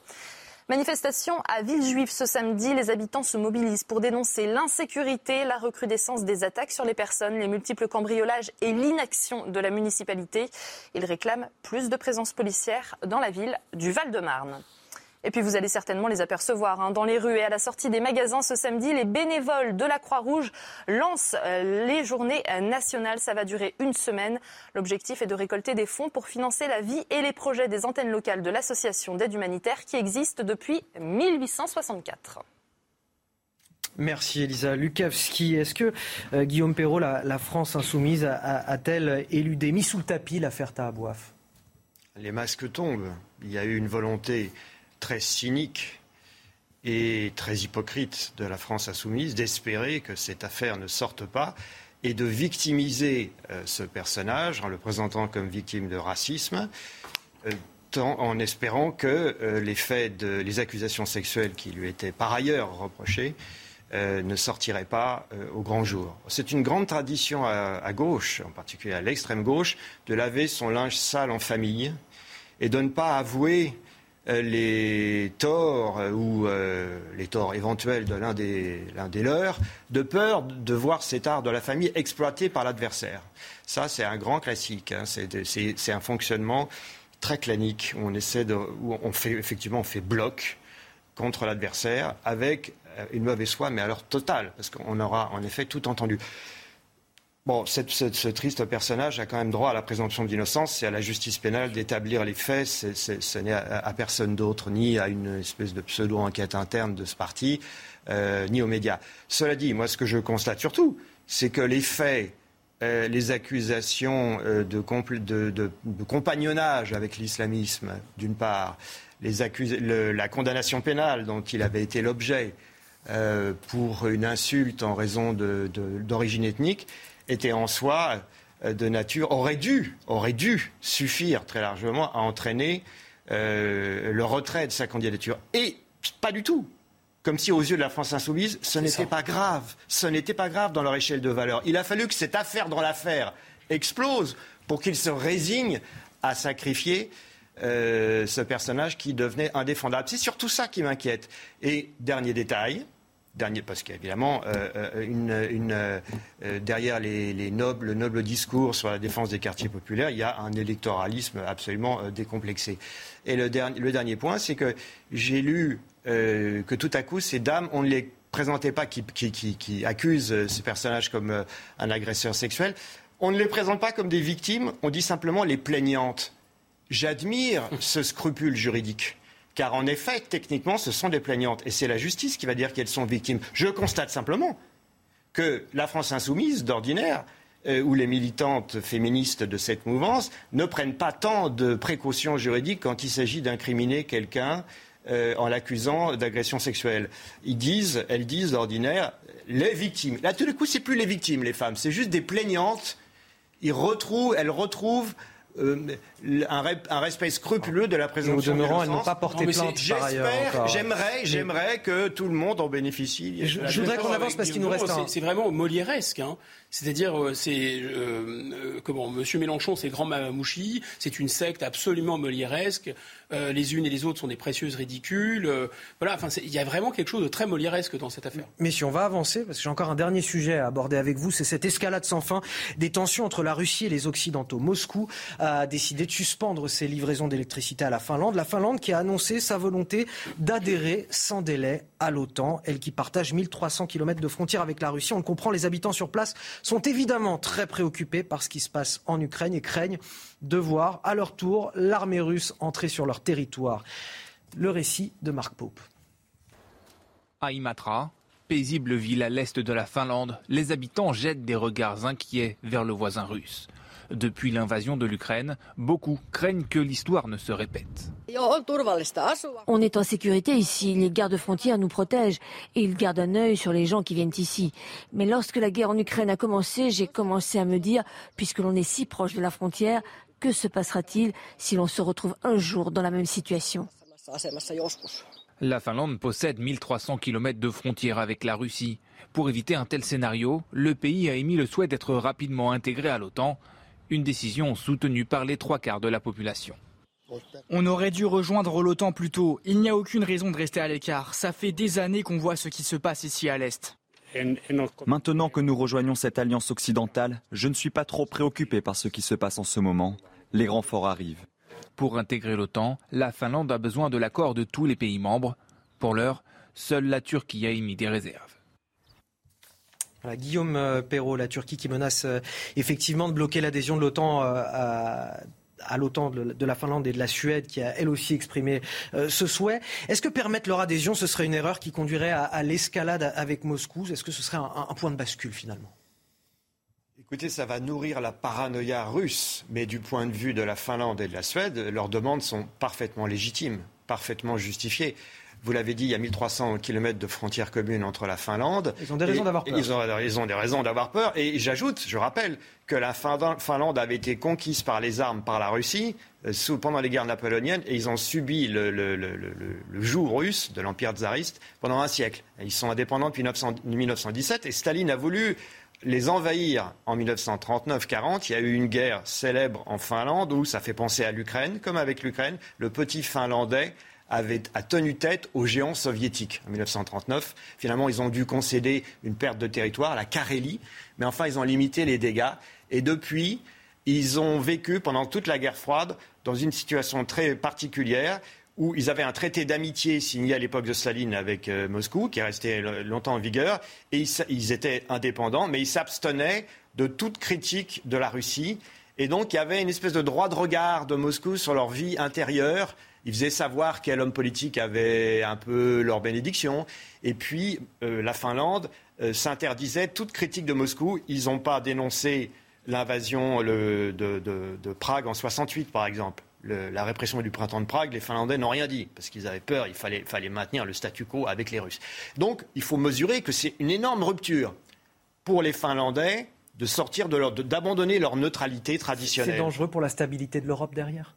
[SPEAKER 8] Manifestation à Villejuif ce samedi. Les habitants se mobilisent pour dénoncer l'insécurité, la recrudescence des attaques sur les personnes, les multiples cambriolages et l'inaction de la municipalité. Ils réclament plus de présence policière dans la ville du Val-de-Marne. Et puis vous allez certainement les apercevoir hein. dans les rues et à la sortie des magasins ce samedi. Les bénévoles de la Croix-Rouge lancent euh, les journées euh, nationales. Ça va durer une semaine. L'objectif est de récolter des fonds pour financer la vie et les projets des antennes locales de l'association d'aide humanitaire qui existe depuis 1864.
[SPEAKER 1] Merci Elisa. Lukavski, est-ce que euh, Guillaume Perrault, la, France insoumise, a-t-elle éludé, mis sous le tapis l'affaire Tahabouaf?
[SPEAKER 23] Les masques tombent. Il y a eu une volonté très cynique et très hypocrite de la France insoumise d'espérer que cette affaire ne sorte pas et de victimiser euh, ce personnage en le présentant comme victime de racisme, euh, en espérant que euh, les faits, les accusations sexuelles qui lui étaient par ailleurs reprochées ne sortiraient pas au grand jour. C'est une grande tradition à, gauche, en particulier à l'extrême gauche, de laver son linge sale en famille et de ne pas avouer les torts euh, ou euh, les torts éventuels de l'un des, des, leurs, de peur de voir cet art de la famille exploité par l'adversaire. Ça, c'est un grand classique. Hein. C'est un fonctionnement très clanique on essaie de, on fait effectivement on fait bloc contre l'adversaire avec une mauvaise foi, mais alors totale, parce qu'on aura en effet tout entendu. Bon, ce, triste personnage a quand même droit à la présomption d'innocence. C'est à la justice pénale d'établir les faits. ce n'est à, personne d'autre, ni à une espèce de pseudo-enquête interne de ce parti, euh, ni aux médias. Cela dit, moi, ce que je constate surtout, c'est que les faits, euh, les accusations euh, de, compagnonnage avec l'islamisme, d'une part, la condamnation pénale dont il avait été l'objet pour une insulte en raison d'origine ethnique, était en soi euh, de nature, aurait dû, aurait dû suffire très largement à entraîner euh, le retrait de sa candidature. Et pas du tout. Comme si aux yeux de la France insoumise, ce n'était pas grave. Ce n'était pas grave dans leur échelle de valeur. Il a fallu que cette affaire dans l'affaire explose pour qu'ils se résignent à sacrifier euh, ce personnage qui devenait indéfendable. C'est surtout ça qui m'inquiète. Et dernier détail, Parce qu'évidemment, euh, euh, euh, derrière les, nobles, le noble discours sur la défense des quartiers populaires, il y a un électoralisme absolument décomplexé. Et le, dernier point, c'est que j'ai lu que tout à coup, ces dames, on ne les présentait pas, qui, qui, qui accusent ces personnages comme un agresseur sexuel, on ne les présente pas comme des victimes, on dit simplement les plaignantes. J'admire ce scrupule juridique. Car en effet, techniquement, ce sont des plaignantes. Et c'est la justice qui va dire qu'elles sont victimes. Je constate simplement que la France insoumise, d'ordinaire, euh, ou les militantes féministes de cette mouvance, ne prennent pas tant de précautions juridiques quand il s'agit d'incriminer quelqu'un euh, en l'accusant d'agression sexuelle. Ils disent, elles disent d'ordinaire, les victimes. Là, tout d'un coup, c'est plus les victimes, les femmes, c'est juste des plaignantes. Elles retrouvent un, respect scrupuleux de la présomption
[SPEAKER 1] demeurant, elles n'ont pas porté plainte par ailleurs.
[SPEAKER 23] J'aimerais, j'aimerais que tout le monde en bénéficie.
[SPEAKER 1] Je, voudrais qu'on avance parce qu'il nous reste un.
[SPEAKER 22] C'est vraiment molièresque. Hein. C'est-à-dire, euh, c'est euh, euh, comment Monsieur Mélenchon, c'est grand mamouchi. C'est une secte absolument molièresque. les unes et les autres sont des précieuses ridicules. voilà. Enfin, il y a vraiment quelque chose de très molièresque dans cette affaire.
[SPEAKER 1] Mais si on va avancer, parce que j'ai encore un dernier sujet à aborder avec vous, c'est cette escalade sans fin des tensions entre la Russie et les Occidentaux. Moscou a décidé de suspendre ses livraisons d'électricité à la Finlande. La Finlande qui a annoncé sa volonté d'adhérer sans délai à l'OTAN, elle qui partage 1300 km de frontières avec la Russie. On le comprend, les habitants sur place sont évidemment très préoccupés par ce qui se passe en Ukraine et craignent de voir à leur tour l'armée russe entrer sur leur territoire. Le récit de Marc Pope.
[SPEAKER 10] À Imatra, paisible ville à l'est de la Finlande, les habitants jettent des regards inquiets vers le voisin russe. Depuis l'invasion de l'Ukraine, beaucoup craignent que l'histoire ne se répète.
[SPEAKER 24] On est en sécurité ici, les gardes-frontières nous protègent et ils gardent un œil sur les gens qui viennent ici. Mais lorsque la guerre en Ukraine a commencé, j'ai commencé à me dire, puisque l'on est si proche de la frontière, que se passera-t-il si l'on se retrouve un jour dans la même situation?
[SPEAKER 10] La Finlande possède 1300 km de frontières avec la Russie. Pour éviter un tel scénario, le pays a émis le souhait d'être rapidement intégré à l'OTAN, une décision soutenue par les trois quarts de la population.
[SPEAKER 12] On aurait dû rejoindre l'OTAN plus tôt. Il n'y a aucune raison de rester à l'écart. Ça fait des années qu'on voit ce qui se passe ici à l'Est.
[SPEAKER 25] Maintenant que nous rejoignons cette alliance occidentale, je ne suis pas trop préoccupé par ce qui se passe en ce moment. Les renforts arrivent.
[SPEAKER 10] Pour intégrer l'OTAN, la Finlande a besoin de l'accord de tous les pays membres. Pour l'heure, seule la Turquie a émis des réserves.
[SPEAKER 1] Guillaume euh, Perrault, la Turquie qui menace euh, effectivement de bloquer l'adhésion de l'OTAN euh, à, l'OTAN de la Finlande et de la Suède, qui a elle aussi exprimé ce souhait. Est-ce que permettre leur adhésion, ce serait une erreur qui conduirait à, l'escalade avec Moscou? Est-ce que ce serait un, point de bascule finalement?
[SPEAKER 23] Écoutez, ça va nourrir la paranoïa russe, mais du point de vue de la Finlande et de la Suède, leurs demandes sont parfaitement légitimes, parfaitement justifiées. Vous l'avez dit, il y a 1300 km de frontières communes entre la Finlande.
[SPEAKER 1] Ils ont des raisons d'avoir peur.
[SPEAKER 23] Ils ont, des raisons d'avoir peur. Et j'ajoute, je rappelle, que la Finlande avait été conquise par les armes par la Russie euh, pendant les guerres napoléoniennes et ils ont subi le, joug russe de l'Empire tsariste pendant un siècle. Ils sont indépendants depuis 1917 et Staline a voulu les envahir en 1939-40. Il y a eu une guerre célèbre en Finlande où ça fait penser à l'Ukraine, comme avec l'Ukraine. Le petit Finlandais avait, a tenu tête aux géants soviétiques en 1939. Finalement, ils ont dû concéder une perte de territoire, la Carélie, mais enfin, ils ont limité les dégâts. Et depuis, ils ont vécu pendant toute la guerre froide dans une situation très particulière où ils avaient un traité d'amitié signé à l'époque de Staline avec euh, Moscou, qui est resté longtemps en vigueur, et ils, ils étaient indépendants, mais ils s'abstenaient de toute critique de la Russie. Et donc, il y avait une espèce de droit de regard de Moscou sur leur vie intérieure ils faisaient savoir quel homme politique avait un peu leur bénédiction. Et puis, euh, la Finlande euh, s'interdisait toute critique de Moscou. Ils n'ont pas dénoncé l'invasion de, Prague en 68, par exemple. la répression du printemps de Prague, les Finlandais n'ont rien dit, parce qu'ils avaient peur, il fallait, fallait maintenir le statu quo avec les Russes. Donc, il faut mesurer que c'est une énorme rupture pour les Finlandais de sortir de leur, d'abandonner leur neutralité traditionnelle.
[SPEAKER 1] C'est dangereux pour la stabilité de l'Europe derrière?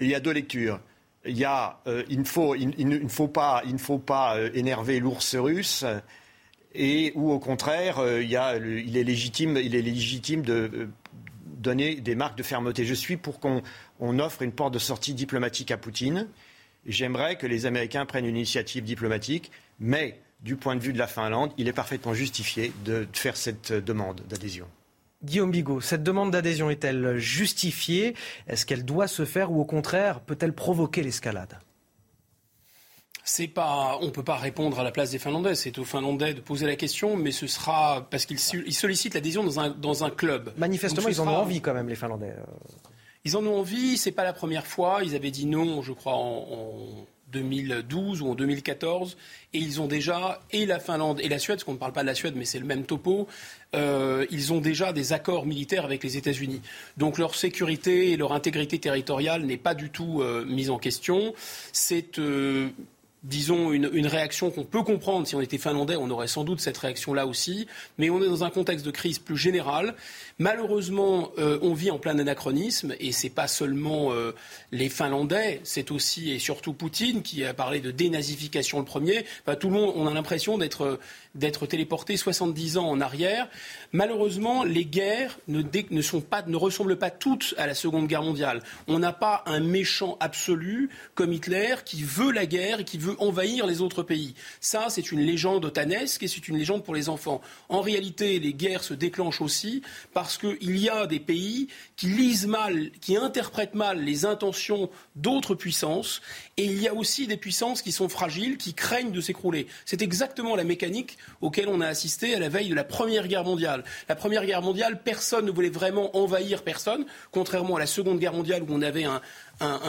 [SPEAKER 23] Il y a deux lectures. Il, euh, ne faut, pas, euh, énerver l'ours russe, et ou au contraire, euh, il, est légitime, il est légitime de donner des marques de fermeté. Je suis pour qu'on offre une porte de sortie diplomatique à Poutine. J'aimerais que les Américains prennent une initiative diplomatique, mais du point de vue de la Finlande, il est parfaitement justifié de faire cette demande d'adhésion.
[SPEAKER 1] Guillaume Bigot, cette demande d'adhésion est-elle justifiée? Est-ce qu'elle doit se faire ou au contraire peut-elle provoquer l'escalade?
[SPEAKER 22] C'est pas, on ne peut pas répondre à la place des Finlandais. C'est aux Finlandais de poser la question, mais ce sera parce qu'ils sollicitent l'adhésion dans un, dans un club.
[SPEAKER 1] Manifestement, ils en ont envie quand même, les Finlandais.
[SPEAKER 22] Ils en ont envie. C'est pas la première fois. Ils avaient dit non, je crois, en 2012 ou en 2014, et ils ont déjà, et la Finlande et la Suède, parce qu'on ne parle pas de la Suède, mais c'est le même topo, euh, ils ont déjà des accords militaires avec les États-Unis. Donc leur sécurité et leur intégrité territoriale n'est pas du tout euh, mise en question. C'est euh, disons, une, réaction qu'on peut comprendre. Si on était finlandais, on aurait sans doute cette réaction-là aussi. Mais on est dans un contexte de crise plus général. Malheureusement, euh, on vit en plein anachronisme et c'est pas seulement euh, les Finlandais, c'est aussi et surtout Poutine qui a parlé de dénazification le premier. Tout le monde, on a l'impression d'être d'être téléporté 70 ans en arrière. Malheureusement, les guerres ne, sont pas, ne ressemblent pas toutes à la Seconde Guerre mondiale. On n'a pas un méchant absolu comme Hitler qui veut la guerre et qui veut envahir les autres pays. Ça, c'est une légende otanesque et c'est une légende pour les enfants. En réalité, les guerres se déclenchent aussi qu'il y a des pays qui lisent mal, qui interprètent mal les intentions d'autres puissances et il y a aussi des puissances qui sont fragiles, qui craignent de s'écrouler. C'est exactement la mécanique auquel on a assisté à la veille de la Première Guerre mondiale. La Première Guerre mondiale, personne ne voulait vraiment envahir personne, contrairement à la Seconde Guerre mondiale où on avait un,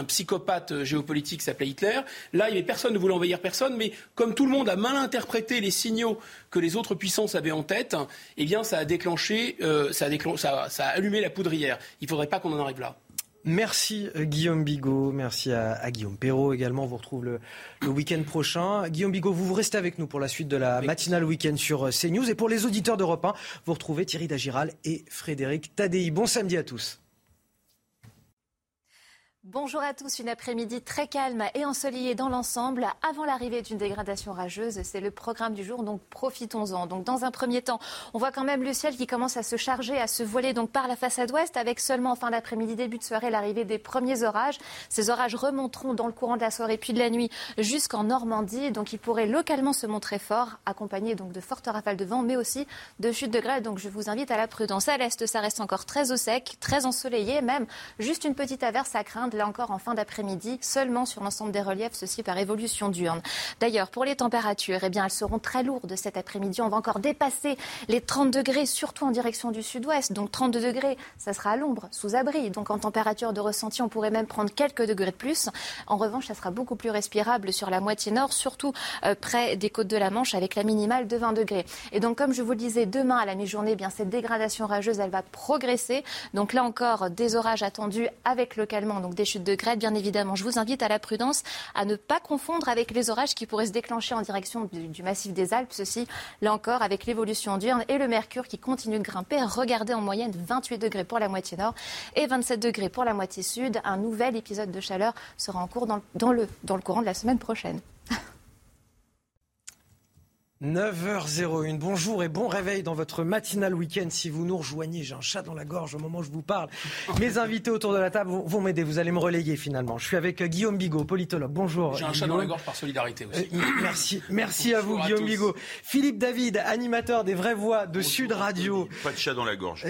[SPEAKER 22] psychopathe géopolitique s'appelait Hitler. Là, il avait personne ne voulait envahir personne, mais comme tout le monde a mal interprété les signaux que les autres puissances avaient en tête, eh bien, ça a déclenché, euh, ça, a ça a allumé la poudrière. Il ne faudrait pas qu'on en arrive là.
[SPEAKER 1] Merci euh, Guillaume Bigot, merci à, Guillaume Perrault également. On vous retrouve le, week-end prochain. Guillaume Bigot, vous, vous restez avec nous pour la suite de la matinale week-end sur euh, CNews. Et pour les auditeurs d'Europe 1, vous retrouvez Thierry Dagiral et Frédéric Tadei. Bon samedi à tous.
[SPEAKER 3] Bonjour à tous, une après-midi très calme et ensoleillée dans l'ensemble avant l'arrivée d'une dégradation rageuse. C'est le programme du jour, donc profitons-en. Donc dans un premier temps, on voit quand même le ciel qui commence à se charger, à se voiler donc par la façade ouest avec seulement en fin d'après-midi, début de soirée, l'arrivée des premiers orages. Ces orages remonteront dans le courant de la soirée puis de la nuit jusqu'en Normandie. Donc ils pourraient localement se montrer forts, accompagnés donc de fortes rafales de vent, mais aussi de chutes de grêle. Donc je vous invite à la prudence. À l'est, ça reste encore très au sec, très ensoleillé, même juste une petite averse à craindre là encore en fin d'après-midi, seulement sur l'ensemble des reliefs, ceci par évolution diurne. D'ailleurs, pour les températures, eh bien, elles seront très lourdes cet après-midi. On va encore dépasser les 30 degrés, surtout en direction du sud-ouest. Donc 32 degrés, ça sera à l'ombre, sous abri. Donc en température de ressenti, on pourrait même prendre quelques degrés de plus. En revanche, ça sera beaucoup plus respirable sur la moitié nord, surtout euh, près des côtes de la Manche, avec la minimale de 20 degrés. Et donc, comme je vous le disais, demain à la mi-journée, eh bien cette dégradation rageuse, elle va progresser. Donc là encore, des orages attendus avec localement donc des chutes de bien évidemment. Je vous invite à la prudence, à ne pas confondre avec les orages qui pourraient se déclencher en direction du, massif des Alpes. Ceci, là encore, avec l'évolution diurne et le mercure qui continue de grimper. Regardez en moyenne 28 degrés pour la moitié nord et 27 degrés pour la moitié sud. Un nouvel épisode de chaleur sera en cours dans, le, dans le courant de la semaine prochaine.
[SPEAKER 1] 9h01. Bonjour et bon réveil dans votre matinal week-end. Si vous nous rejoignez, j'ai un chat dans la gorge au moment où je vous parle. Mes invités autour de la table vont, m'aider. Vous allez me relayer finalement. Je suis avec euh, Guillaume Bigot, politologue. Bonjour.
[SPEAKER 22] J'ai un chat dans la gorge par solidarité aussi.
[SPEAKER 1] Euh, merci, merci à vous, Guillaume Bigot. Philippe David, animateur des vraies voix de Sud Radio.
[SPEAKER 26] Pas de chat dans la gorge.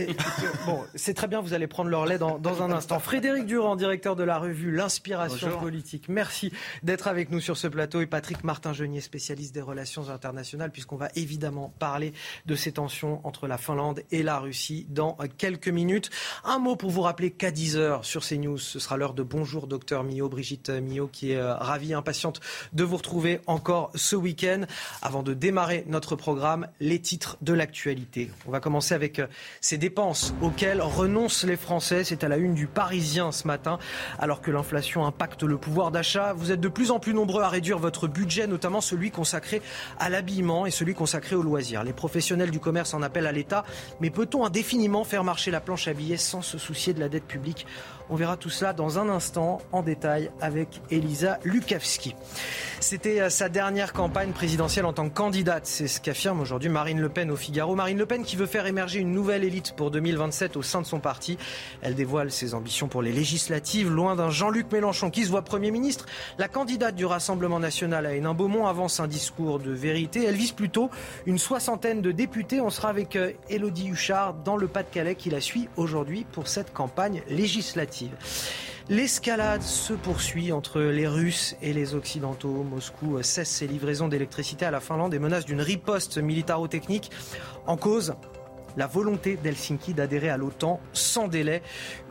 [SPEAKER 1] bon, c'est très bien. Vous allez prendre leur lait dans, dans un instant. Frédéric Durand, directeur de la revue L'Inspiration politique. Merci d'être avec nous sur ce plateau. Et Patrick Martin-Genier, spécialiste des relations internationales puisqu'on va évidemment parler de ces tensions entre la Finlande et la Russie dans quelques minutes. Un mot pour vous rappeler qu'à 10h sur CNews, ce sera l'heure de Bonjour Docteur Millot, Brigitte Millot, qui est euh, ravie, impatiente de vous retrouver encore ce week-end. Avant de démarrer notre programme, les titres de l'actualité. On va commencer avec euh, ces dépenses auxquelles renoncent les Français. C'est à la une du Parisien ce matin. Alors que l'inflation impacte le pouvoir d'achat, vous êtes de plus en plus nombreux à réduire votre budget, notamment celui consacré à l'habillement et celui consacré aux loisirs. Les professionnels du commerce en appellent à l'État, mais peut-on indéfiniment faire marcher la planche à billets sans se soucier de la dette publique? On verra tout cela dans un instant en détail avec Elisa Lukavski. C'était euh, sa dernière campagne présidentielle en tant que candidate. C'est ce qu'affirme aujourd'hui Marine Le Pen au Figaro. Marine Le Pen qui veut faire émerger une nouvelle élite pour 2027 au sein de son parti. Elle dévoile ses ambitions pour les législatives. Loin d'un Jean-Luc Mélenchon qui se voit Premier ministre, la candidate du Rassemblement national à Hénin Beaumont avance un discours de vérité. Elle vise plutôt une soixantaine de députés. On sera avec Elodie euh, Huchard dans le Pas-de-Calais qui la suit aujourd'hui pour cette campagne législative. L'escalade se poursuit entre les Russes et les Occidentaux. Moscou cesse ses livraisons d'électricité à la Finlande et menace d'une riposte militaro-technique. En cause, la volonté d'Helsinki d'adhérer à l'OTAN sans délai,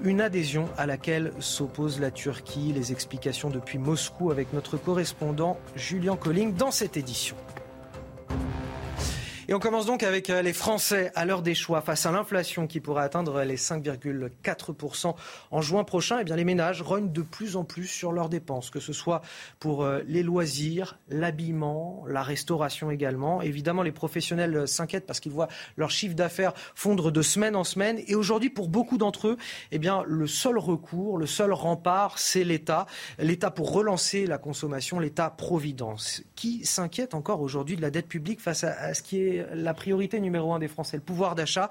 [SPEAKER 1] une adhésion à laquelle s'oppose la Turquie. Les explications depuis Moscou avec notre correspondant Julien Colling dans cette édition. Et on commence donc avec euh, les Français à l'heure des choix face à l'inflation qui pourrait atteindre les 5,4% en juin prochain. Eh bien, les ménages rognent de plus en plus sur leurs dépenses, que ce soit pour euh, les loisirs, l'habillement, la restauration également. Évidemment, les professionnels euh, s'inquiètent parce qu'ils voient leur chiffre d'affaires fondre de semaine en semaine. Et aujourd'hui, pour beaucoup d'entre eux, eh bien, le seul recours, le seul rempart, c'est l'État. L'État pour relancer la consommation, l'État-providence. Qui s'inquiète encore aujourd'hui de la dette publique face à ce qui est la priorité numéro un des Français, le pouvoir d'achat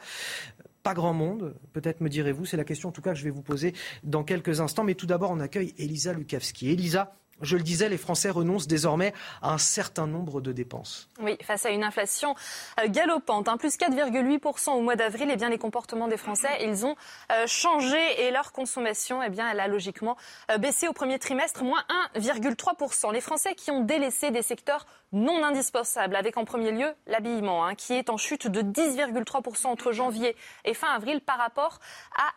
[SPEAKER 1] pas grand monde, peut-être me direz-vous. C'est la question en tout cas que je vais vous poser dans quelques instants. Mais tout d'abord, on accueille Elisa Lukavski. Elisa, je le disais, les Français renoncent désormais à un certain nombre de dépenses.
[SPEAKER 8] Oui, face à une inflation euh, galopante, hein, plus 4,8% au mois d'avril, eh bien, les comportements des Français, ils ont euh, changé et leur consommation, eh bien, elle a logiquement euh, baissé au premier trimestre, moins 1,3%. Les Français qui ont délaissé des secteurs non indispensables, avec en premier lieu l'habillement, hein, qui est en chute de 10,3% entre janvier et fin avril par rapport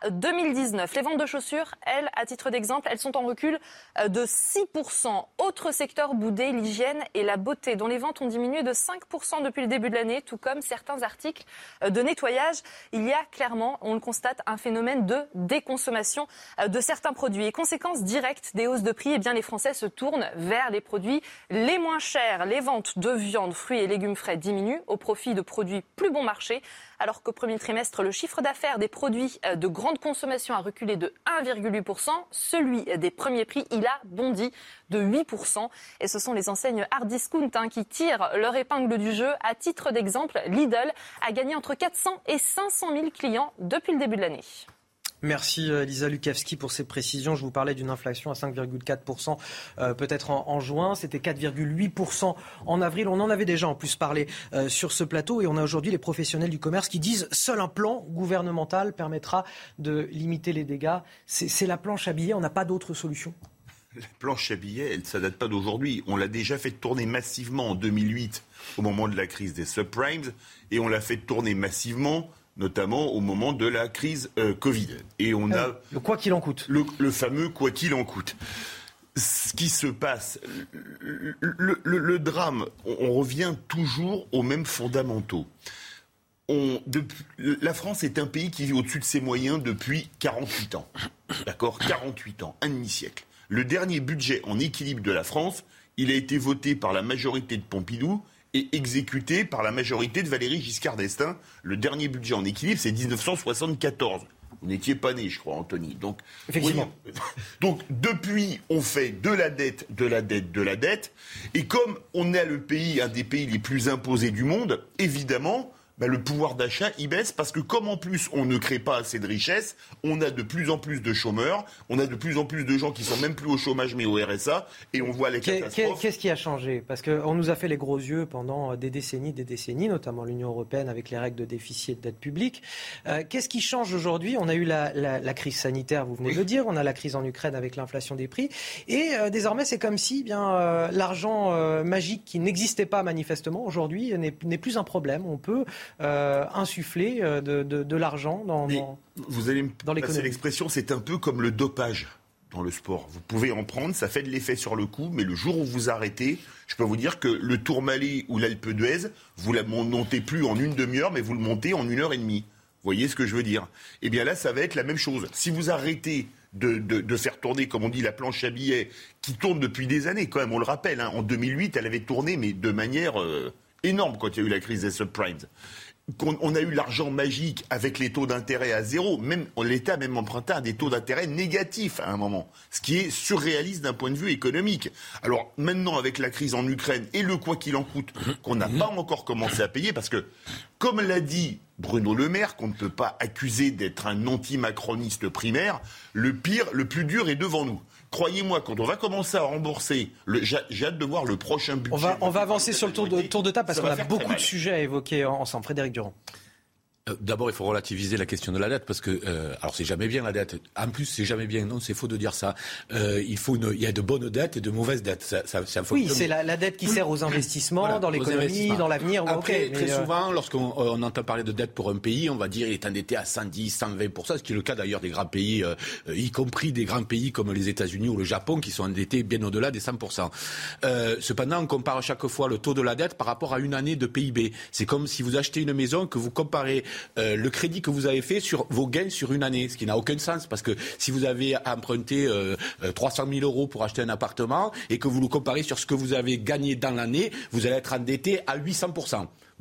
[SPEAKER 8] à 2019. Les ventes de chaussures, elles, à titre d'exemple, elles sont en recul de 6%. Autre secteur boudé, l'hygiène et la beauté, dont les ventes ont diminué de 5% depuis le début de l'année, tout comme certains articles euh, de nettoyage. Il y a clairement, on le constate, un phénomène de déconsommation euh, de certains produits. Et conséquence directe des hausses de prix, eh bien, les Français se tournent vers les produits les moins chers. Les ventes de viande, fruits et légumes frais diminuent au profit de produits plus bon marché alors qu'au premier trimestre, le chiffre d'affaires des produits euh, de grande consommation a reculé de 1,8%. Celui des premiers prix, il a bondi de 8%. Et ce sont les enseignes hard discount hein, qui tirent leur épingle du jeu. À titre d'exemple, Lidl a gagné entre 400 et 500 000 clients depuis le début de l'année.
[SPEAKER 1] Merci euh, Lisa Lukavski pour ces précisions. Je vous parlais d'une inflation à 5,4% euh, peut-être en, juin. C'était 4,8% en avril. On en avait déjà en plus parlé euh, sur ce plateau et on a aujourd'hui les professionnels du commerce qui disent seul un plan gouvernemental permettra de limiter les dégâts. C'est la planche à billets, on n'a pas d'autre solution
[SPEAKER 26] la planche à billets, elle, ça date pas d'aujourd'hui. On l'a déjà fait tourner massivement en 2008 au moment de la crise des subprimes et on l'a fait tourner massivement notamment au moment de la crise euh, Covid.
[SPEAKER 1] Et on a le quoi qu'il en coûte.
[SPEAKER 26] Le, fameux quoi qu'il en coûte. Ce qui se passe, le, drame, on, revient toujours aux mêmes fondamentaux. On, la France est un pays qui vit au-dessus de ses moyens depuis 48 ans. D'accord? 48 ans, un demi-siècle. Le dernier budget en équilibre de la France, il a été voté par la majorité de Pompidou et exécuté par la majorité de Valéry Giscard d'Estaing. Le dernier budget en équilibre, c'est 1974. Vous n'étiez pas né, je crois, Anthony. Donc,
[SPEAKER 1] Effectivement.
[SPEAKER 26] donc, depuis, on fait de la dette, de la dette, de la dette. Et comme on est le pays, un des pays les plus imposés du monde, évidemment, bah, le pouvoir d'achat il baisse parce que comme en plus on ne crée pas assez de richesses, on a de plus en plus de chômeurs, on a de plus en plus de gens qui sont même plus au chômage mais au RSA et on voit les catastrophes.
[SPEAKER 1] Qu'est-ce qui a changé? Parce qu'on nous a fait les gros yeux pendant des décennies, des décennies, notamment l'Union européenne avec les règles de déficit et de dette publique. Euh, qu'est-ce qui change aujourd'hui? On a eu la, crise sanitaire, vous venez de le dire, on a la crise en Ukraine avec l'inflation des prix et euh, désormais c'est comme si eh bien euh, l'argent magique qui n'existait pas manifestement aujourd'hui n'est plus un problème. On peut euh, insuffler euh, de, l'argent dans,
[SPEAKER 26] Vous allez me passer l'expression, c'est un peu comme le dopage dans le sport. Vous pouvez en prendre, ça fait de l'effet sur le coup, mais le jour où vous arrêtez, je peux vous dire que le Tourmalet ou l'Alpe d'Huez, vous ne le montez plus en une demi-heure, mais vous le montez en une heure et demie. Vous voyez ce que je veux dire? Eh bien là, ça va être la même chose. Si vous arrêtez de, faire tourner, comme on dit, la planche à billets, qui tourne depuis des années, quand même, on le rappelle, hein, en 2008, elle avait tourné, mais de manière euh, énorme quand il y a eu la crise des subprimes on a eu l'argent magique avec les taux d'intérêt à zéro, même l'État a même emprunté à des taux d'intérêt négatifs à un moment, ce qui est surréaliste d'un point de vue économique. Alors maintenant avec la crise en Ukraine et le quoi qu'il en coûte qu'on n'a pas encore commencé à payer parce que comme l'a dit Bruno Le Maire, qu'on ne peut pas accuser d'être un anti-macroniste primaire, le pire, le plus dur est devant nous croyez-moi, quand on va commencer à rembourser, j'ai hâte de voir le prochain budget.
[SPEAKER 1] On va, on va avancer sur le tour de, tour de table parce qu'on a beaucoup de sujets à évoquer ensemble. Frédéric Durand.
[SPEAKER 27] Euh, D'abord, il faut relativiser la question de la dette parce que, euh, alors c'est jamais bien la dette. En plus, c'est jamais bien. Non, c'est faux de dire ça. Euh, il faut une, il y a de bonnes dettes et de mauvaises dettes. Ça, ça, ça
[SPEAKER 1] oui, c'est la, la, dette qui sert aux investissements, voilà, dans l'économie, dans l'avenir.
[SPEAKER 27] Après,
[SPEAKER 1] okay,
[SPEAKER 27] très euh... souvent, lorsqu'on on entend parler de dette pour un pays, on va dire il est endetté à 110, 120% ce qui est le cas d'ailleurs des grands pays, y compris des grands pays comme les États-Unis ou le Japon, qui sont endettés bien au-delà des 100% Cependant, on compare chaque fois le taux de la dette par rapport à une année de PIB. C'est comme si vous achetez une maison que vous comparez le crédit que vous avez fait sur vos gains sur une année, ce qui n'a aucun sens parce que si vous avez emprunté euh, 300 000 euros pour acheter un appartement et que vous le comparez sur ce que vous avez gagné dans l'année, vous allez être endetté à 800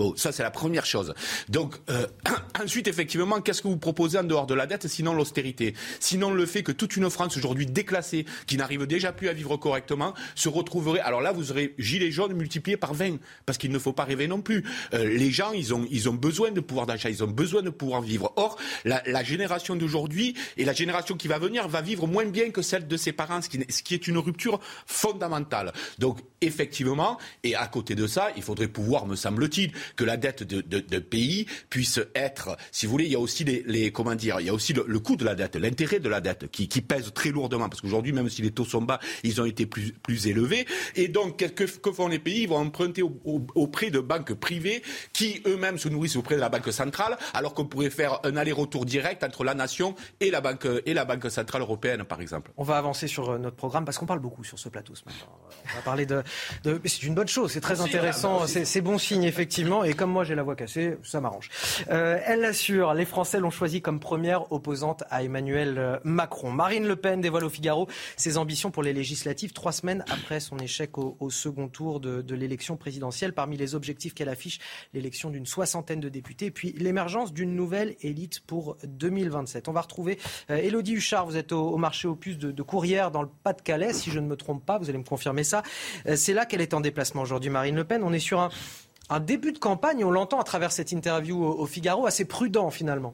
[SPEAKER 27] Bon, ça c'est la première chose. Donc euh, ensuite, effectivement, qu'est-ce que vous proposez en dehors de la dette, sinon l'austérité, sinon le fait que toute une France aujourd'hui déclassée, qui n'arrive déjà plus à vivre correctement, se retrouverait. Alors là, vous aurez gilets jaunes multipliés par 20, parce qu'il ne faut pas rêver non plus. Euh, les gens, ils ont, ils ont besoin de pouvoir d'achat, ils ont besoin de pouvoir vivre. Or, la, génération d'aujourd'hui et la génération qui va venir va vivre moins bien que celle de ses parents, ce qui est une rupture fondamentale. Donc effectivement, et à côté de ça, il faudrait pouvoir, me semble-t-il, que la dette de, de, de, pays puisse être, si vous voulez, il y a aussi les, les comment dire, il y a aussi le, le coût de la dette, l'intérêt de la dette qui, qui, pèse très lourdement parce qu'aujourd'hui, même si les taux sont bas, ils ont été plus, plus élevés. Et donc, que, que font les pays? Ils vont emprunter au, au, auprès de banques privées qui eux-mêmes se nourrissent auprès de la banque centrale, alors qu'on pourrait faire un aller-retour direct entre la nation et la banque et la banque centrale européenne, par exemple.
[SPEAKER 1] On va avancer sur notre programme parce qu'on parle beaucoup sur ce plateau ce matin. On va parler de, de c'est une bonne chose, c'est très intéressant, c'est bon signe effectivement. Et comme moi j'ai la voix cassée, ça m'arrange. Euh, elle l'assure, les Français l'ont choisi comme première opposante à Emmanuel Macron. Marine Le Pen dévoile au Figaro ses ambitions pour les législatives trois semaines après son échec au, second tour de, l'élection présidentielle. Parmi les objectifs qu'elle affiche, l'élection d'une soixantaine de députés, puis l'émergence d'une nouvelle élite pour 2027. On va retrouver euh, Elodie Huchard, vous êtes au, marché puces de, de Courrières dans le Pas-de-Calais, si je ne me trompe pas, vous allez me confirmer ça. Euh, C'est là qu'elle est en déplacement aujourd'hui, Marine Le Pen. On est sur un, un début de campagne, on l'entend à travers cette interview au, Figaro, assez prudent finalement.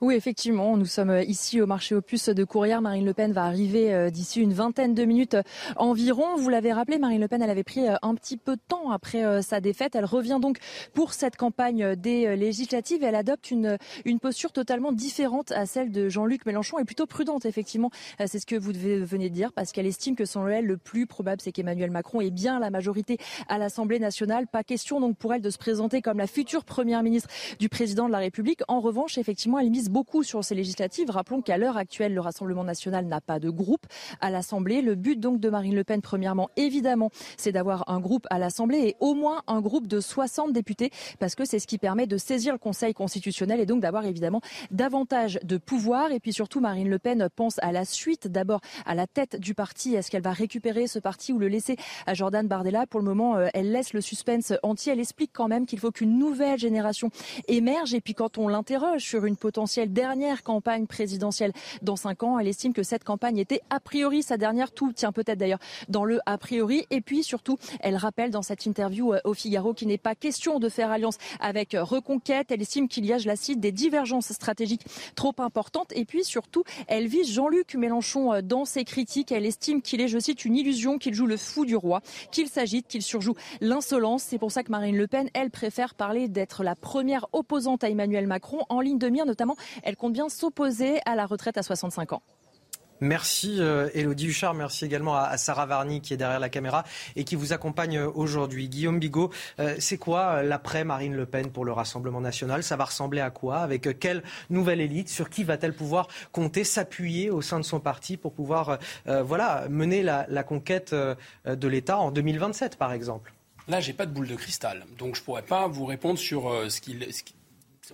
[SPEAKER 28] Oui, effectivement, nous sommes ici au marché puces de Courrières. Marine Le Pen va arriver d'ici une vingtaine de minutes environ. Vous l'avez rappelé, Marine Le Pen, elle avait pris un petit peu de temps après sa défaite. Elle revient donc pour cette campagne des législatives elle adopte une, une posture totalement différente à celle de Jean-Luc Mélenchon et plutôt prudente, effectivement. C'est ce que vous venez de dire parce qu'elle estime que son elle, le plus probable, c'est qu'Emmanuel Macron ait bien la majorité à l'Assemblée nationale. Pas question donc pour elle de se présenter comme la future première ministre du président de la République. En revanche, effectivement, elle mise beaucoup sur ces législatives. Rappelons qu'à l'heure actuelle, le Rassemblement national n'a pas de groupe à l'Assemblée. Le but donc de Marine Le Pen, premièrement, évidemment, c'est d'avoir un groupe à l'Assemblée et au moins un groupe de 60 députés parce que c'est ce qui permet de saisir le Conseil constitutionnel et donc d'avoir évidemment davantage de pouvoir. Et puis surtout, Marine Le Pen pense à la suite, d'abord à la tête du parti. Est-ce qu'elle va récupérer ce parti ou le laisser à Jordan Bardella? Pour le moment, elle laisse le suspense entier. Elle explique quand même qu'il faut qu'une nouvelle génération émerge. Et puis quand on l'interroge sur une potentielle dernière campagne présidentielle dans cinq ans. Elle estime que cette campagne était a priori sa dernière. Tout tient peut-être d'ailleurs dans le a priori. Et puis surtout, elle rappelle dans cette interview au Figaro qu'il n'est pas question de faire alliance avec Reconquête. Elle estime qu'il y a, je la cite, des divergences stratégiques trop importantes. Et puis surtout, elle vise Jean-Luc Mélenchon dans ses critiques. Elle estime qu'il est, je cite, une illusion, qu'il joue le fou du roi, qu'il s'agite, qu'il surjoue l'insolence. C'est pour ça que Marine Le Pen, elle préfère parler d'être la première opposante à Emmanuel Macron en ligne de mire, notamment elle compte bien s'opposer à la retraite à 65 ans.
[SPEAKER 1] Merci euh, Elodie Huchard, merci également à, Sarah Varny qui est derrière la caméra et qui vous accompagne aujourd'hui. Guillaume Bigot, euh, c'est quoi l'après Marine Le Pen pour le Rassemblement national? Ça va ressembler à quoi? Avec quelle nouvelle élite? Sur qui va-t-elle pouvoir compter, s'appuyer au sein de son parti pour pouvoir euh, voilà, mener la, la conquête de l'État en 2027 par exemple?
[SPEAKER 22] Là, j'ai pas de boule de cristal, donc je pourrais pas vous répondre sur ce qu'il qu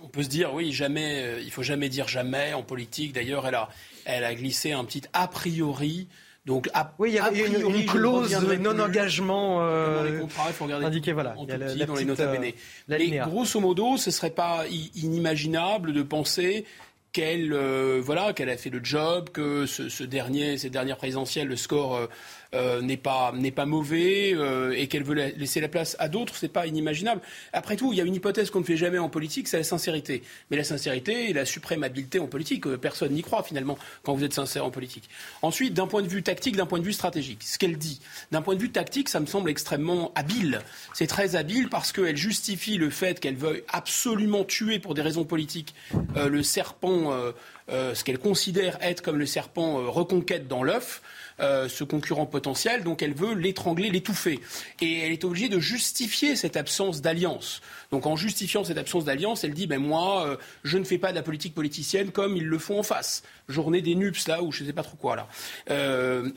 [SPEAKER 22] on peut se dire, oui, jamais, euh, il faut jamais dire jamais en politique. D'ailleurs, elle a, elle a glissé un petit a priori. Donc, a,
[SPEAKER 1] oui, il y a,
[SPEAKER 22] a
[SPEAKER 1] priori, une, une clause de non-engagement
[SPEAKER 22] euh, dans les contrats. Il faut regarder
[SPEAKER 1] indiqué, voilà.
[SPEAKER 22] en tout petit, la dans les notes à bene. Mais grosso modo, ce serait pas inimaginable de penser qu'elle, euh, voilà, qu'elle a fait le job, que ce, ce, dernier, cette dernière présidentielle, le score n'est pas pas mauvais et qu'elle veut laisser la place à d'autres, c'est pas inimaginable. Après tout, il y a une hypothèse qu'on ne fait jamais en politique, c'est la sincérité. Mais la sincérité est la suprême habileté en politique. Personne n'y croit finalement quand vous êtes sincère en politique. Ensuite, d'un point de vue tactique, d'un point de vue stratégique, ce qu'elle dit, d'un point de vue tactique, ça me semble extrêmement habile. C'est très habile parce qu'elle justifie le fait qu'elle veuille absolument tuer pour des raisons politiques euh, le serpent, euh, euh, ce qu'elle considère être comme le serpent reconquête dans l'œuf. Ce concurrent potentiel, donc elle veut l'étrangler, l'étouffer. Et elle est obligée de justifier cette absence d'alliance. Donc en justifiant cette absence d'alliance, elle dit ben moi, je ne fais pas de la politique politicienne comme ils le font en face. Journée des NUPS là, ou je ne sais pas trop quoi là.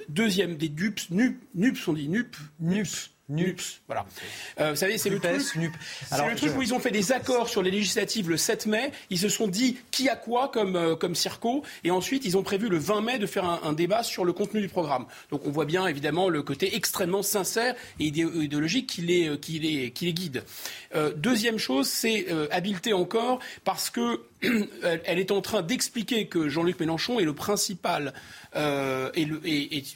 [SPEAKER 22] deuxième des NUPS, NUPS on dit NUPS, NUPS. NUPS, voilà. Euh, vous savez, c'est le truc. C'est le truc où ils ont fait des accords sur les législatives le 7 mai. Ils se sont dit qui a quoi comme euh, comme circo, et ensuite ils ont prévu le 20 mai de faire un, débat sur le contenu du programme. Donc on voit bien évidemment le côté extrêmement sincère et idéologique qui les euh, qui les qui les guide. deuxième chose, c'est habileté encore parce que elle est en train d'expliquer que Jean-Luc Mélenchon est le principal euh, et,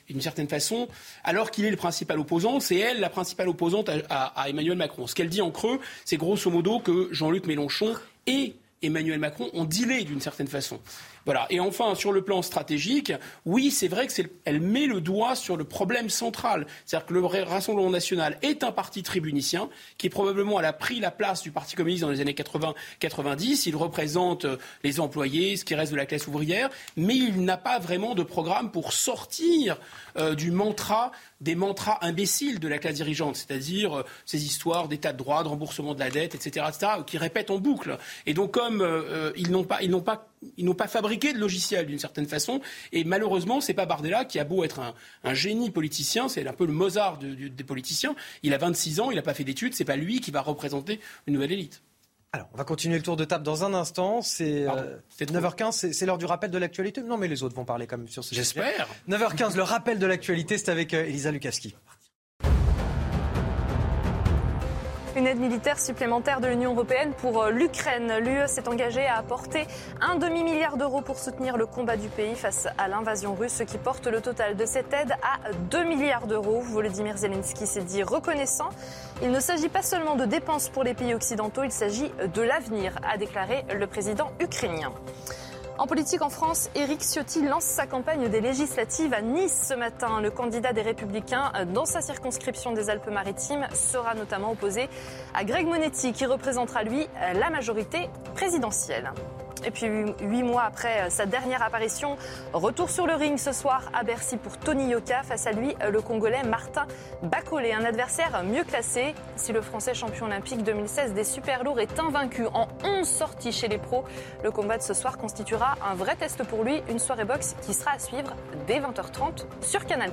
[SPEAKER 22] d'une certaine façon, alors qu'il est le principal opposant, c'est elle la principale opposante à, Emmanuel Macron. Ce qu'elle dit en creux, c'est grosso modo que Jean-Luc Mélenchon et Emmanuel Macron ont dealé d'une certaine façon. Voilà. Et enfin, sur le plan stratégique, oui, c'est vrai qu'elle met le doigt sur le problème central. C'est-à-dire que le Rassemblement national est un parti tribunicien qui probablement a pris la place du Parti communiste dans les années 80-90. Il représente euh, les employés, ce qui reste de la classe ouvrière, mais il n'a pas vraiment de programme pour sortir euh, du mantra des mantras imbéciles de la classe dirigeante, c'est-à-dire euh, ces histoires d'état de droit, de remboursement de la dette, etc., etc., qui répètent en boucle. Et donc, comme ils n'ont pas, ils n'ont pas ils n'ont pas fabriqué de logiciel d'une certaine façon. Et malheureusement, c'est pas Bardella qui a beau être un, génie politicien, c'est un peu le Mozart des politiciens. Il a 26 ans, il n'a pas fait d'études, c'est pas lui qui va représenter une nouvelle élite.
[SPEAKER 1] Alors, on va continuer le tour de table dans un instant. C'est 9h15, euh, c'est l'heure du rappel de l'actualité. Non, mais les autres vont parler quand même sur ce
[SPEAKER 22] sujet. J'espère.
[SPEAKER 1] 9h15, le rappel de l'actualité, c'est avec euh, Elisa Lukaski.
[SPEAKER 8] Une aide militaire supplémentaire de l'Union européenne pour euh, l'Ukraine. L'UE s'est engagée à apporter un demi-milliard d'euros pour soutenir le combat du pays face à l'invasion russe, ce qui porte le total de cette aide à 2 milliards d'euros. Volodymyr Zelensky s'est dit reconnaissant. Il ne s'agit pas seulement de dépenses pour les pays occidentaux, il s'agit de l'avenir, a déclaré le président ukrainien. En politique en France, Éric Ciotti lance sa campagne des législatives à Nice ce matin. Le candidat des Républicains dans sa circonscription des Alpes-Maritimes sera notamment opposé à Greg Monetti qui représentera lui la majorité présidentielle. Et puis huit mois après euh, sa dernière apparition, retour sur le ring ce soir à Bercy pour Tony Yoka. Face à lui, euh, le Congolais Martin Bacolé, un adversaire mieux classé. Si le Français champion olympique 2016 des super lourds est invaincu en 11 sorties chez les pros, le combat de ce soir constituera un vrai test pour lui. Une soirée boxe qui sera à suivre dès 20h30 sur Canal+.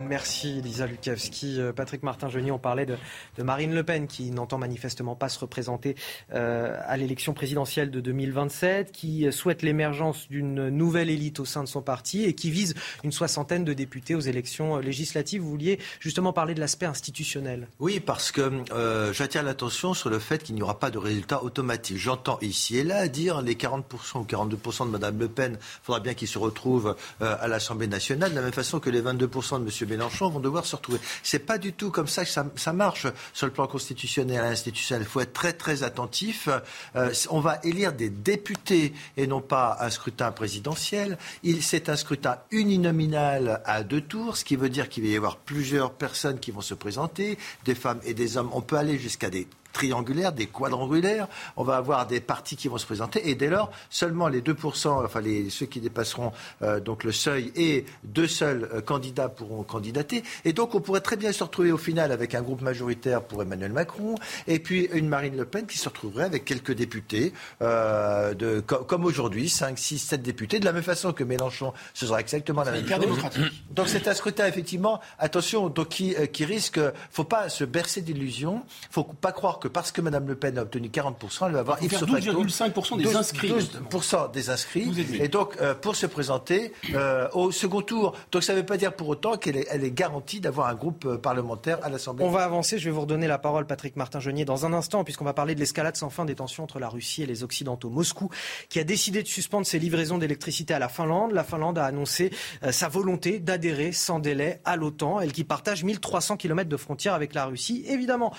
[SPEAKER 1] Merci Lisa Lukavski. Euh, Patrick Martin-Geny, on parlait de, Marine Le Pen qui n'entend manifestement pas se représenter euh, à l'élection présidentielle de 2027, qui souhaite l'émergence d'une nouvelle élite au sein de son parti et qui vise une soixantaine de députés aux élections législatives. Vous vouliez justement parler de l'aspect institutionnel.
[SPEAKER 29] Oui, parce que euh, j'attire l'attention sur le fait qu'il n'y aura pas de résultat automatique. J'entends ici et là dire les 40% ou 42% de Mme Le Pen, il faudra bien qu'ils se retrouvent à l'Assemblée nationale, de la même façon que les 22% de M. Mélenchon vont devoir se retrouver. C'est pas du tout comme ça que ça, marche sur le plan constitutionnel et institutionnel. Il faut être très très attentif. Euh, on va élire des députés et non pas un scrutin présidentiel. C'est un scrutin uninominal à deux tours, ce qui veut dire qu'il va y avoir plusieurs personnes qui vont se présenter, des femmes et des hommes. On peut aller jusqu'à des triangulaires, des quadrangulaires. On va avoir des partis qui vont se présenter et dès lors, seulement les 2%, enfin les, ceux qui dépasseront euh, donc le seuil et deux seuls euh, candidats pourront candidater. Et donc on pourrait très bien se retrouver au final avec un groupe majoritaire pour Emmanuel Macron et puis une Marine Le Pen qui se retrouverait avec quelques députés, euh, de, comme aujourd'hui, 5, 6, 7 députés, de la même façon que Mélenchon, ce sera exactement la même chose.
[SPEAKER 22] démocratique.
[SPEAKER 29] Donc c'est un scrutin effectivement, attention, donc qui, qui risque, faut pas se bercer d'illusions, faut pas croire que parce que Mme Le Pen a obtenu 40%, elle va avoir
[SPEAKER 22] 12,5% des inscrits.
[SPEAKER 29] 12% des inscrits. Et donc, euh, pour se présenter euh, au second tour. Donc, ça ne veut pas dire pour autant qu'elle est, elle est garantie d'avoir un groupe euh, parlementaire à l'Assemblée.
[SPEAKER 1] On va avancer. Je vais vous redonner la parole, Patrick Martin-Genier, dans un instant, puisqu'on va parler de l'escalade sans fin des tensions entre la Russie et les Occidentaux. Moscou, qui a décidé de suspendre ses livraisons d'électricité à la Finlande. La Finlande a annoncé sa volonté d'adhérer sans délai à l'OTAN, elle qui partage 1300 km de frontières avec la Russie. Évidemment,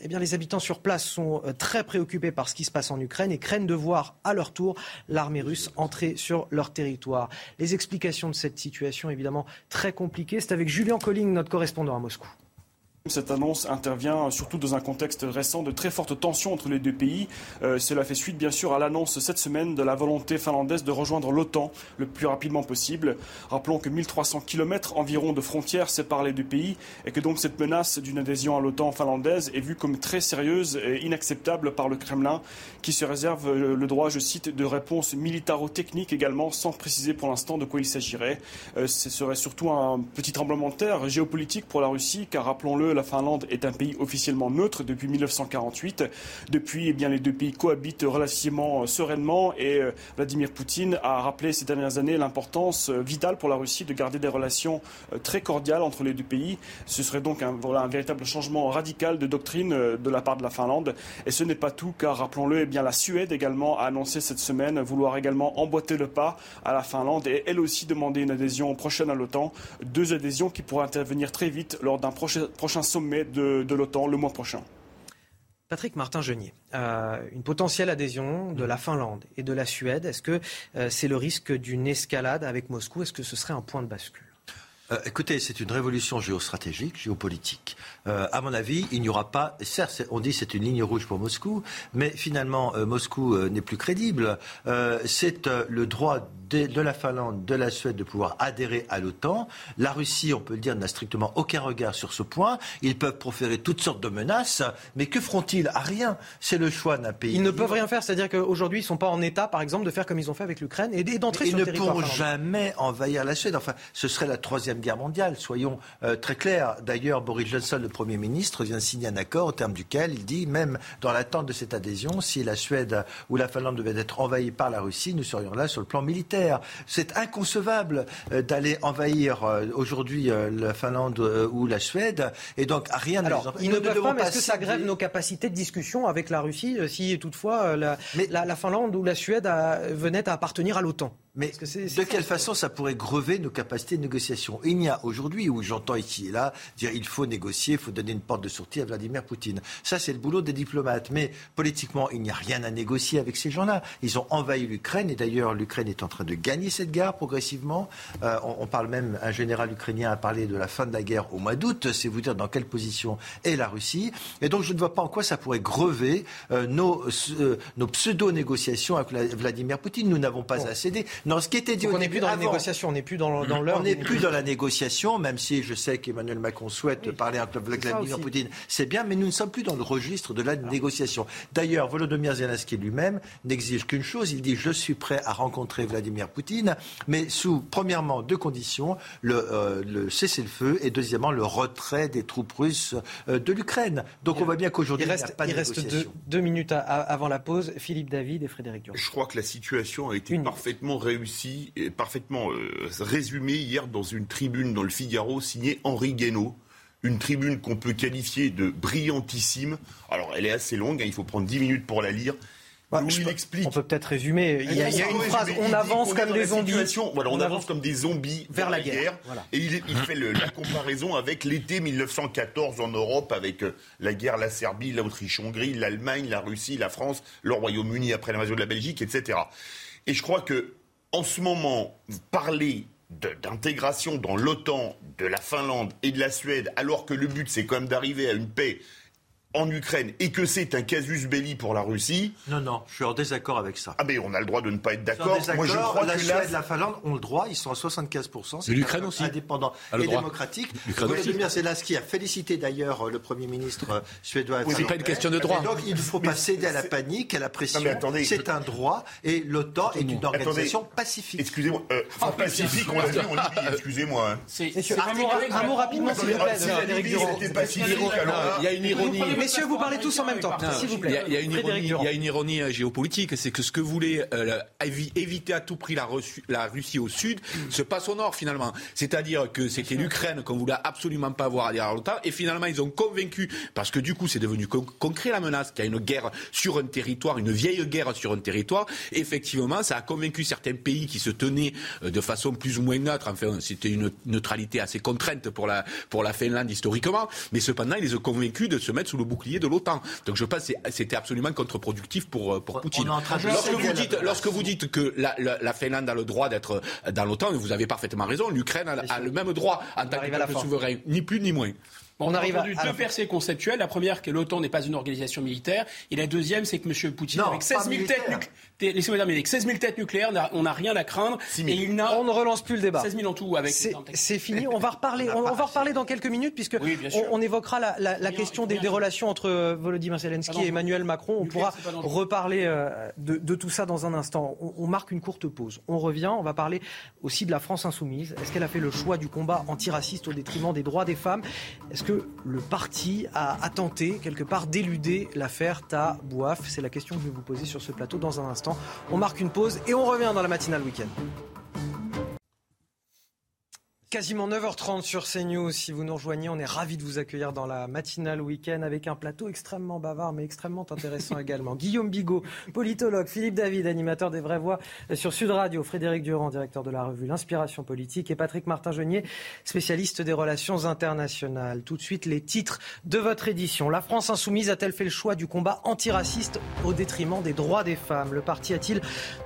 [SPEAKER 1] eh bien, les habitants sur place sont très préoccupés par ce qui se passe en Ukraine et craignent de voir à leur tour l'armée russe entrer sur leur territoire. Les explications de cette situation, évidemment, très compliquées, c'est avec Julien Colling, notre correspondant à Moscou.
[SPEAKER 30] Cette annonce intervient surtout dans un contexte récent de très fortes tensions entre les deux pays. Euh, cela fait suite bien sûr à l'annonce cette semaine de la volonté finlandaise de rejoindre l'OTAN le plus rapidement possible. Rappelons que 1300 km environ de frontières séparent les deux pays et que donc cette menace d'une adhésion à l'OTAN finlandaise est vue comme très sérieuse et inacceptable par le Kremlin qui se réserve le droit, je cite, de réponse militaro-technique également sans préciser pour l'instant de quoi il s'agirait. Euh, ce serait surtout un petit tremblement de terre géopolitique pour la Russie car rappelons-le, la Finlande est un pays officiellement neutre depuis 1948. Depuis, eh bien, les deux pays cohabitent relativement euh, sereinement et euh, Vladimir Poutine a rappelé ces dernières années l'importance euh, vitale pour la Russie de garder des relations très cordiales entre les deux pays. Ce serait donc un, véritable changement radical de doctrine de la part de la Finlande. Et ce n'est pas tout, car rappelons-le, eh bien, la Suède également a annoncé cette semaine vouloir également emboîter le pas à la Finlande et elle aussi demander une adhésion prochaine à l'OTAN. Deux adhésions qui pourraient intervenir très vite lors d'un prochain sommet de, l'OTAN le mois prochain.
[SPEAKER 1] Patrick Martin-Genier, euh, une potentielle adhésion de la Finlande et de la Suède, est-ce que euh, c'est le risque d'une escalade avec Moscou? Est-ce que ce serait un point de bascule?
[SPEAKER 29] Euh, écoutez, c'est une révolution géostratégique, géopolitique. Euh, à mon avis, il n'y aura pas. Certes, on dit c'est une ligne rouge pour Moscou, mais finalement, euh, Moscou n'est plus crédible. c'est le droit de, la Finlande, de la Suède de pouvoir adhérer à l'OTAN. La Russie, on peut le dire, n'a strictement aucun regard sur ce point. Ils peuvent proférer toutes sortes de menaces, mais que feront-ils? À rien. C'est le choix d'un pays.
[SPEAKER 1] Ils ne peuvent rien faire, c'est-à-dire qu'aujourd'hui, ils ne sont pas en état, par exemple, de faire comme ils ont fait avec l'Ukraine et d'entrer sur le territoire.
[SPEAKER 29] Ils ne pourront jamais envahir la Suède. Enfin, ce serait la troisième guerre mondiale, soyons euh, très clairs. D'ailleurs, Boris Johnson, le Premier ministre, vient de signer un accord au terme duquel il dit, même dans l'attente de cette adhésion, si la Suède ou la Finlande devaient être envahies par la Russie, nous serions là sur le plan militaire. C'est inconcevable euh, d'aller envahir euh, aujourd'hui la Finlande ou la Suède, et donc rien
[SPEAKER 1] ne Alors, ils ne peuvent pas, mais est-ce que ça grève nos capacités de discussion avec la Russie si toutefois la, la, Finlande ou la Suède venaient à appartenir à l'OTAN?
[SPEAKER 29] Mais de quelle façon ça pourrait grever nos capacités de négociation Il n'y a aujourd'hui où j'entends ici et là dire il faut négocier, il faut donner une porte de sortie à Vladimir Poutine. Ça, c'est le boulot des diplomates. Mais politiquement, il n'y a rien à négocier avec ces gens-là. Ils ont envahi l'Ukraine et d'ailleurs, l'Ukraine est en train de gagner cette guerre progressivement. Euh, on, parle même, un général ukrainien a parlé de la fin de la guerre au mois d'août. C'est vous dire dans quelle position est la Russie. Et donc, je ne vois pas en quoi ça pourrait grever euh, nos, euh, nos pseudo-négociations avec Vladimir Poutine. Nous n'avons pas à céder.
[SPEAKER 1] Non, ce qui était dit on n'est plus dans la négociation, on n'est plus dans, dans l'heure.
[SPEAKER 29] On n'est plus dans la négociation, même si je sais qu'Emmanuel Macron souhaite parler avec Vladimir Poutine. C'est bien, mais nous ne sommes plus dans le registre de la négociation. D'ailleurs, Volodymyr Zelensky lui-même n'exige qu'une chose. Il dit je suis prêt à rencontrer Vladimir Poutine, mais sous premièrement deux conditions le, euh, le cessez-le-feu et deuxièmement le retrait des troupes russes euh, de l'Ukraine. Donc on voit bien qu'aujourd'hui il, a pas de
[SPEAKER 1] reste deux, minutes avant la pause. Philippe David et Frédéric Durand.
[SPEAKER 26] Je crois que la situation a été parfaitement réussie réussi, et parfaitement euh, résumé hier dans une tribune dans le Figaro signée Henri Guénaud. Une tribune qu'on peut qualifier de brillantissime. Alors, elle est assez longue, hein, il faut prendre 10 minutes pour la lire.
[SPEAKER 1] Bah, il explique. On peut peut-être résumer. Il y a, une phrase on avance comme des zombies.
[SPEAKER 26] Voilà, on, avance comme des zombies vers la guerre. Et il, fait la comparaison avec l'été 1914 en Europe, avec euh, la guerre, la Serbie, l'Autriche-Hongrie, l'Allemagne, la Russie, la France, le Royaume-Uni après l'invasion de la Belgique, etc. Et je crois que en ce moment, parler d'intégration dans l'OTAN de la Finlande et de la Suède, alors que le but c'est quand même d'arriver à une paix en Ukraine et que c'est un casus belli pour la Russie.
[SPEAKER 29] Non, non, je suis en désaccord avec ça.
[SPEAKER 26] Ah, mais on a le droit de ne pas être d'accord.
[SPEAKER 29] Moi, je crois la que Suède et la Finlande ont le droit, ils sont à 75%.
[SPEAKER 27] C'est l'Ukraine aussi.
[SPEAKER 29] Indépendant et démocratique. Volodymyr Zelensky a félicité d'ailleurs le Premier ministre euh, suédois.
[SPEAKER 27] c'est pas une question de droit.
[SPEAKER 29] donc, il ne faut pas céder à la panique, à la pression. C'est un droit et l'OTAN est une organisation pacifique.
[SPEAKER 26] Excusez-moi. Euh, ah, pacifique, on l'a vu en Libye, excusez-moi. Hein.
[SPEAKER 1] Un mot rapidement, s'il vous plaît.
[SPEAKER 27] Il y a une ironie.
[SPEAKER 1] Messieurs, vous parlez tous en même temps, s'il vous plaît.
[SPEAKER 27] Il y a, une ironie, il y a une ironie euh, géopolitique, c'est que ce que voulait euh, éviter à tout prix la, la, Russie au sud se passe au nord finalement. C'est-à-dire que c'était l'Ukraine qu'on voulait absolument pas voir à l'OTAN, et finalement ils ont convaincu, parce que du coup c'est devenu concret la menace, qu'il y a une guerre sur un territoire, une vieille guerre sur un territoire. Effectivement, ça a convaincu certains pays qui se tenaient euh, de façon plus ou moins neutre. Enfin, c'était une neutralité assez contrainte pour la, pour la Finlande historiquement, mais cependant, ils les ont convaincus de se mettre sous le bouclier de l'OTAN. Donc je pense que c'était absolument contre-productif pour, euh, pour Poutine. Lorsque vous, dites, lorsque vous dites que la, la, Finlande a le droit d'être dans l'OTAN, vous avez parfaitement raison, l'Ukraine a, le même droit en tant que peuple souverain, ni plus ni moins.
[SPEAKER 22] on, arrive à, deux percées conceptuelles. La première, que l'OTAN n'est pas une organisation militaire. Et la deuxième, c'est que M. Poutine, avec 16 000 têtes nucléaires, Laissez-moi terminer. Avec 16 000 têtes nucléaires, on n'a rien à craindre.
[SPEAKER 1] Et il on ne relance plus le débat.
[SPEAKER 22] 16 000 en tout. avec.
[SPEAKER 1] C'est fini. On va reparler. On, va reparler dans quelques minutes puisque on, évoquera la, la, question des, des, relations entre euh, Volodymyr Zelensky et Emmanuel Macron. On pourra reparler euh, de, de, tout ça dans un instant. On, on, marque une courte pause. On revient. On va parler aussi de la France insoumise. Est-ce qu'elle a fait le choix du combat antiraciste au détriment des droits des femmes? Est-ce que le parti a, a tenté quelque part d'éluder l'affaire Ta Bouaf C'est la question que je vais vous poser sur ce plateau dans un instant. On marque une pause et on revient dans la matinale week-end. Quasiment 9h30 sur CNews. Si vous nous rejoignez, on est ravis de vous accueillir dans la matinale week-end avec un plateau extrêmement bavard mais extrêmement intéressant également. Guillaume Bigot, politologue, Philippe David, animateur des Vraies Voix sur Sud Radio, Frédéric Durand, directeur de la revue L'Inspiration Politique et Patrick Martin-Genier, spécialiste des relations internationales. Tout de suite, les titres de votre édition. La France insoumise a-t-elle fait le choix du combat antiraciste au détriment des droits des femmes? Le parti a-t-il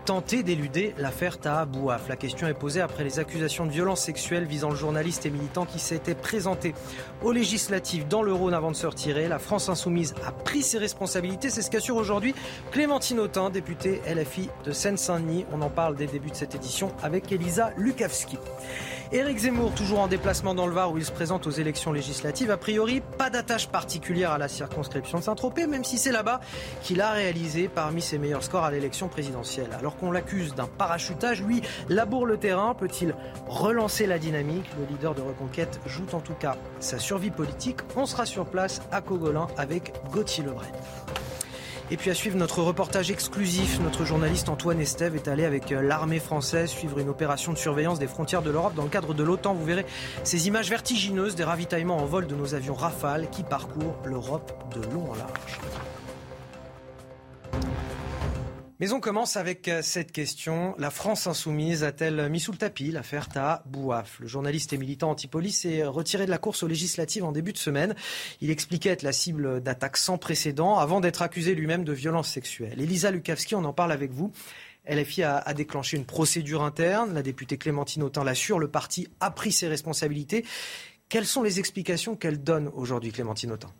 [SPEAKER 1] tenté d'éluder l'affaire Taha Bouaf? La question est posée après les accusations de violences sexuelles visant le journaliste et militant qui s'était présenté aux législatives dans le Rhône avant de se retirer. La France insoumise a pris ses responsabilités. C'est ce qu'assure aujourd'hui Clémentine Autain, députée LFI de Seine-Saint-Denis. On en parle dès le début de cette édition avec Elisa Lukavski. Éric Zemmour, toujours en déplacement dans le Var où il se présente aux élections législatives. A priori, pas d'attache particulière à la circonscription de Saint-Tropez, même si c'est là-bas qu'il a réalisé parmi ses meilleurs scores à l'élection présidentielle. Alors qu'on l'accuse d'un parachutage, lui laboure le terrain. Peut-il relancer la dynamique Le leader de Reconquête joue en tout cas sa survie politique. On sera sur place à Cogolin avec Gauthier Lebret. Et puis à suivre notre reportage exclusif, notre journaliste Antoine Estève est allé avec euh, l'armée française suivre une opération de surveillance des frontières de l'Europe dans le cadre de l'OTAN. Vous verrez ces images vertigineuses des ravitaillements en vol de nos avions Rafale qui parcourent l'Europe de long en large. Mais on commence avec euh, cette question. La France insoumise a-t-elle mis sous le tapis l'affaire Ta Bouaf? Le journaliste et militant anti-police s'est retiré de la course aux législatives en début de semaine. Il expliquait être la cible d'attaques sans précédent avant d'être accusé lui-même de violences sexuelles. Elisa Lukavski, on en parle avec vous. LFI a, a déclenché une procédure interne. La députée Clémentine Autain l'assure. Le parti a pris ses responsabilités. Quelles sont les explications qu'elle donne aujourd'hui, Clémentine Autain?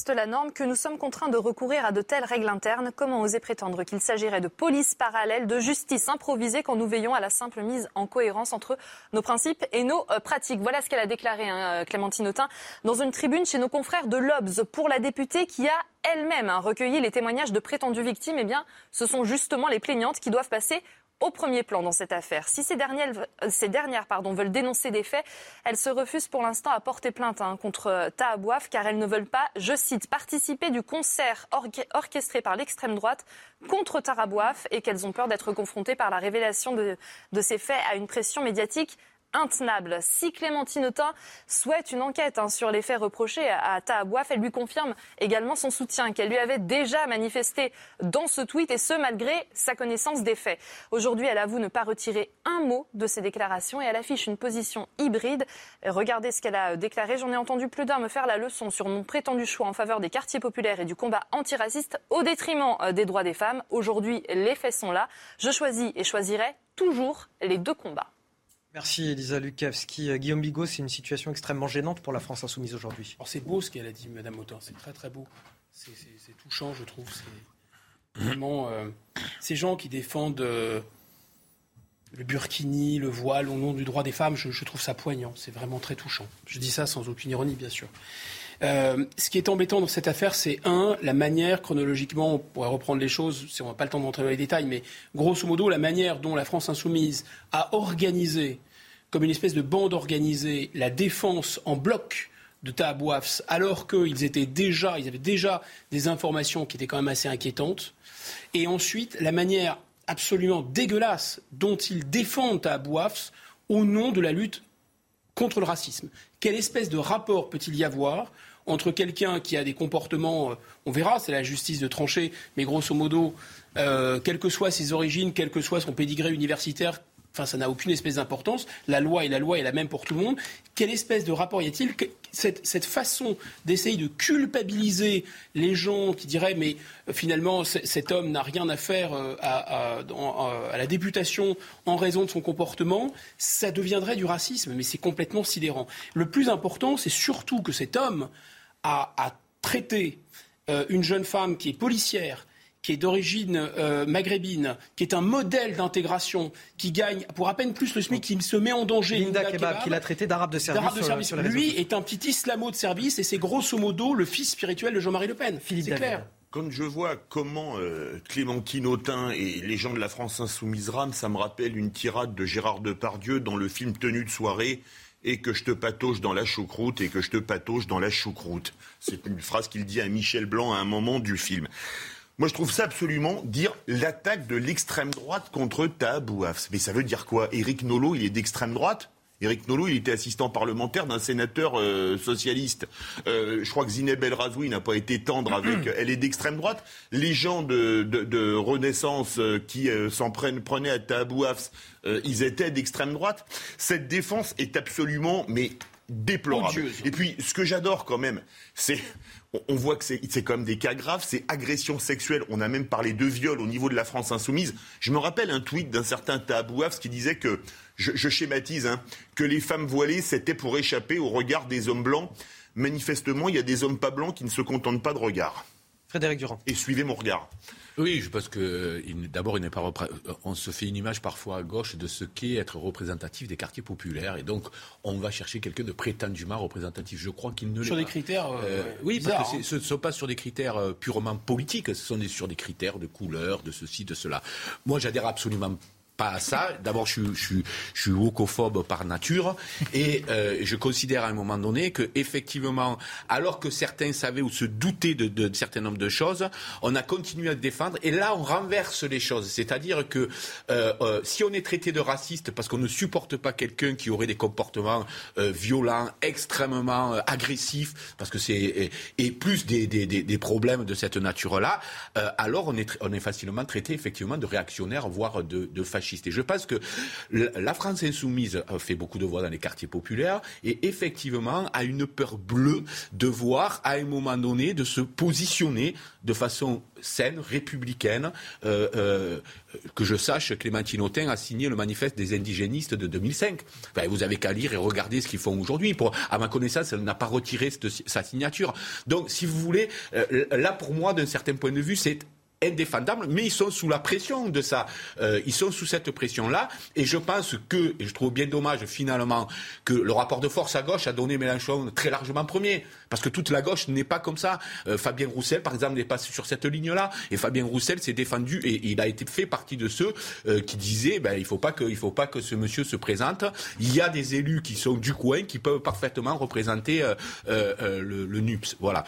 [SPEAKER 8] Reste la norme que nous sommes contraints de recourir à de telles règles internes. Comment oser prétendre qu'il s'agirait de police parallèle, de justice improvisée quand nous veillons à la simple mise en cohérence entre nos principes et nos euh, pratiques? Voilà ce qu'elle a déclaré, hein, Clémentine Autain, dans une tribune chez nos confrères de l'Obs pour la députée qui a elle-même hein, recueilli les témoignages de prétendues victimes. Eh bien, ce sont justement les plaignantes qui doivent passer au premier plan dans cette affaire. Si ces dernières, ces dernières pardon, veulent dénoncer des faits, elles se refusent pour l'instant à porter plainte hein, contre euh, Tahabouaf car elles ne veulent pas, je cite, participer du concert orchestré par l'extrême droite contre Tahabouaf et qu'elles ont peur d'être confrontées par la révélation de ces faits à une pression médiatique intenable. Si Clémentine Autain souhaite une enquête hein, sur les faits reprochés à Tahabouaf, elle lui confirme également son soutien qu'elle lui avait déjà manifesté dans ce tweet et ce malgré sa connaissance des faits. Aujourd'hui, elle avoue ne pas retirer un mot de ses déclarations et elle affiche une position hybride. Regardez ce qu'elle a déclaré. J'en ai entendu plus d'un me faire la leçon sur mon prétendu choix en faveur des quartiers populaires et du combat antiraciste au détriment euh, des droits des femmes. Aujourd'hui, les faits sont là. Je choisis et choisirai toujours les deux combats.
[SPEAKER 1] Merci Elisa Lukavski. Euh, Guillaume Bigot, c'est une situation extrêmement gênante pour la France insoumise aujourd'hui.
[SPEAKER 22] c'est beau ce qu'elle a dit, Madame Autain. C'est très très beau. C'est touchant, je trouve. Euh, ces gens qui défendent euh, le burkini, le voile au nom du droit des femmes. Je, trouve ça poignant. C'est vraiment très touchant. Je dis ça sans aucune ironie, bien sûr. Ce qui est embêtant dans cette affaire, c'est un, la manière chronologiquement, on pourrait reprendre les choses, si on n'a pas le temps d'entrer dans les détails, mais grosso modo, la manière dont la France insoumise a organisé, comme une espèce de bande organisée, la défense en bloc de Tahabouafs, alors qu'ils étaient déjà, ils avaient déjà des informations qui étaient quand même assez inquiétantes. Et ensuite, la manière absolument dégueulasse dont ils défendent Tahabouafs au nom de la lutte contre le racisme. Quelle espèce de rapport peut-il y avoir entre quelqu'un qui a des comportements, euh, on verra, c'est la justice de trancher, mais grosso modo, euh, quelles que soient ses origines, quel que soit son pédigré universitaire, Enfin, ça n'a aucune espèce d'importance. La loi est la loi est la même pour tout le monde. Quelle espèce de rapport y a-t-il cette, cette, façon d'essayer de culpabiliser les gens qui diraient mais euh, finalement cet homme n'a rien à faire euh, à, la députation en raison de son comportement, ça deviendrait du racisme. Mais c'est complètement sidérant. Le plus important, c'est surtout que cet homme a, a traité euh, une jeune femme qui est policière qui est d'origine euh, maghrébine, qui est un modèle d'intégration, qui gagne pour à peine plus le SMIC, qui se met en danger.
[SPEAKER 1] Linda, Kebab, qui l'a traité d'arabe de service.
[SPEAKER 22] Lui est un petit islamo de service et c'est grosso modo le fils spirituel de Jean-Marie Le Pen. C'est clair.
[SPEAKER 26] Quand je vois comment euh, Clémentine Autain et les gens de la France insoumise rament, ça me rappelle une tirade de Gérard Depardieu dans le film Tenue de soirée et que je te patauge dans la choucroute et que je te patauge dans la choucroute. C'est une phrase qu'il dit à Michel Blanc à un moment du film. Moi, je trouve ça absolument dire l'attaque de l'extrême droite contre Tahabouafs. Mais ça veut dire quoi? Éric Nolot, il est d'extrême droite? Éric Nolot, il était assistant parlementaire d'un sénateur euh, socialiste. Euh, je crois que Zineb El Razoui n'a pas été tendre avec. elle est d'extrême droite. Les gens de, de, de Renaissance euh, qui s'en prenaient à Tahabouafs, ils étaient d'extrême droite. Cette défense est absolument, mais déplorable. Et puis, ce que j'adore quand même, c'est on voit que c'est quand même des cas graves, c'est agression sexuelle. On a même parlé de viol au niveau de la France insoumise. Je me rappelle un tweet d'un certain Tahabouafs qui disait que, je, schématise, hein, que les femmes voilées, c'était pour échapper au regard des hommes blancs. Manifestement, il y a des hommes pas blancs qui ne se contentent pas de regard.
[SPEAKER 1] Frédéric Durand.
[SPEAKER 26] Et suivez mon regard.
[SPEAKER 27] Oui, pense que d'abord, on se fait une image parfois à gauche de ce qu'est être représentatif des quartiers populaires, et donc on va chercher quelqu'un de prétendument représentatif. Je crois qu'il ne
[SPEAKER 22] sur des critères. Euh, euh,
[SPEAKER 27] oui, parce que hein. ce ne sont pas sur des critères euh, purement politiques, ce sont sur des critères de couleur, de ceci, de cela. Moi, j'adhère absolument à ça. D'abord, je, je, je, suis wokophobe par nature et euh, je considère à un moment donné que effectivement, alors que certains savaient ou se doutaient de, de, de certains nombres de choses, on a continué à défendre et là on renverse les choses. C'est-à-dire que euh, euh, si on est traité de raciste parce qu'on ne supporte pas quelqu'un qui aurait des comportements violents, extrêmement agressifs, parce que c'est et, plus des, problèmes de cette nature-là, alors on est, facilement traité effectivement de réactionnaire, voire de fasciste. Et je pense que la France insoumise fait beaucoup de voix dans les quartiers populaires et effectivement a une peur bleue de voir à un moment donné de se positionner de façon saine, républicaine. Euh, euh, que je sache, Clémentine Autain a signé le manifeste des indigénistes de 2005. Enfin, vous avez qu'à lire et regarder ce qu'ils font aujourd'hui. à ma connaissance, elle n'a pas retiré sa signature. Donc, si vous voulez, euh, là, pour moi, d'un certain point de vue, c'est indéfendable, mais ils sont sous la pression de ça. Euh, ils sont sous cette pression-là, et je pense que, et je trouve bien dommage finalement, que le rapport de force à gauche a donné Mélenchon très largement premier, parce que toute la gauche n'est pas comme ça. Euh, Fabien Roussel, par exemple, n'est pas sur cette ligne-là, et Fabien Roussel s'est défendu, et, il a été fait partie de ceux euh, qui disaient, ben, il faut pas que, faut pas que ce monsieur se présente. Il y a des élus qui sont du coin, qui peuvent parfaitement représenter le, le NUPS. Voilà.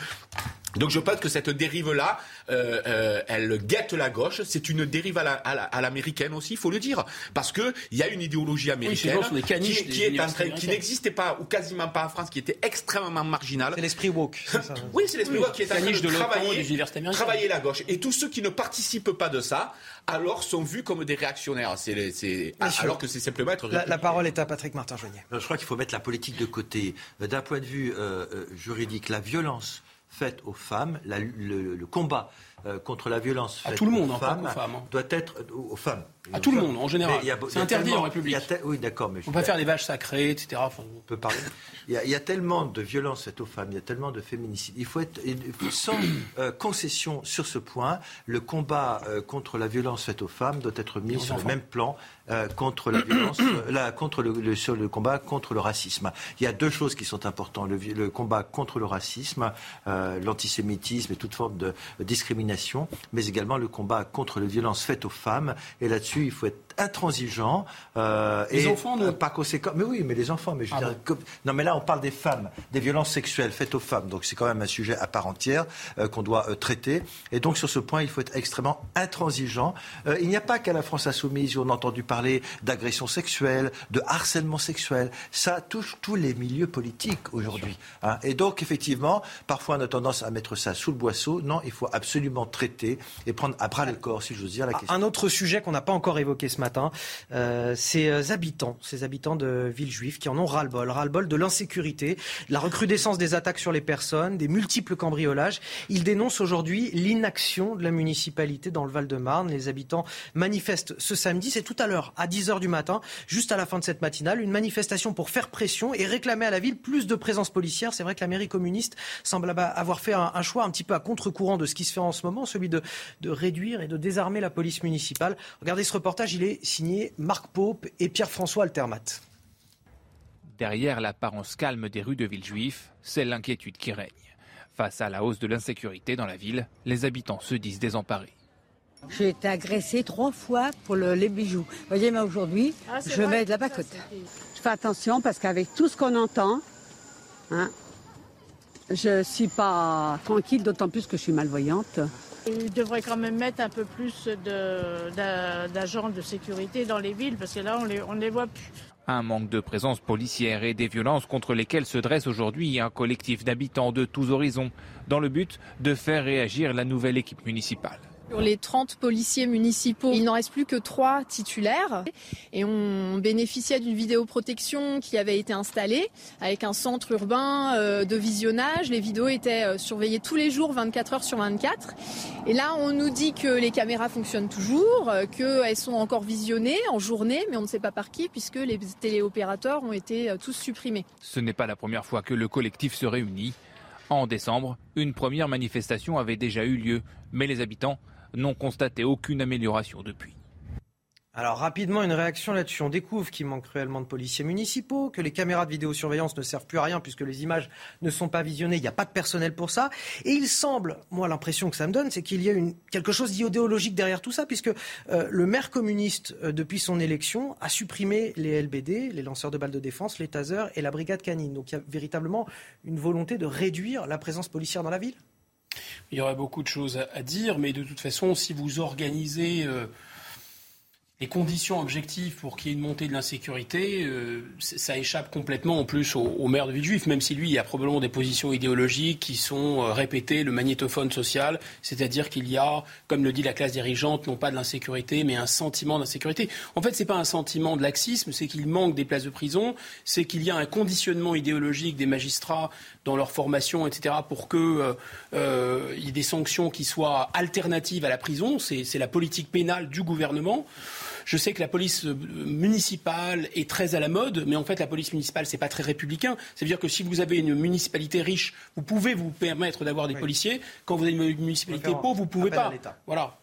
[SPEAKER 27] Donc je pense que cette dérive-là, euh, euh, elle guette la gauche. C'est une dérive à l'américaine aussi, il faut le dire, parce que il y a une idéologie américaine qui, qui, qui n'existait pas ou quasiment pas en France, qui était extrêmement marginale.
[SPEAKER 1] C'est l'esprit woke. Ça,
[SPEAKER 27] oui, c'est l'esprit woke qui est en train de, travailler, travailler la gauche. Et tous ceux qui ne participent pas de ça, alors sont vus comme des réactionnaires. C'est, alors que c'est simplement être.
[SPEAKER 1] La, la, parole est à Patrick Martin-Joignet.
[SPEAKER 29] Je crois qu'il faut mettre la politique de côté. D'un point de vue euh, juridique, la violence faite aux femmes, le, combat euh, contre la violence faite
[SPEAKER 22] à tout le monde,
[SPEAKER 29] aux
[SPEAKER 22] femmes,
[SPEAKER 29] hein. doit être aux femmes.
[SPEAKER 22] À tout le monde, en général. C'est interdit en République.
[SPEAKER 29] oui, d'accord, mais
[SPEAKER 22] on peut faire des vaches sacrées, etc.
[SPEAKER 29] on peut parler. il, y a, tellement de violence faite aux femmes, il y a tellement de féminicide. Il faut être sans euh, concession sur ce point. Le combat euh, contre la violence faite aux femmes doit être mis sur le même plan contre la violence, contre le, sur le combat contre le racisme. Il y a deux choses qui sont importantes le, le combat contre le racisme, l'antisémitisme et toute forme de discrimination mais également le combat contre les violences faites aux femmes. Et là-dessus, il faut être intransigeant.
[SPEAKER 22] Euh, les enfants, non
[SPEAKER 29] Pas conséquent. Mais oui, mais les enfants. Mais je ah non, mais là, on parle des femmes, des violences sexuelles faites aux femmes. Donc c'est quand même un sujet à part entière euh, qu'on doit euh, traiter. Et donc sur ce point, il faut être extrêmement intransigeant. il n'y a pas qu'à la France insoumise où on a entendu parler d'agression sexuelle, de harcèlement sexuel. Ça touche tous les milieux politiques aujourd'hui. Hein. Et donc effectivement, parfois on a tendance à mettre ça sous le boisseau. Non, il faut absolument traiter et prendre à bras le corps, si j'ose dire, la question.
[SPEAKER 1] Un autre sujet qu'on n'a pas encore évoqué ce matin, euh, ces euh, habitants, ces habitants de Villejuif qui en ont ras-le-bol, ras-le-bol de l'insécurité, la recrudescence des attaques sur les personnes, des multiples cambriolages. Ils dénoncent aujourd'hui l'inaction de la municipalité dans le Val-de-Marne. Les habitants manifestent ce samedi, c'est tout à l'heure, à 10h du matin, juste à la fin de cette matinale, une manifestation pour faire pression et réclamer à la ville plus de présence policière. C'est vrai que la mairie communiste semble avoir fait un, choix un petit peu à contre-courant de ce qui se fait en ce moment, celui de, de réduire et de désarmer la police municipale. Regardez ce reportage, il est signé Marc Pope et Pierre-François Altermat.
[SPEAKER 10] Derrière l'apparence calme des rues de Villejuif, c'est l'inquiétude qui règne. Face à la hausse de l'insécurité dans la ville, les habitants se disent désemparés.
[SPEAKER 31] J'ai été agressée trois fois pour les bijoux. Vous voyez, mais aujourd'hui, ah, je mets de la pacote. Je fais attention parce qu'avec tout ce qu'on entend, hein, je ne suis pas tranquille, d'autant plus que je suis malvoyante.
[SPEAKER 32] Il devrait quand même mettre un peu plus d'agents de, sécurité dans les villes, parce que là, on les, on les voit plus.
[SPEAKER 10] Un manque de présence policière et des violences contre lesquelles se dresse aujourd'hui un collectif d'habitants de tous horizons, dans le but de faire réagir la nouvelle équipe municipale.
[SPEAKER 33] Sur les 30 policiers municipaux, il n'en reste plus que 3 titulaires. Et on bénéficiait d'une vidéoprotection qui avait été installée avec un centre urbain euh, de visionnage. Les vidéos étaient euh, surveillées tous les jours, 24 heures sur 24. Et là, on nous dit que les caméras fonctionnent toujours, euh, qu'elles sont encore visionnées en journée, mais on ne sait pas par qui puisque les téléopérateurs ont été tous supprimés.
[SPEAKER 10] Ce n'est pas la première fois que le collectif se réunit. En décembre, une première manifestation avait déjà eu lieu, mais les habitants n'ont constaté aucune amélioration depuis.
[SPEAKER 1] Alors rapidement, une réaction là-dessus. On découvre qu'il manque cruellement de policiers municipaux, que les caméras de vidéosurveillance ne servent plus à rien puisque les images ne sont pas visionnées, il n'y a pas de personnel pour ça. Et il semble, moi l'impression que ça me donne, c'est qu'il y a quelque chose d'idéologique derrière tout ça, puisque euh, le maire communiste, euh, depuis son élection, a supprimé les LBD, les lanceurs de balles de défense, les tasers et la brigade canine. Donc il y a véritablement une volonté de réduire la présence policière dans la ville
[SPEAKER 22] il y aurait beaucoup de choses à, dire, mais de toute façon, si vous organisez euh, les conditions objectives pour qu'il y ait une montée de l'insécurité, euh, ça échappe complètement en plus au, maire de Villejuif, même si lui, il y a probablement des positions idéologiques qui sont euh, répétées, le magnétophone social, c'est-à-dire qu'il y a, comme le dit la classe dirigeante, non pas de l'insécurité, mais un sentiment d'insécurité. En fait, ce n'est pas un sentiment de laxisme, c'est qu'il manque des places de prison, c'est qu'il y a un conditionnement idéologique des magistrats dans leur formation, etc., pour qu'il euh, y ait des sanctions qui soient alternatives à la prison. C'est la politique pénale du gouvernement. Je sais que la police euh, municipale est très à la mode, mais en fait, la police municipale, c'est pas très républicain. C'est-à-dire que si vous avez une municipalité riche, vous pouvez vous permettre d'avoir des policiers. Quand vous avez une municipalité pauvre, vous pouvez pas. Voilà.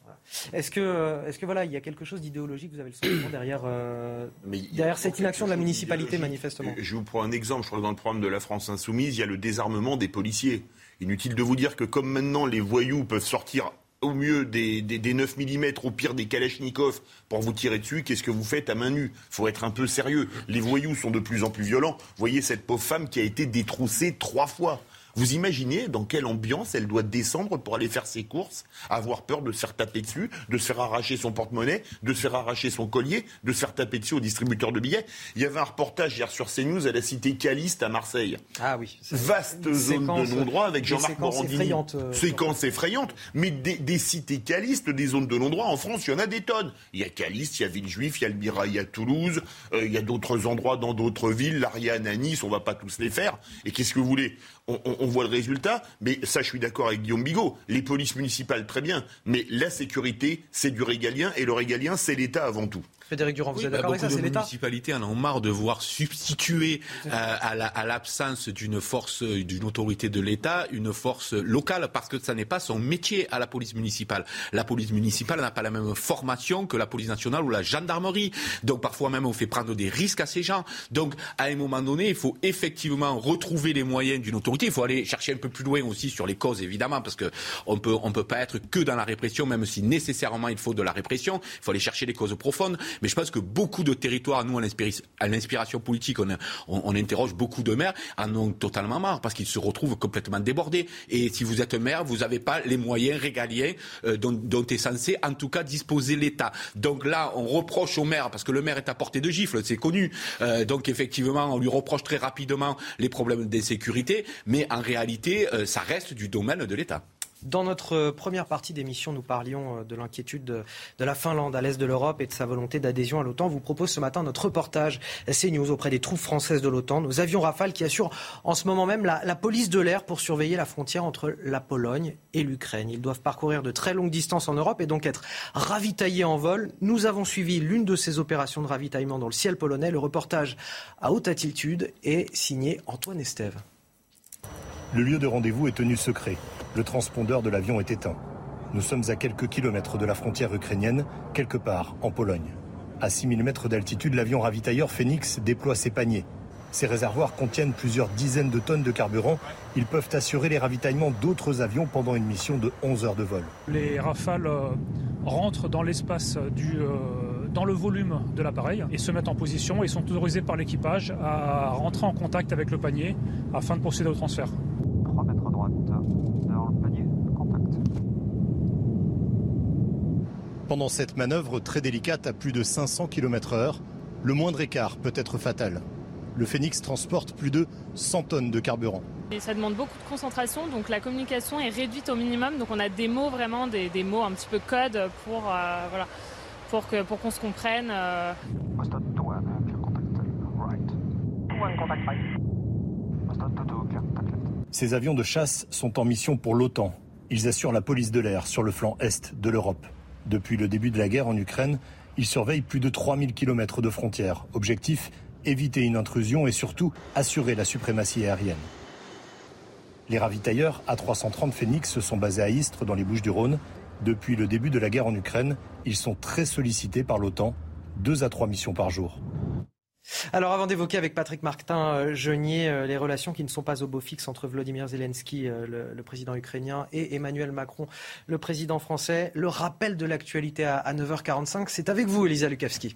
[SPEAKER 1] Est-ce que, est-ce que voilà, il y a quelque chose d'idéologique, vous avez le sentiment derrière, euh, derrière cette inaction de la municipalité, manifestement
[SPEAKER 26] Je vous prends un exemple. Je crois que dans le programme de la France insoumise, il y a le désarmement des policiers. Inutile de vous dire que comme maintenant les voyous peuvent sortir au mieux des, des, 9 mm, au pire des Kalachnikov pour vous tirer dessus, qu'est-ce que vous faites à main nue? Faut être un peu sérieux. Les voyous sont de plus en plus violents. Voyez cette pauvre femme qui a été détroussée trois fois. Vous imaginez dans quelle ambiance elle doit descendre pour aller faire ses courses, avoir peur de se faire taper dessus, de se faire arracher son porte-monnaie, de se faire arracher son collier, de se faire taper dessus au distributeur de billets. Il y avait un reportage hier sur CNews à la cité Caliste à Marseille.
[SPEAKER 1] Ah oui.
[SPEAKER 26] Vaste zone de non-droit avec Jean-Marc Morandini. Euh, séquence effrayante. Mais des, cités calistes, des zones de non-droit, en France, il y en a des tonnes. Il y a Caliste, il y a Villejuif, il y a le Birail à Toulouse, euh, il y a d'autres endroits dans d'autres villes, l'Ariane à Nice, on va pas tous les faire. Et qu'est-ce que vous voulez? On, voit le résultat, mais ça, je suis d'accord avec Guillaume Bigot. Les polices municipales, très bien, mais la sécurité, c'est du régalien, et le régalien, c'est l'État avant tout.
[SPEAKER 1] Frédéric Durand, vous êtes
[SPEAKER 27] d'accord avec ça C'est l'État municipalités en ont marre de voir substituer euh, à l'absence d'une force, d'une autorité de l'État, une force locale, parce que ça n'est pas son métier à la police municipale. La police municipale n'a pas la même formation que la police nationale ou la gendarmerie. Donc parfois même on fait prendre des risques à ces gens. Donc à un moment donné, il faut effectivement retrouver les moyens d'une autorité. Il faut aller chercher un peu plus loin aussi sur les causes, évidemment, parce que on peut on peut pas être que dans la répression, même si nécessairement il faut de la répression. Il faut aller chercher les causes profondes. Mais je pense que beaucoup de territoires, nous, à l'inspiration politique, on, interroge beaucoup de maires, en ont totalement marre parce qu'ils se retrouvent complètement débordés. Et si vous êtes maire, vous n'avez pas les moyens régaliens euh, dont, dont, est censé, en tout cas, disposer l'État. Donc là, on reproche au maire, parce que le maire est à portée de gifle, c'est connu. Euh, donc effectivement, on lui reproche très rapidement les problèmes d'insécurité, mais en réalité, euh, ça reste du domaine de l'État.
[SPEAKER 1] Dans notre euh, première partie d'émission, nous parlions euh, de l'inquiétude de, la Finlande à l'est de l'Europe et de sa volonté d'adhésion à l'OTAN. vous propose ce matin notre reportage CNews auprès des troupes françaises de l'OTAN. Nos avions Rafale qui assurent en ce moment même la, police de l'air pour surveiller la frontière entre la Pologne et l'Ukraine. Ils doivent parcourir de très longues distances en Europe et donc être ravitaillés en vol. Nous avons suivi l'une de ces opérations de ravitaillement dans le ciel polonais. Le reportage à haute altitude est signé Antoine Estève.
[SPEAKER 16] Le lieu de rendez-vous est tenu secret. Le transpondeur de l'avion est éteint. Nous sommes à quelques kilomètres de la frontière ukrainienne, quelque part en Pologne. À 6000 mètres d'altitude, l'avion ravitailleur Phoenix déploie ses paniers. Ces réservoirs contiennent plusieurs dizaines de tonnes de carburant. Ils peuvent assurer les ravitaillements d'autres avions pendant une mission de 11 heures de vol.
[SPEAKER 34] Les rafales euh, rentrent dans l'espace du, euh, dans le volume de l'appareil et se mettent en position et sont autorisés par l'équipage à rentrer en contact avec le panier afin de procéder au transfert.
[SPEAKER 16] Pendant cette manœuvre très délicate à plus de 500 km/h, le moindre écart peut être fatal. Le Phoenix transporte plus de 100 tonnes de carburant.
[SPEAKER 18] Et ça demande beaucoup de concentration, donc la communication est réduite au minimum. Donc on a des mots vraiment, des, mots un petit peu code pour, euh, voilà, pour qu'on pour qu'on se comprenne. Euh.
[SPEAKER 16] Ces avions de chasse sont en mission pour l'OTAN. Ils assurent la police de l'air sur le flanc est de l'Europe. Depuis le début de la guerre en Ukraine, ils surveillent plus de 3000 km de frontières. Objectif éviter une intrusion et surtout assurer la suprématie aérienne. Les ravitailleurs A330 Phoenix sont basés à Istres dans les Bouches-du-Rhône. Depuis le début de la guerre en Ukraine, ils sont très sollicités par l'OTAN, deux à trois missions par jour.
[SPEAKER 1] Alors avant d'évoquer avec Patrick Martin Jeunier euh, les relations qui ne sont pas au beau fixe entre Vladimir Zelensky, euh, le, président ukrainien, et Emmanuel Macron, le président français, le rappel de l'actualité à, à 9h45, c'est avec vous Elisa Lukavski.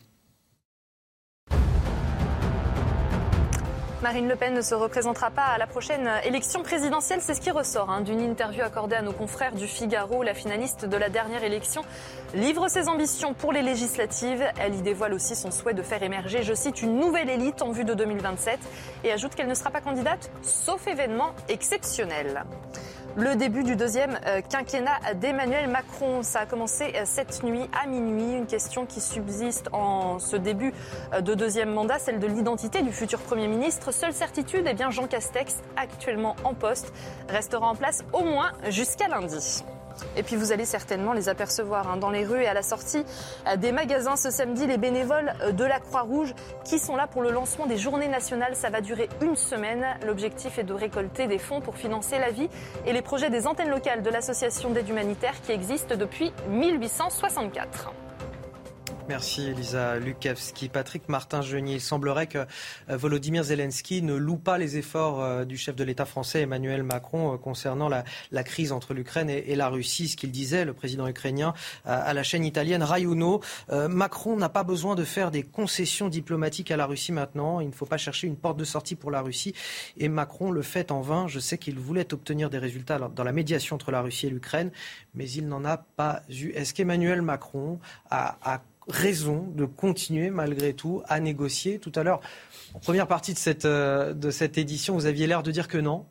[SPEAKER 8] Marine Le Pen ne se représentera pas à la prochaine élection présidentielle. C'est ce qui ressort hein, d'une interview accordée à nos confrères du Figaro. La finaliste de la dernière élection livre ses ambitions pour les législatives. Elle y dévoile aussi son souhait de faire émerger, je cite, une nouvelle élite en vue de 2027 et ajoute qu'elle ne sera pas candidate sauf événement exceptionnel le début du deuxième euh, quinquennat d'Emmanuel Macron. Ça a commencé euh, cette nuit à minuit. Une question qui subsiste en ce début euh, de deuxième mandat, celle de l'identité du futur Premier ministre. Seule certitude, eh bien Jean Castex, actuellement en poste, restera en place au moins jusqu'à lundi. Et puis vous allez certainement les apercevoir hein, dans les rues et à la sortie euh, des magasins ce samedi, les bénévoles euh, de la Croix-Rouge qui sont là pour le lancement des journées nationales. Ça va durer une semaine. L'objectif est de récolter des fonds pour financer la vie et les projets des antennes locales de l'association d'aide humanitaire qui existe depuis 1864.
[SPEAKER 1] Merci Elisa Lukavski. Patrick Martin-Genier, il semblerait que euh, Volodymyr Zelensky ne loue pas les efforts euh, du chef de l'État français Emmanuel Macron euh, concernant la, crise entre l'Ukraine et, la Russie. Ce qu'il disait, le président ukrainien, à la chaîne italienne Rai Uno. Macron n'a pas besoin de faire des concessions diplomatiques à la Russie maintenant. Il ne faut pas chercher une porte de sortie pour la Russie. Et Macron le fait en vain. Je sais qu'il voulait obtenir des résultats dans la médiation entre la Russie et l'Ukraine, mais il n'en a pas eu. Est-ce qu'Emmanuel Macron a, a raison de continuer malgré tout à négocier. Tout à l'heure, en première partie de cette, euh, de cette édition, vous aviez l'air de dire que non.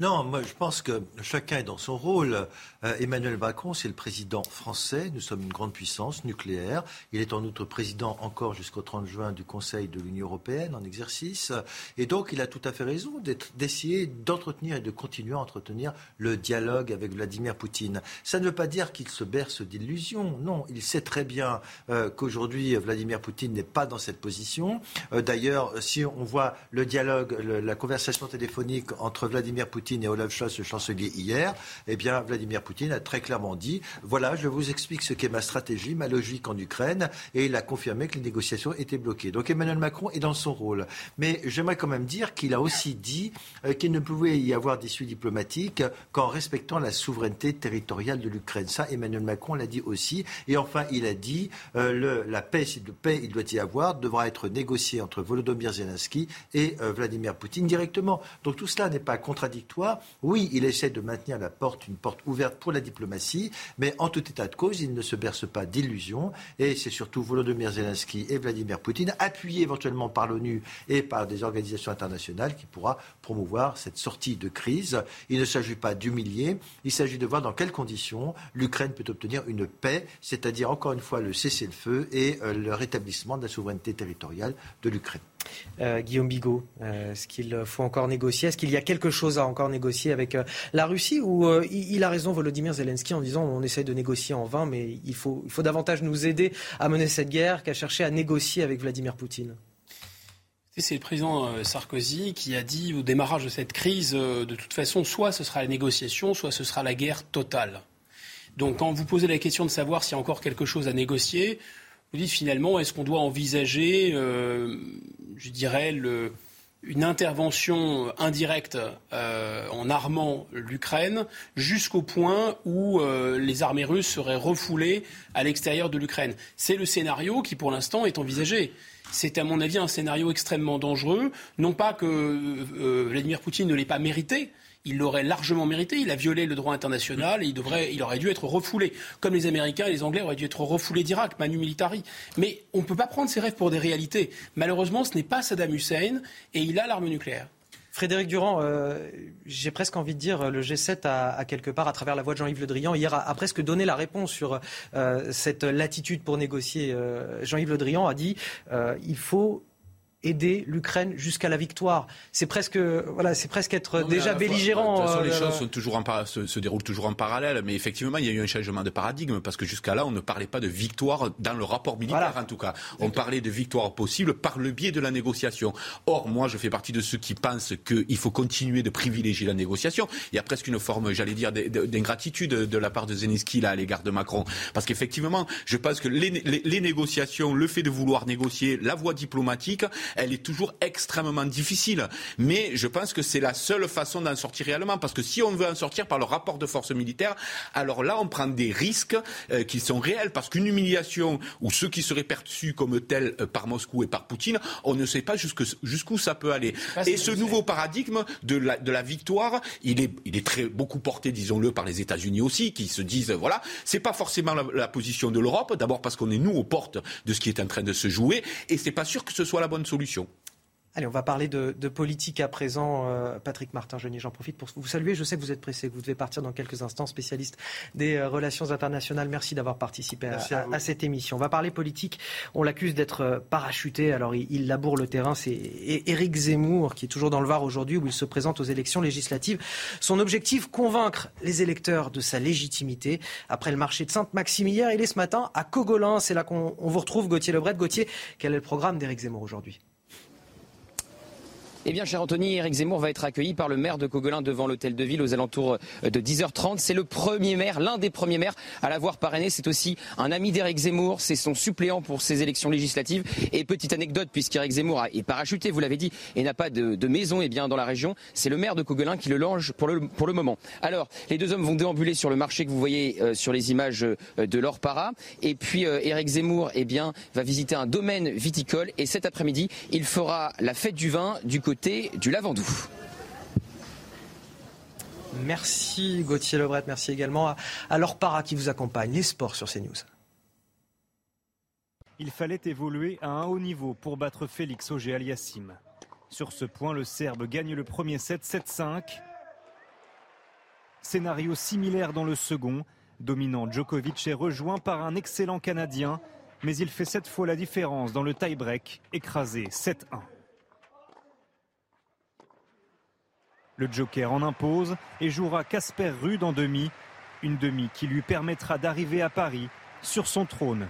[SPEAKER 29] Non, moi je pense que chacun est dans son rôle. Euh, Emmanuel Macron, c'est le président français. Nous sommes une grande puissance nucléaire. Il est en outre président encore jusqu'au 30 juin du Conseil de l'Union européenne en exercice. Et donc il a tout à fait raison d'essayer d'entretenir et de continuer à entretenir le dialogue avec Vladimir Poutine. Ça ne veut pas dire qu'il se berce d'illusions. Non, il sait très bien euh, qu'aujourd'hui Vladimir Poutine n'est pas dans cette position. Euh, d'ailleurs, si on voit le dialogue, la conversation téléphonique entre Vladimir Poutine Et Olaf Scholz, le chancelier, hier, eh bien, Vladimir Poutine a très clairement dit voilà, je vous explique ce qu'est ma stratégie, ma logique en Ukraine, et il a confirmé que les négociations étaient bloquées. Donc Emmanuel Macron est dans son rôle. Mais j'aimerais quand même dire qu'il a aussi dit euh, qu'il ne pouvait y avoir d'issue diplomatique qu'en respectant la souveraineté territoriale de l'Ukraine. Ça, Emmanuel Macron l'a dit aussi. Et enfin, il a dit euh, la paix, si de paix il doit y avoir, devra être négociée entre Volodymyr Zelensky et euh, Vladimir Poutine directement. Donc tout cela n'est pas contradictoire. Oui, il essaie de maintenir la porte, une porte ouverte pour la diplomatie, mais en tout état de cause, il ne se berce pas d'illusions. Et c'est surtout Volodymyr Zelensky et Vladimir Poutine, appuyés éventuellement par l'ONU et par des organisations internationales, qui pourra promouvoir cette sortie de crise. Il ne s'agit pas d'humilier, il s'agit de voir dans quelles conditions l'Ukraine peut obtenir une paix, c'est-à-dire encore une fois le cessez-le-feu et euh, le rétablissement de la souveraineté territoriale de l'Ukraine.
[SPEAKER 1] Euh, Guillaume Bigot, euh, est-ce qu'il faut encore négocier? Est-ce qu'il y a quelque chose à encore négocier avec la Russie Ou il a raison, Volodymyr Zelensky, en disant on essaie de négocier en vain, mais il faut, il faut davantage nous aider à mener cette guerre qu'à chercher à négocier avec Vladimir Poutine?
[SPEAKER 22] C'est le président Sarkozy qui a dit au démarrage de cette crise, de toute façon, soit ce sera la négociation, soit ce sera la guerre totale. Donc quand vous posez la question de savoir s'il y a encore quelque chose à négocier, vous dites finalement, est-ce qu'on doit envisager, euh, je dirais, une intervention indirecte euh, en armant l'Ukraine jusqu'au point où euh, les armées russes seraient refoulées à l'extérieur de l'Ukraine? C'est le scénario qui, pour l'instant, est envisagé. C'est à mon avis un scénario extrêmement dangereux. Non pas que Vladimir Poutine ne l'ait pas mérité, il l'aurait largement mérité. Il a violé le droit international et il, devrait, il aurait dû être refoulé. Comme les Américains et les Anglais auraient dû être refoulés d'Irak, Manu Militari. Mais on ne peut pas prendre ses rêves pour des réalités. Malheureusement, ce n'est pas Saddam Hussein et il a l'arme nucléaire.
[SPEAKER 1] Frédéric Durand, euh, j'ai presque envie de dire, le G7 a, quelque part, à travers la voix de Jean-Yves Le Drian, hier a, presque donné la réponse sur euh, cette latitude pour négocier. Euh, Jean-Yves Le Drian a dit il faut aider l'Ukraine jusqu'à la victoire. C'est presque, voilà, c'est presque être déjà belligérant.
[SPEAKER 27] de toute façon, les euh, choses sont toujours en, se, se, déroulent toujours en parallèle, mais effectivement, il y a eu un changement de paradigme parce que jusqu'à là, on ne parlait pas de victoire dans le rapport militaire, en tout cas. On parlait de victoire possible par le biais de la négociation. Or, moi, je fais partie de ceux qui pensent qu'il faut continuer de privilégier la négociation. Il y a presque une forme, j'allais dire, d'ingratitude de la part de Zelensky là à l'égard de Macron, parce qu'effectivement, je pense que les, les, les négociations, le fait de vouloir négocier, la voie diplomatique, elle est toujours extrêmement difficile. Mais je pense que c'est la seule façon d'en sortir réellement. Parce que si on veut en sortir par le rapport de force militaire, alors là, on prend des risques euh, qui sont réels. Parce qu'une humiliation ou ceux qui seraient perçus comme tels euh, par Moscou et par Poutine, on ne sait pas jusqu'où ça peut aller. Et ce nouveau paradigme de la, de la victoire, il est, il est très beaucoup porté, disons-le, par les États-Unis aussi, qui se disent, voilà, c'est pas forcément la, la position de l'Europe. D'abord parce qu'on est nous aux portes de ce qui est en train de se jouer, et c'est pas sûr que ce soit la bonne solution.
[SPEAKER 1] Allez, on va parler de, politique à présent. Euh, Patrick Martin, j'en profite pour vous saluer. Je sais que vous êtes pressé, que vous devez partir dans quelques instants, spécialiste des euh, relations internationales. Merci d'avoir participé à, cette émission. On va parler politique. On l'accuse d'être euh, parachuté. Alors, il, laboure le terrain. C'est Éric Zemmour, qui est toujours dans le Var aujourd'hui, où il se présente aux élections législatives. Son objectif, convaincre les électeurs de sa légitimité. Après le marché de Sainte-Maxime hier, il est ce matin à Cogolin. C'est là qu'on vous retrouve, Gauthier Lebret. Gauthier, quel est le programme d'Éric Zemmour aujourd'hui?
[SPEAKER 35] Eh bien, cher Anthony, Eric Zemmour va être accueilli par le maire de Cogolin devant l'hôtel de ville aux alentours de 10h30. C'est le premier maire, l'un des premiers maires à l'avoir parrainé. C'est aussi un ami d'Eric Zemmour. C'est son suppléant pour ces élections législatives. Et petite anecdote, puisqu'Eric Zemmour est parachuté, vous l'avez dit, et n'a pas de, maison eh bien, dans la région, c'est le maire de Cogolin qui le longe pour le, moment. Alors, les deux hommes vont déambuler sur le marché que vous voyez euh, sur les images euh, de l'or para. Et puis, Eric euh, Zemmour eh bien, va visiter un domaine viticole. Et cet après-midi, il fera la fête du vin du côté du Lavandou.
[SPEAKER 1] Merci Gauthier Lebret, merci également à, à Laure qui vous accompagne, les sports sur CNews.
[SPEAKER 36] Il fallait évoluer à un haut niveau pour battre Félix Auger Aliassime. Sur ce point, le Serbe gagne le premier set 7-5. Scénario similaire dans le second. Dominant, Djokovic est rejoint par un excellent Canadien, mais il fait cette fois la différence dans le tie-break, écrasé 7-1. Le Joker en impose et jouera Casper Rude en demi, une demi qui lui permettra d'arriver à Paris sur son trône.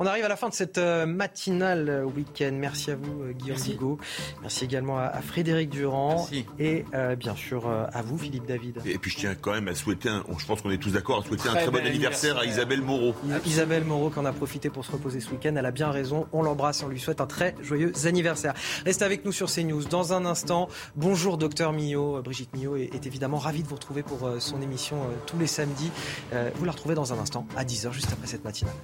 [SPEAKER 1] On arrive à la fin de cette euh, matinale euh, week-end. Merci à vous, euh, Guillaume Bigot. Merci également à, Frédéric Durand. Et bien sûr à vous, Philippe David.
[SPEAKER 26] Et puis je tiens quand même à souhaiter, un, je pense qu'on est tous d'accord, à souhaiter un très bon anniversaire, à Isabelle Moreau.
[SPEAKER 1] Isabelle Moreau qui en a profité pour se reposer ce week-end. Elle a bien raison. On l'embrasse et on lui souhaite un très joyeux anniversaire. Restez avec nous sur CNews. Dans un instant, bonjour docteur Millot. Brigitte Millot est, est, évidemment ravie de vous retrouver pour son émission tous les samedis. Vous la retrouvez dans un instant à 10h juste après cette matinale.